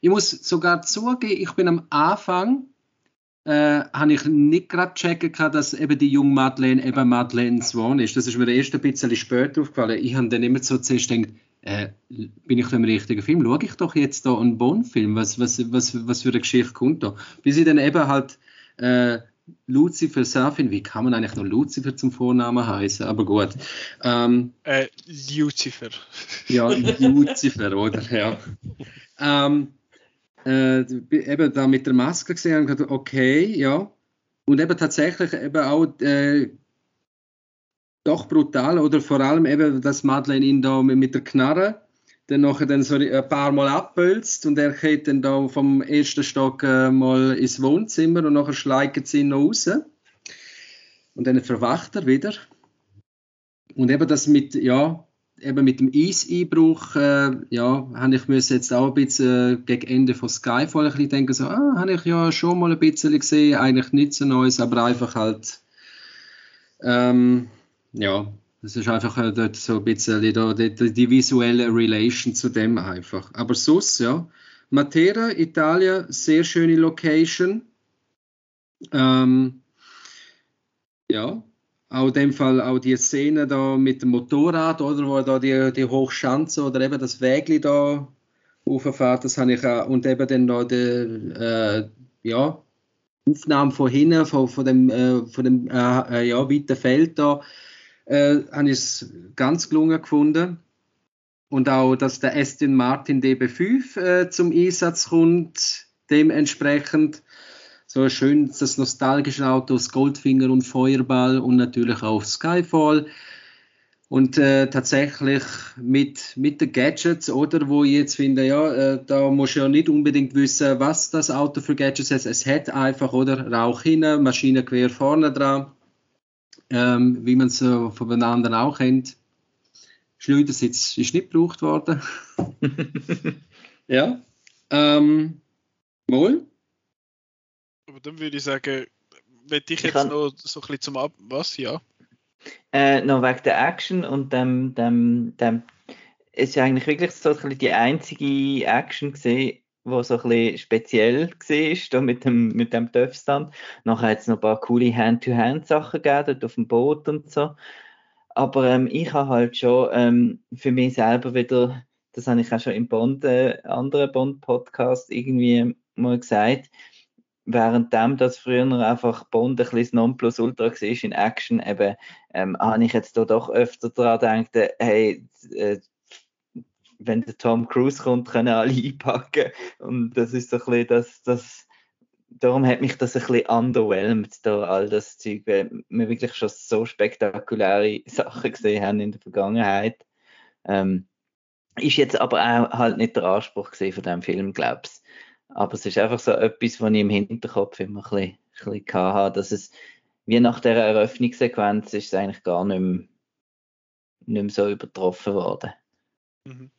Ich muss sogar zugeben, ich bin am Anfang, äh, habe ich nicht gerade checken können, dass eben die junge Madeleine eben Madeleine Swan ist. Das ist mir erst ein bisschen später aufgefallen. Ich habe dann immer so zuerst gedacht, äh, bin ich im richtigen Film? Schaue ich doch jetzt da einen Bond-Film? Was, was, was, was für eine Geschichte kommt da? Bis ich dann eben halt äh, Lucifer Safin, wie kann man eigentlich noch Lucifer zum Vornamen heißen? Aber gut. Ähm, Äh, Lucifer. ja, Lucifer, oder? Ja. Ähm, äh, eben da mit der Maske gesehen und gedacht, okay, ja. Und eben tatsächlich eben auch äh, doch brutal, oder vor allem eben, dass Madeleine ihn da mit der Knarre dann nachher dann so ein paar Mal abbölzt und er geht dann da vom ersten Stock äh, mal ins Wohnzimmer und nachher schleicht sie ihn noch raus. Und dann verwacht er wieder. Und eben das mit, ja, eben mit dem Eiseinbruch, äh, ja, habe ich müssen jetzt auch ein bisschen äh, gegen Ende von Skyfall ein bisschen denken, so, ah, habe ich ja schon mal ein bisschen gesehen, eigentlich nichts so Neues, aber einfach halt, ähm, ja, das ist einfach äh, dort so ein bisschen da, die, die, visuelle Relation zu dem einfach. Aber sonst, ja, Matera, Italien, sehr schöne Location. Ähm, ja, auch in dem Fall auch die Szene da mit dem Motorrad, oder wo da die, die Hochschanze oder eben das Wägli da hochfährt, das habe ich auch, und eben dann noch die, äh, ja, Aufnahmen von hinten, von, von dem, äh, von dem äh, äh, ja, weiten Feld da, äh, habe ich es ganz gelungen gefunden. Und auch, dass der Aston Martin DB5 äh, zum Einsatz kommt, dementsprechend so schön das nostalgische Auto, das Goldfinger und Feuerball und natürlich auch Skyfall. Und äh, tatsächlich mit, mit den Gadgets, oder, wo ich jetzt finde, ja, äh, da muss ja nicht unbedingt wissen, was das Auto für Gadgets hat. Es hat einfach, oder, Rauch hinten, Maschinengewehr vorne dran, ähm, wie man es äh, von den anderen auch kennt. Schleudersitz ist nicht gebraucht worden. ja. Ähm, wohl. Aber dann würde ich sagen, wenn ich Ich jetzt kann- noch so ein bisschen zum Ab... Was? Ja. Äh, noch wegen der Action und dem, dem, dem es ist ja eigentlich wirklich so ein bisschen die einzige Action gesehen, wo so ein bisschen speziell war, da mit dem, mit dem Töpfstand. Nachher hat es noch ein paar coole Hand-to-Hand-Sachen gegeben, dort auf dem Boot und so. Aber ähm, ich habe halt schon ähm, für mich selber wieder, das habe ich auch schon im Bond, äh, anderen Bond-Podcast irgendwie mal gesagt, währenddem das früher einfach Bond ein bisschen Nonplusultra war in Action, eben, ähm, habe ich jetzt da doch öfter daran gedacht, äh, hey, äh, wenn der Tom Cruise kommt, können alle einpacken. Und das ist so ein bisschen das, das darum hat mich das ein bisschen underwhelmed, da all das Zeug, weil wir wirklich schon so spektakuläre Sachen gesehen haben in der Vergangenheit. Ähm, ist jetzt aber auch halt nicht der Anspruch von diesem Film, glaube ich. Aber es ist einfach so etwas, was ich im Hinterkopf immer ein bisschen, ein bisschen hatte, dass es wie nach der Eröffnungssequenz ist es eigentlich gar nicht mehr, nicht mehr so übertroffen worden. Mhm.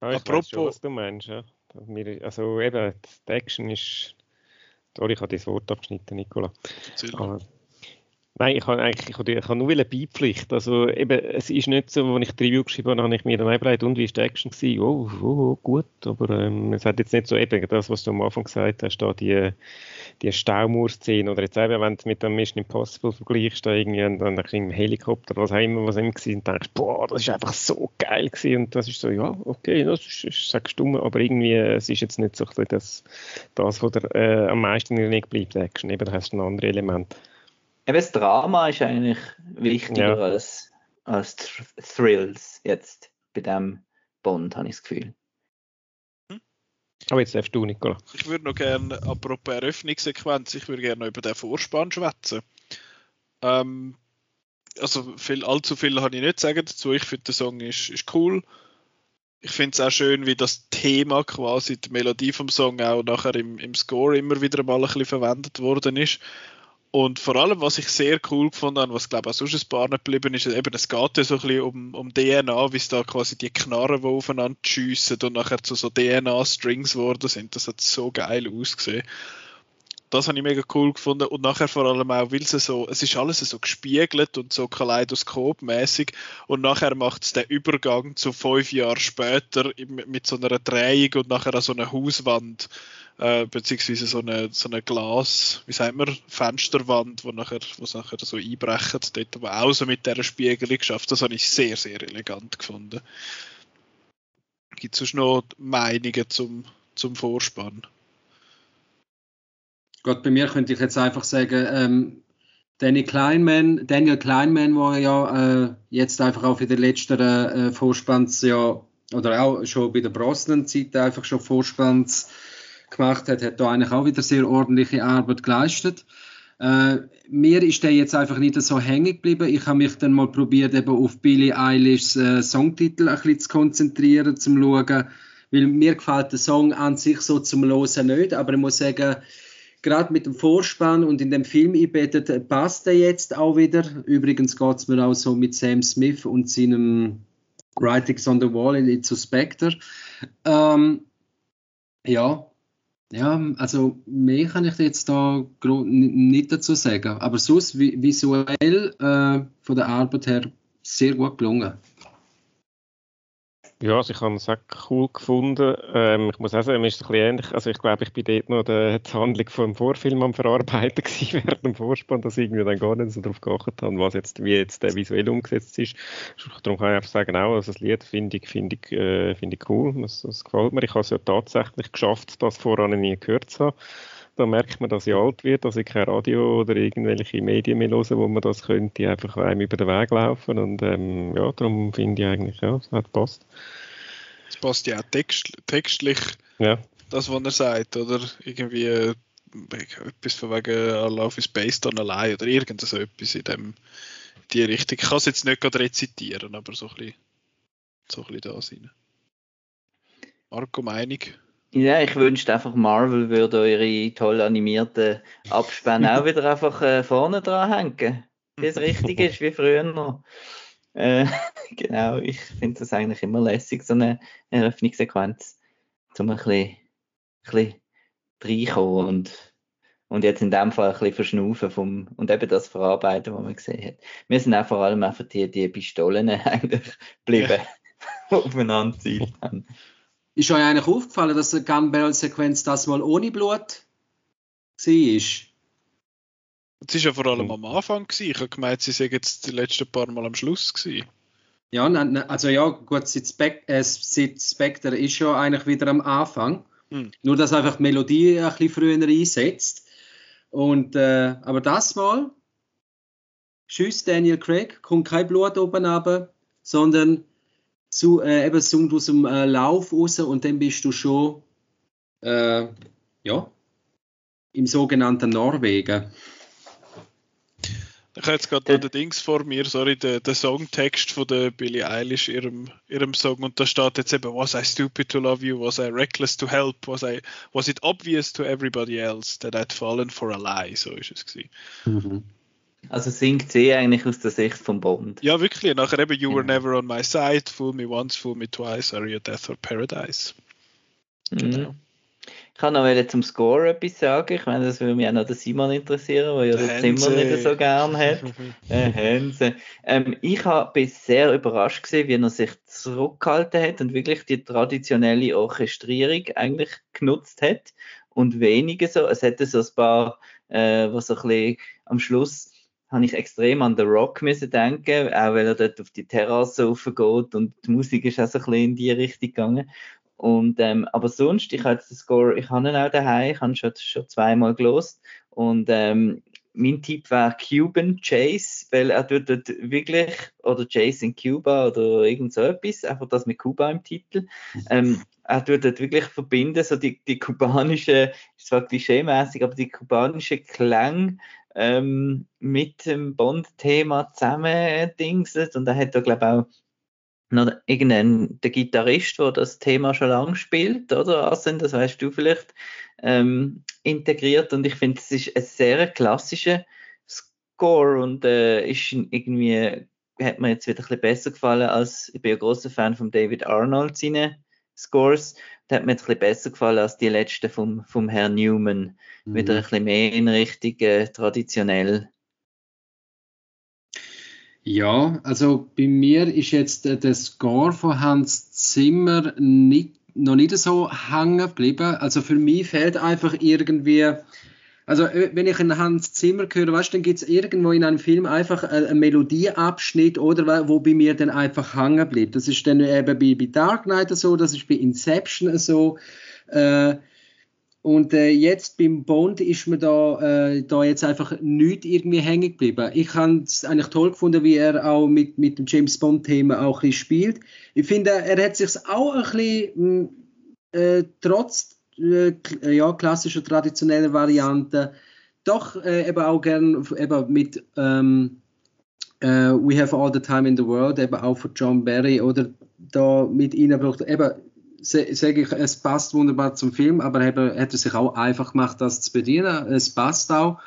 Ja, ich Apropos, schon, was du meinst. Ja. Also eben, die Action ist... Sorry, ich habe das Wort abgeschnitten, Nicola. Aber, Nein, ich habe eigentlich ich habe, ich habe nur eine Beipflicht. Also eben, es ist nicht so, als ich die Review geschrieben habe, habe ich mir dann überlegt, und wie war die Action gewesen? Oh, oh, oh gut, aber ähm, es hat jetzt nicht so eben das, was du am Anfang gesagt hast, da die, die Staumauer-Szene oder jetzt eben, wenn du mit dem Mission Impossible vergleichst, da irgendwie dann, dann im Helikopter, was auch immer, was immer war, und denkst, boah, das ist einfach so geil gewesen und das ist so, ja, okay, das ist, ist sagst du, aber irgendwie, es ist jetzt nicht so das, das was der, äh, am meisten in der bleibt, Action, eben, da hast du ein anderes Element. Eben das Drama ist eigentlich wichtiger ja. als, als Thrills jetzt bei dem Bond, habe ich das Gefühl. Hm? Aber jetzt darfst du, Nicola. Ich würde noch gerne, apropos Eröffnungssequenz, ich würde gerne noch über den Vorspann schwätzen. Ähm, also viel, allzu viel habe ich nicht sagen dazu. Ich finde, der Song ist, ist cool. Ich finde es auch schön, wie das Thema quasi, die Melodie vom Song auch nachher im, im Score immer wieder mal ein bisschen verwendet worden ist. Und vor allem, was ich sehr cool gefunden habe, was glaube ich auch sonst ein paar nicht geblieben ist, eben, es geht ja so ein bisschen um, um DNA, wie es da quasi die Knarren, die aufeinander schiessen und nachher zu so DNA-Strings geworden sind. Das hat so geil ausgesehen. Das habe ich mega cool gefunden und nachher vor allem auch, weil es so, es ist alles so gespiegelt und so kaleidoskopmäßig und nachher macht es den Übergang zu fünf Jahren später mit so einer Drehung und nachher an so einer Hauswand äh, beziehungsweise so eine, so eine Glas, wie sagt man, Fensterwand, wo nachher, wo nachher so einbrechen, dort aber auch so mit dieser Spiegelung geschafft. Das habe ich sehr, sehr elegant gefunden. Gibt es noch Meinungen zum, zum Vorspann? Gott, bei mir könnte ich jetzt einfach sagen, ähm, Danny Kleinman, Daniel Kleinman, der ja äh, jetzt einfach auch für den letzten äh, Vorspanns ja, oder auch schon bei der Brosnan-Zeit einfach schon Vorspanns gemacht hat, hat da eigentlich auch wieder sehr ordentliche Arbeit geleistet. Äh, mir ist der jetzt einfach nicht so hängen geblieben. Ich habe mich dann mal probiert, eben auf Billie Eilish's äh, Songtitel ein bisschen zu konzentrieren, zum schauen, weil mir gefällt der Song an sich so zum Losen nicht, aber ich muss sagen, gerade mit dem Vorspann und in dem Film einbettet, passt er jetzt auch wieder. Übrigens geht es mir auch so mit Sam Smith und seinem Writings on the Wall in It's Spectre. Ähm, ja, ja, also mehr kann ich jetzt da nicht dazu sagen. Aber sonst visuell äh, von der Arbeit her sehr gut gelungen. Ja, also ich habe es auch cool gefunden. Ähm, ich muss auch sagen, mir ist es ein bisschen ähnlich. Also ich glaube, ich bin dort noch die, die Handlung vom Vorfilm am Verarbeiten gewesen, während dem Vorspann, dass ich irgendwie dann gar nicht so darauf geachtet habe, was jetzt, wie jetzt der visuell umgesetzt ist. Darum kann ich einfach sagen, auch, also das Lied finde ich, finde ich, äh, finde ich cool. Das, das gefällt mir. Ich habe es ja tatsächlich geschafft, das voran nie gehört zu haben da merkt man, dass ich alt wird, dass ich kein Radio oder irgendwelche Medien mehr höre, wo man das könnte, einfach einem über den Weg laufen und ähm, ja, darum finde ich eigentlich, ja, es hat passt. Es passt ja auch text, textlich, ja. das, was er sagt, oder irgendwie äh, etwas von wegen I Love is based on a lie oder irgend so etwas in dem, die Richtung. Ich kann es jetzt nicht gerade rezitieren, aber so ein bisschen, so ein bisschen da sein. Marco, Meinung? Ja, ich wünschte einfach, Marvel würde eure toll animierten Abspann auch wieder einfach äh, vorne dran hängen. Wie es richtig ist, wie früher noch. Äh, genau, ich finde das eigentlich immer lässig, so eine Eröffnungssequenz, um ein bisschen, ein bisschen reinkommen und, und jetzt in dem Fall ein bisschen verschnaufen vom, und eben das verarbeiten, was man gesehen hat. Wir sind auch vor allem einfach die, die Pistolen eigentlich geblieben, ja. aufeinander zielt haben. Ist euch eigentlich aufgefallen, dass die Gun Barrel Sequenz das mal ohne Blut war? Es war ja vor allem am Anfang. Gewesen. Ich habe gemeint, sie sind jetzt die letzten paar Mal am Schluss. Gewesen. Ja, also ja, gut, seit, Spec äh, seit Spectre ist ja eigentlich wieder am Anfang. Hm. Nur, dass einfach die Melodie ein bisschen früher einsetzt. Und, äh, aber das Mal, tschüss Daniel Craig, kommt kein Blut oben runter, sondern zu, äh, eben zoomt aus dem äh, Lauf raus und dann bist du schon äh, ja, im sogenannten Norwegen. Ich habe jetzt gerade äh, den Dings vor mir, sorry, den, den Songtext von der Billie Eilish, ihrem, ihrem Song, und da steht jetzt eben, was I stupid to love you, was I reckless to help, was, I, was it obvious to everybody else that I'd fallen for a lie, so ist es gewesen. Mhm. Also singt sie eigentlich aus der Sicht von Bond. Ja, wirklich. Nachher eben You were ja. never on my side, fool me once, fool me twice, are you death or paradise? Mhm. Genau. Ich kann noch zum Score etwas sagen. Ich meine, das würde mich auch noch der Simon interessieren, der ja das Zimmer nicht so gern hat. äh, ähm, ich war sehr überrascht gewesen, wie er sich zurückgehalten hat und wirklich die traditionelle Orchestrierung eigentlich genutzt hat und weniger so. Es hätte so ein paar, äh, was so ein bisschen am Schluss habe ich extrem an The Rock müssen denken, auch weil er dort auf die Terrasse raufgeht und die Musik ist auch so ein bisschen in die Richtung gegangen. Und, ähm, aber sonst, ich habe den Score, ich habe ihn auch daheim, ich habe ihn schon, schon zweimal gelost und ähm, mein Tipp wäre Cuban Chase, weil er tut dort wirklich, oder Chase in Cuba oder irgend so etwas, einfach das mit Kuba im Titel. Ähm, er tut dort wirklich verbinden, so die, die kubanische, zwar klischeemäßig, aber die kubanische Klang ähm, mit dem Bond-Thema zusammen und er hat da glaube ich auch noch irgendein der Gitarrist, der das Thema schon lange spielt, oder Arsene, das weißt du vielleicht, ähm, integriert. Und ich finde, es ist ein sehr klassischer Score. Und äh, ist irgendwie hat mir jetzt wieder ein bisschen besser gefallen als ich bin ein großer Fan von David Arnold seine Scores. Das hat mir jetzt ein bisschen besser gefallen als die letzten vom, vom Herrn Newman. Mhm. Wieder ein bisschen mehr in Richtung äh, traditionell ja, also bei mir ist jetzt äh, der Score von Hans Zimmer nicht, noch nicht so hängen geblieben. Also für mich fehlt einfach irgendwie, also äh, wenn ich einen Hans Zimmer höre, weißt, dann gibt es irgendwo in einem Film einfach einen Melodieabschnitt, oder wo bei mir dann einfach hängen bleibt. Das ist dann eben bei, bei Dark Knight so, das ist bei Inception so. Äh, und äh, jetzt beim Bond ist mir da, äh, da jetzt einfach nichts irgendwie hängen geblieben. Ich habe es eigentlich toll gefunden, wie er auch mit, mit dem James Bond-Thema auch ein spielt. Ich finde, er hat sich auch ein bisschen, hm, äh, trotz äh, ja, klassischer, traditioneller Varianten, doch äh, eben auch gern eben mit ähm, äh, We Have All the Time in the World, eben auch von John Barry oder da mit reingebracht. Eben, sage ich, es passt wunderbar zum Film, aber er hätte sich auch einfach gemacht, das zu bedienen. Es passt auch.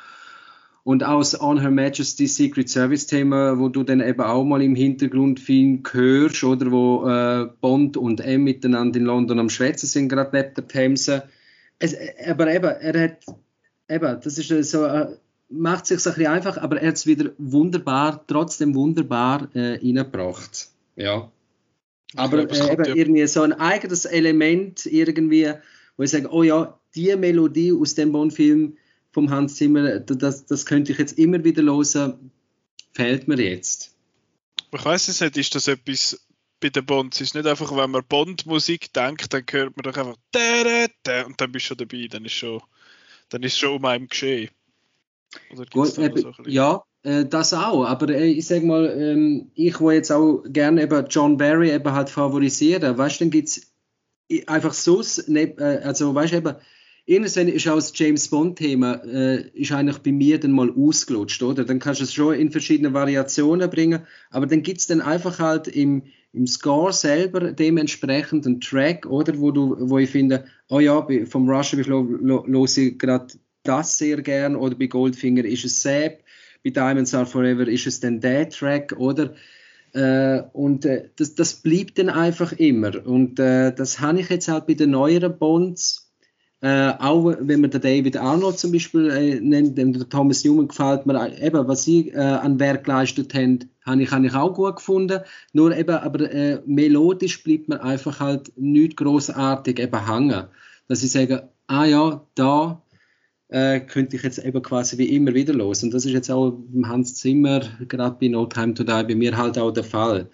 Und aus On Her Majesty's Secret Service Thema, wo du dann eben auch mal im Hintergrund viel hörst, oder wo äh, Bond und M miteinander in London am Schwätzen sind, gerade neben der Themse. Es, aber eben, er hat, eben, das ist so, äh, macht sich ein bisschen einfach, aber er hat es wieder wunderbar, trotzdem wunderbar äh, reingebracht. Ja. Aber glaube, äh, eben irgendwie so ein eigenes Element irgendwie, wo ich sage, oh ja, die Melodie aus dem Bond-Film vom Hans Zimmer, das, das könnte ich jetzt immer wieder hören, fehlt mir jetzt. Ich weiß es nicht, ist das etwas bei den Bonds? Es ist nicht einfach, wenn man Bond-Musik denkt, dann hört man doch einfach da, da, da, und dann bist du schon dabei, dann ist schon, dann ist schon um einen geschehen. Gut, äh, so ja, äh, das auch, aber äh, ich sag mal, ähm, ich wo jetzt auch gerne eben John Barry eben halt favorisieren, weißt du, dann gibt's einfach so, äh, also weißt du eben, irgendwann ist auch das James Bond Thema, äh, ist eigentlich bei mir dann mal ausgelutscht, oder? Dann kannst du es schon in verschiedene Variationen bringen, aber dann gibt's dann einfach halt im, im Score selber dementsprechend einen Track, oder? Wo du, wo ich finde, oh ja, vom Russia ich lo, lo, los ich gerade das sehr gern, oder bei Goldfinger ist es Seb, bei Diamonds Are Forever ist es dann der Track, oder? Äh, und äh, das, das blieb dann einfach immer. Und äh, das habe ich jetzt halt bei den neueren Bonds Äh, auch wenn man den David Arnold zum Beispiel äh, nennt, dem Thomas Newman gefällt mir eben, was sie äh, an Werk geleistet haben, habe ich, hab ich auch gut gefunden. Nur eben, aber äh, melodisch bleibt man einfach halt nicht großartig eben hängen. Dass ich sage, ah ja, da äh, könnte ich jetzt eben quasi wie immer wieder los. Und das ist jetzt auch beim Hans Zimmer, gerade bei No Time to Die, bei mir halt auch der Fall.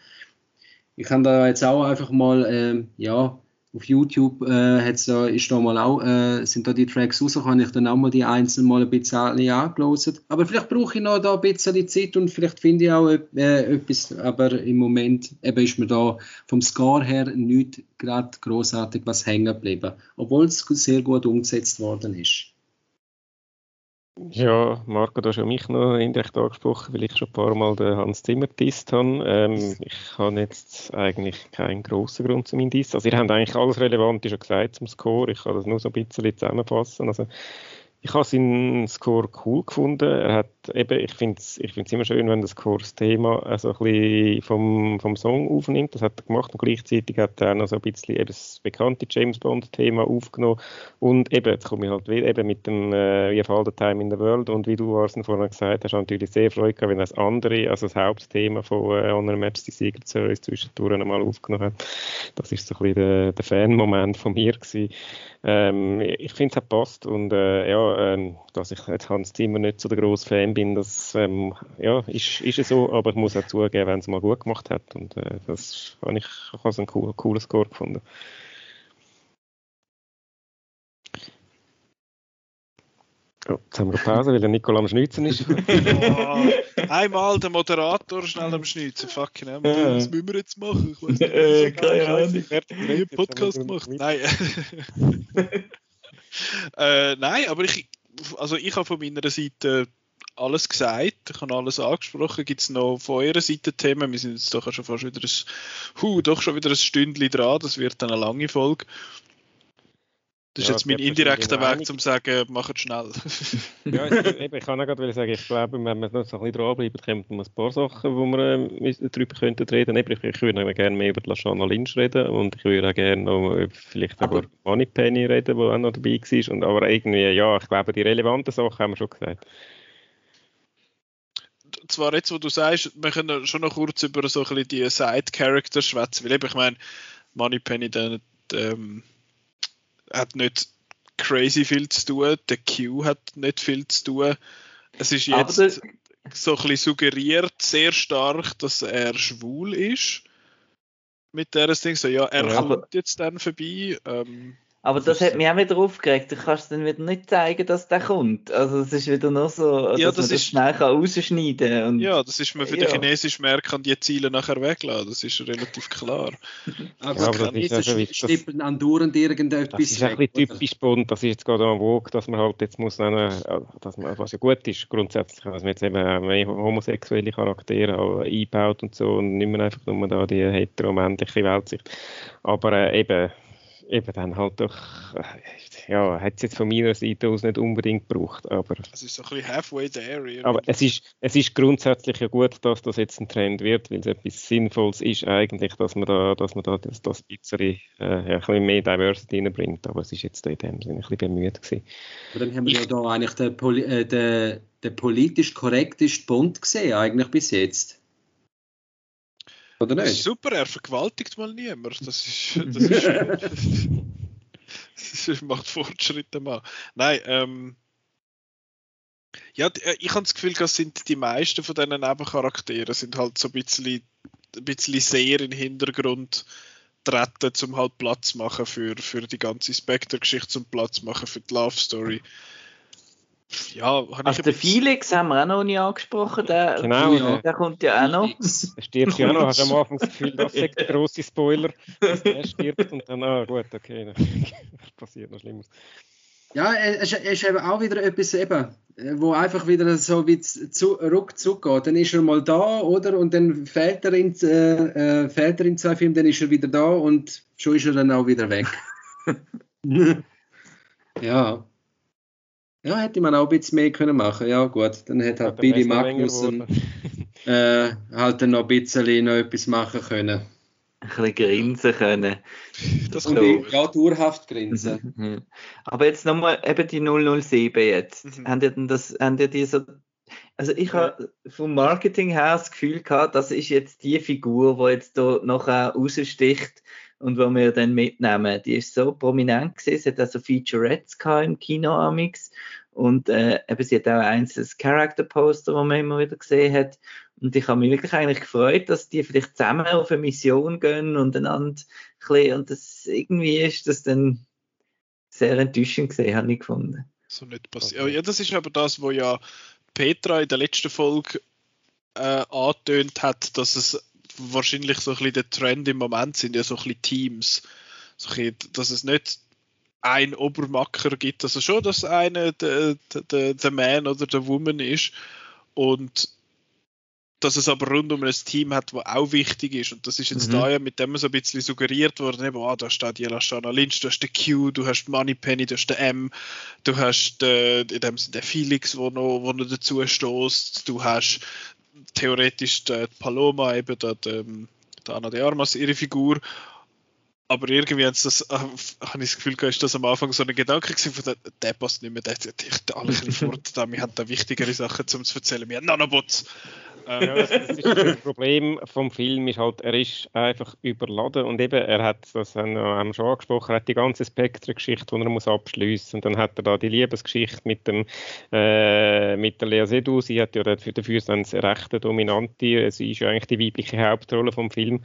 Ich kann da jetzt auch einfach mal, äh, ja, auf YouTube äh, da, ist da mal auch, äh, sind da die Tracks rausgekommen, ich dann auch mal die einzelnen mal ein bisschen angelesen. Aber vielleicht brauche ich noch da ein bisschen Zeit und vielleicht finde ich auch äh, etwas, aber im Moment eben ist mir da vom Score her nicht gerade großartig was hängen geblieben, obwohl es sehr gut umgesetzt worden ist. Ja, Marco, du hast ja mich noch indirekt angesprochen, weil ich schon ein paar Mal den Hans Zimmer disst habe. Ähm, ich habe jetzt eigentlich keinen grossen Grund zu meinem Diss. Also, ihr habt eigentlich alles Relevante schon gesagt zum Score. Ich kann das nur so ein bisschen zusammenfassen. Also, ich habe seinen Score cool gefunden. Er hat eben, ich finde es ich immer schön, wenn das Thema also ein bisschen vom, vom Song aufnimmt. Das hat er gemacht und gleichzeitig hat er auch noch so ein bisschen eben das bekannte James Bond-Thema aufgenommen. Und eben, jetzt komme ich halt wieder eben mit dem äh, We Have All the Time in the World und wie du Arsen vorhin gesagt hast, natürlich sehr Freude gehabt, wenn das andere, also das Hauptthema von äh, Honor Majesty Secret Service zwischendurch einmal aufgenommen hat. Das ist so ein bisschen der, der Fan-Moment von mir gewesen. Ähm, ich finde es hat passt und äh, ja, ähm, dass ich jetzt Hans Zimmer nicht so der grosse Fan bin, das ähm, ja, ist, ist so, aber ich muss auch zugeben, wenn es mal gut gemacht hat und äh, das habe ich, ich habe einen coolen, coolen Score gefunden. Oh, jetzt haben wir Pause, weil der Nikola am Schnitzen ist. oh, einmal der Moderator schnell am Schnitzen. Fucking hell, was müssen wir jetzt machen? Ich weiß nicht, äh, keine Ahnung. Ich habe einen Podcast gemacht. Nein. äh, nein, aber ich, also ich habe von meiner Seite alles gesagt, ich habe alles angesprochen. Gibt es noch von eurer Seite Themen? Wir sind jetzt doch schon fast wieder ein, huh, doch schon wieder ein Stündchen dran. Das wird dann eine lange Folge. Das ist ja, jetzt mein indirekter Weg, um zu sagen, macht schnell. ja, ich, ich kann auch gerade sagen, ich glaube, wenn wir noch ein bisschen dranbleiben, kommen noch ein paar Sachen, wo wir äh, darüber könnten reden. Ich, ich würde gerne mehr über Lashana Lynch reden und ich würde auch gerne noch vielleicht aber, über Moneypenny reden, die auch noch dabei war. Und, aber irgendwie, ja, ich glaube, die relevanten Sachen haben wir schon gesagt. Zwar jetzt, wo du sagst, wir können schon noch kurz über so ein bisschen die Side-Characters schwätzen, weil eben, ich meine, Moneypenny, der, ähm, hat nicht crazy viel zu tun, der Q hat nicht viel zu tun. Es ist jetzt der, so ein bisschen suggeriert sehr stark, dass er schwul ist. Mit der Ding so, ja, er ja, kommt jetzt dann vorbei. Ähm, aber das hat mich auch wieder aufgeregt. Du kannst dann wieder nicht zeigen, dass der kommt. Also es ist wieder nur so, ja, dass das man das schnell rausschneiden kann. Ja, das ist mir für ja. den chinesischen Markt kann die Ziele nachher weglassen. Das ist relativ klar. aber, ja, aber das ist also, stippeln andauernd irgendetwas Das ist ein bisschen typisch Bund. Das ist jetzt gerade am Vogue, dass man halt jetzt muss nennen, dass man, was ja gut ist grundsätzlich, dass man jetzt eben mehr homosexuelle Charaktere auch einbaut und so und nicht mehr einfach nur da die heteromännliche Weltsicht. Aber äh, eben eben dann halt doch, äh, ja, hat es jetzt von meiner Seite aus nicht unbedingt gebraucht, aber... Es ist so ein bisschen halfway there. Irgendwie. Aber es ist, es ist grundsätzlich ja gut, dass das jetzt ein Trend wird, weil es etwas Sinnvolles ist eigentlich, dass man da, dass man da das, das bisschen, äh, ja, ein bisschen mehr Diversity reinbringt, aber es ist jetzt in dem Sinne ein bisschen bemüht gewesen. Aber dann haben wir ich, ja da eigentlich den, Poli äh, den, den politisch korrektesten Bund gesehen, eigentlich bis jetzt. Oder nicht? Das ist super, er vergewaltigt mal niemand. Das ist. Das, ist, das macht Fortschritte mal. Nein, ähm. Ja, äh, ich habe das Gefühl, das sind die meisten von diesen Nebencharakteren sind halt so ein bisschen, ein bisschen sehr in den Hintergrund treten, um halt Platz zu machen für, für die ganze Spectre-Geschichte, zum Platz zu machen für die Love Story. Ja, also der Felix haben wir auch noch nie angesprochen, der, genau, der, der kommt ja auch noch. Der stirbt ja auch noch, hast du am Anfang das Gefühl, das ist der grosse Spoiler, dass der stirbt und dann, ah gut, okay, dann passiert noch Schlimmes. Ja, es ist eben auch wieder etwas eben, wo einfach wieder so wie zu, ruckzuck geht. Dann ist er mal da, oder? Und dann fällt er in, äh, äh, fällt er in zwei Filmen, dann ist er wieder da und schon ist er dann auch wieder weg. ja. Ja, hätte man auch ein bisschen mehr können machen Ja, gut, dann hätte halt Billy Magnussen äh, halt dann noch ein bisschen noch etwas machen können. ein bisschen grinsen können. Das Und ich gerade dauerhaft grinsen. Mhm. Aber jetzt nochmal eben die 007 jetzt. Mhm. Habt ihr denn das, habt ihr die so, also ich habe vom Marketing her das Gefühl gehabt, das ist jetzt die Figur, die jetzt da nachher raussticht und wo wir dann mitnehmen. Die ist so prominent gewesen, sie hat also Featurettes im Kino amix und äh, eben sie hat auch eins das Character Poster, das man immer wieder gesehen hat. Und ich habe mich wirklich eigentlich gefreut, dass die vielleicht zusammen auf eine Mission gehen und einander ein und das irgendwie ist das dann sehr enttäuschend gesehen, habe ich gefunden. So nicht passiert. Ja, das ist aber das, wo ja Petra in der letzten Folge äh, angetönt hat, dass es wahrscheinlich so ein bisschen der Trend im Moment sind, ja so ein bisschen Teams. So ein bisschen, dass es nicht ein Obermacker gibt, also schon, dass einer der, der, der Man oder der Woman ist und dass es aber rund um ein Team hat, das auch wichtig ist. Und das ist jetzt Mhm. da ja mit dem so ein bisschen suggeriert worden, eben, ah, da steht die Lashana Lynch, du hast den Q, du hast Moneypenny, du hast den M, du hast den, in dem Sinne den Felix, wo noch, wo noch dazu stößt, du hast theoretisch die Paloma, eben da, die, die Ana de Armas, ihre Figur. Aber irgendwie das, äh, habe ich das Gefühl, ist das am Anfang so ein Gedanke gewesen, von der, der passt nicht mehr, der hat alle fort, da, wir haben da wichtigere Sachen zum zu erzählen, wir haben Nanobots. Ähm, das, das, das Problem vom Film ist halt, er ist einfach überladen und eben, er hat, das haben wir schon angesprochen, er hat die ganze Spectre-Geschichte, die er muss abschließen und dann hat er da die Liebesgeschichte mit dem äh, mit der Lea Seydoux, sie hat ja dafür, dann das rechte Dominante, sie ist ja eigentlich die weibliche Hauptrolle vom Film.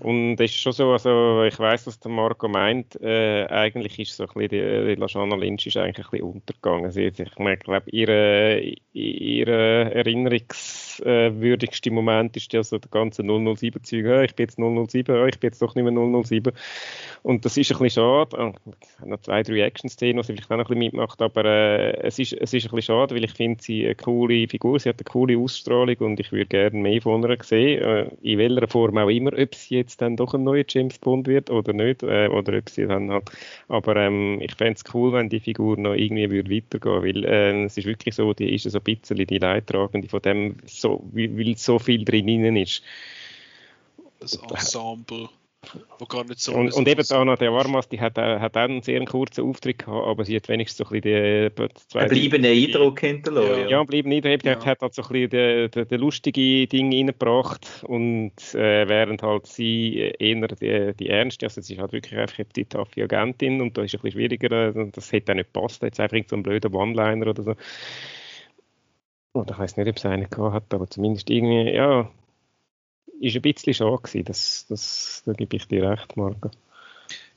Und es ist schon so, also ich weiß, was der Marco meint, äh, eigentlich ist so ein bisschen die, die Lashana Lynch ist eigentlich ein bisschen untergegangen, sie, ich ich glaube, ihre, ihre erinnerungswürdigste Moment ist ja so der ganze 007-Zeug, «Ja, ich bin jetzt 007, ja, ich bin jetzt doch nicht mehr 007 und das ist ein bisschen schade, Ah, ich habe noch zwei, drei Action-Szenen, die sie vielleicht auch noch ein bisschen mitmacht, aber äh, es, ist, es ist ein bisschen schade, weil ich finde sie eine coole Figur, sie hat eine coole Ausstrahlung und ich würde gerne mehr von ihr sehen, äh, in welcher Form auch immer, ob sie jetzt dann doch ein neuer James Bond wird oder nicht, äh, oder ob sie dann halt, aber ähm, ich fände es cool, wenn die Figur noch irgendwie würde weitergehen, weil äh, es ist wirklich so, die ist so ein bisschen die Leidtragende von dem, so, weil weil so viel drin ist. das Ensemble, wo gar nicht so Und, und eben so- Anna de Armas, die hat, auch- hat auch einen sehr kurzen Auftritt gehabt, aber sie hat wenigstens so ein bisschen die, die zwei, Einen bleibenden Eindruck hinterlassen. Ja. Ja, bleiben nicht. Die Ja. hat halt so ein bisschen die, die, die lustige Dinge reingebracht und äh, während halt sie eher die, die ernste, also sie ist halt wirklich einfach die taffe Agentin und da ist es ein bisschen schwieriger, äh, das hätte auch nicht gepasst, jetzt einfach so ein blöder One-Liner oder so. Oder ich weiß nicht, ob es einen gehabt hat, aber zumindest irgendwie, ja, ist ein bisschen schade gewesen, das, das, da gebe ich dir recht, Marco.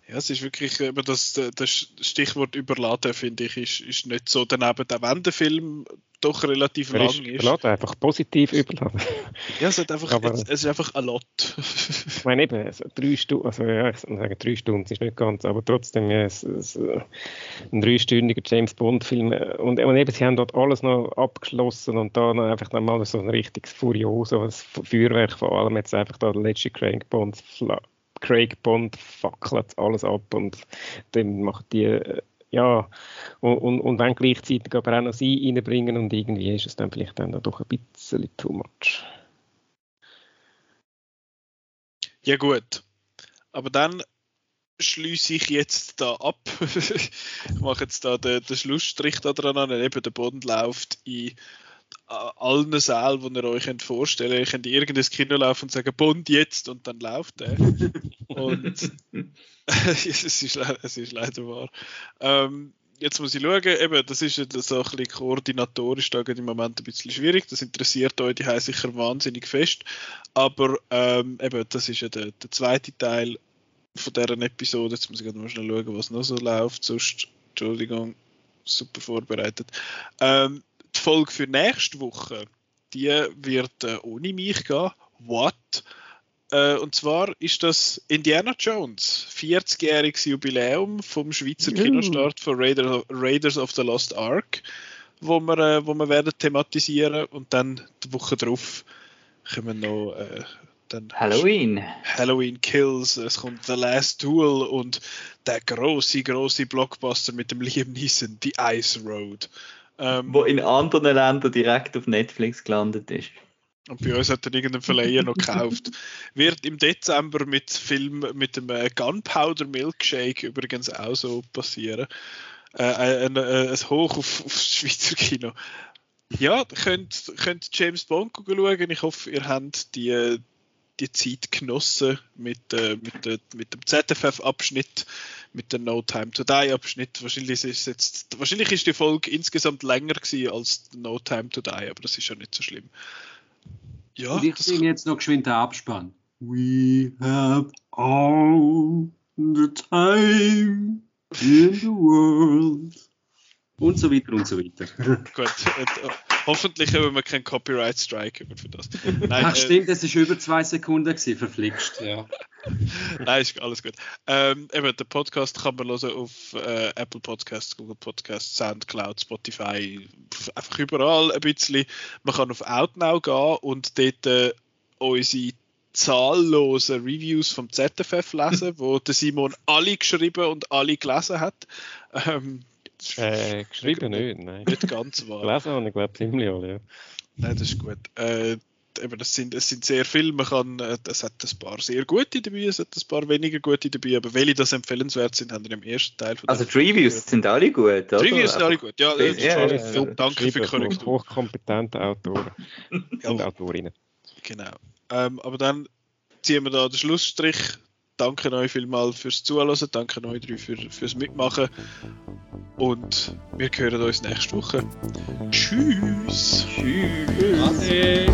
Ja, es ist wirklich, eben das, das Stichwort überladen, finde ich, ist, ist nicht so. Daneben der Wendefilm doch relativ Er lang ist ist. überladen, einfach positiv überladen. Ja, es, hat einfach, Aber- es, es ist einfach ein Lot. Ich meine eben, also drei Stunden, also ja, ich sage drei Stunden, ist nicht ganz, aber trotzdem ja, es, es, äh, ein dreistündiger James Bond Film äh, und, und eben, sie haben dort alles noch abgeschlossen und da noch einfach noch mal so ein richtiges furioses Feuerwerk vor allem jetzt einfach da der letzte Craig Bond Craig Bond fackelt alles ab und dann macht die äh, ja, und, und, und wenn gleichzeitig aber auch noch sie reinbringen und irgendwie ist es dann vielleicht dann doch ein bisschen too much. ja, gut. Aber dann schließe ich jetzt da ab. ich mache jetzt da den, den Schlussstrich da dran an. Eben der Bond läuft in allen Sälen, die ihr euch könnt vorstellen könnt. Ihr könnt in irgendein Kino laufen und sagen, Bond jetzt, und dann läuft er. und es, ist, es ist leider wahr. Ähm, jetzt muss ich schauen, eben, das ist ja so ein bisschen koordinatorisch da im Moment ein bisschen schwierig. Das interessiert euch die sicher wahnsinnig fest. Aber ähm, eben, das ist ja der, der zweite Teil von deren Episode. Jetzt muss ich gerade mal schnell schauen, was noch so läuft. Sonst, Entschuldigung, super vorbereitet. Ähm, die Folge für nächste Woche, die wird äh, ohne mich gehen. What? Äh, und zwar ist das Indiana Jones, 40-jähriges Jubiläum vom Schweizer Juhu. Kinostart von Raider, Raiders of the Lost Ark, wo wir, äh, wo wir werden thematisieren und dann die Woche drauf kommen noch äh, dann Halloween. Halloween Kills, es kommt The Last Duel und der große, große Blockbuster mit dem Liam Neeson, The Ice Road. Ähm, Wo in anderen Ländern direkt auf Netflix gelandet ist. Und bei uns hat dann irgendein Verleiher noch gekauft. Wird im Dezember mit Film mit dem äh, Gunpowder Milkshake übrigens auch so passieren. Äh, ein, ein, ein Hoch auf, auf das Schweizer Kino. Ja, könnt, könnt James Bond schauen. Ich hoffe, ihr habt die, die Zeit genossen mit, äh, mit, äh, mit dem ZFF-Abschnitt, mit dem No Time to Die-Abschnitt. Wahrscheinlich ist, jetzt, wahrscheinlich ist die Folge insgesamt länger gewesen als No Time to Die, aber das ist ja nicht so schlimm. Ja, Und ich singe jetzt noch geschwind den Abspann. We have all the time in the world. Und so weiter und so weiter. Gut, äh, hoffentlich haben wir keinen Copyright Strike für das. Nein, Ach äh, stimmt, das war über zwei Sekunden, gewesen, verflixt. Ja. Nein, ist alles gut. Ähm, eben, den Podcast kann man hören auf äh, Apple Podcasts, Google Podcasts, Soundcloud, Spotify, einfach überall ein bisschen. Man kann auf Outnow gehen und dort äh, unsere zahllosen Reviews vom ZFF lesen, wo der Simon alle geschrieben und alle gelesen hat. Ähm, äh, geschrieben nicht, nein. Nicht ganz wahr. Gelesen habe ich glaube ziemlich alle, ja. Nein, das ist gut. Äh, eben, das sind, es sind sehr viele, man kann, äh, es hat ein paar sehr gute dabei, es hat ein paar weniger gute dabei, aber welche das empfehlenswert sind, haben wir im ersten Teil von Also die Reviews sind alle gut, oder? Die Reviews sind alle gut, ja. Das ja, ja, ja, danke für die Korrektur. Hochkompetente Autoren und Autorinnen. Genau. Ähm, aber dann ziehen wir da den Schlussstrich danke euch vielmals fürs Zuhören, danke euch drei für, fürs Mitmachen und wir hören uns nächste Woche. Tschüss. Tschüss. Ade.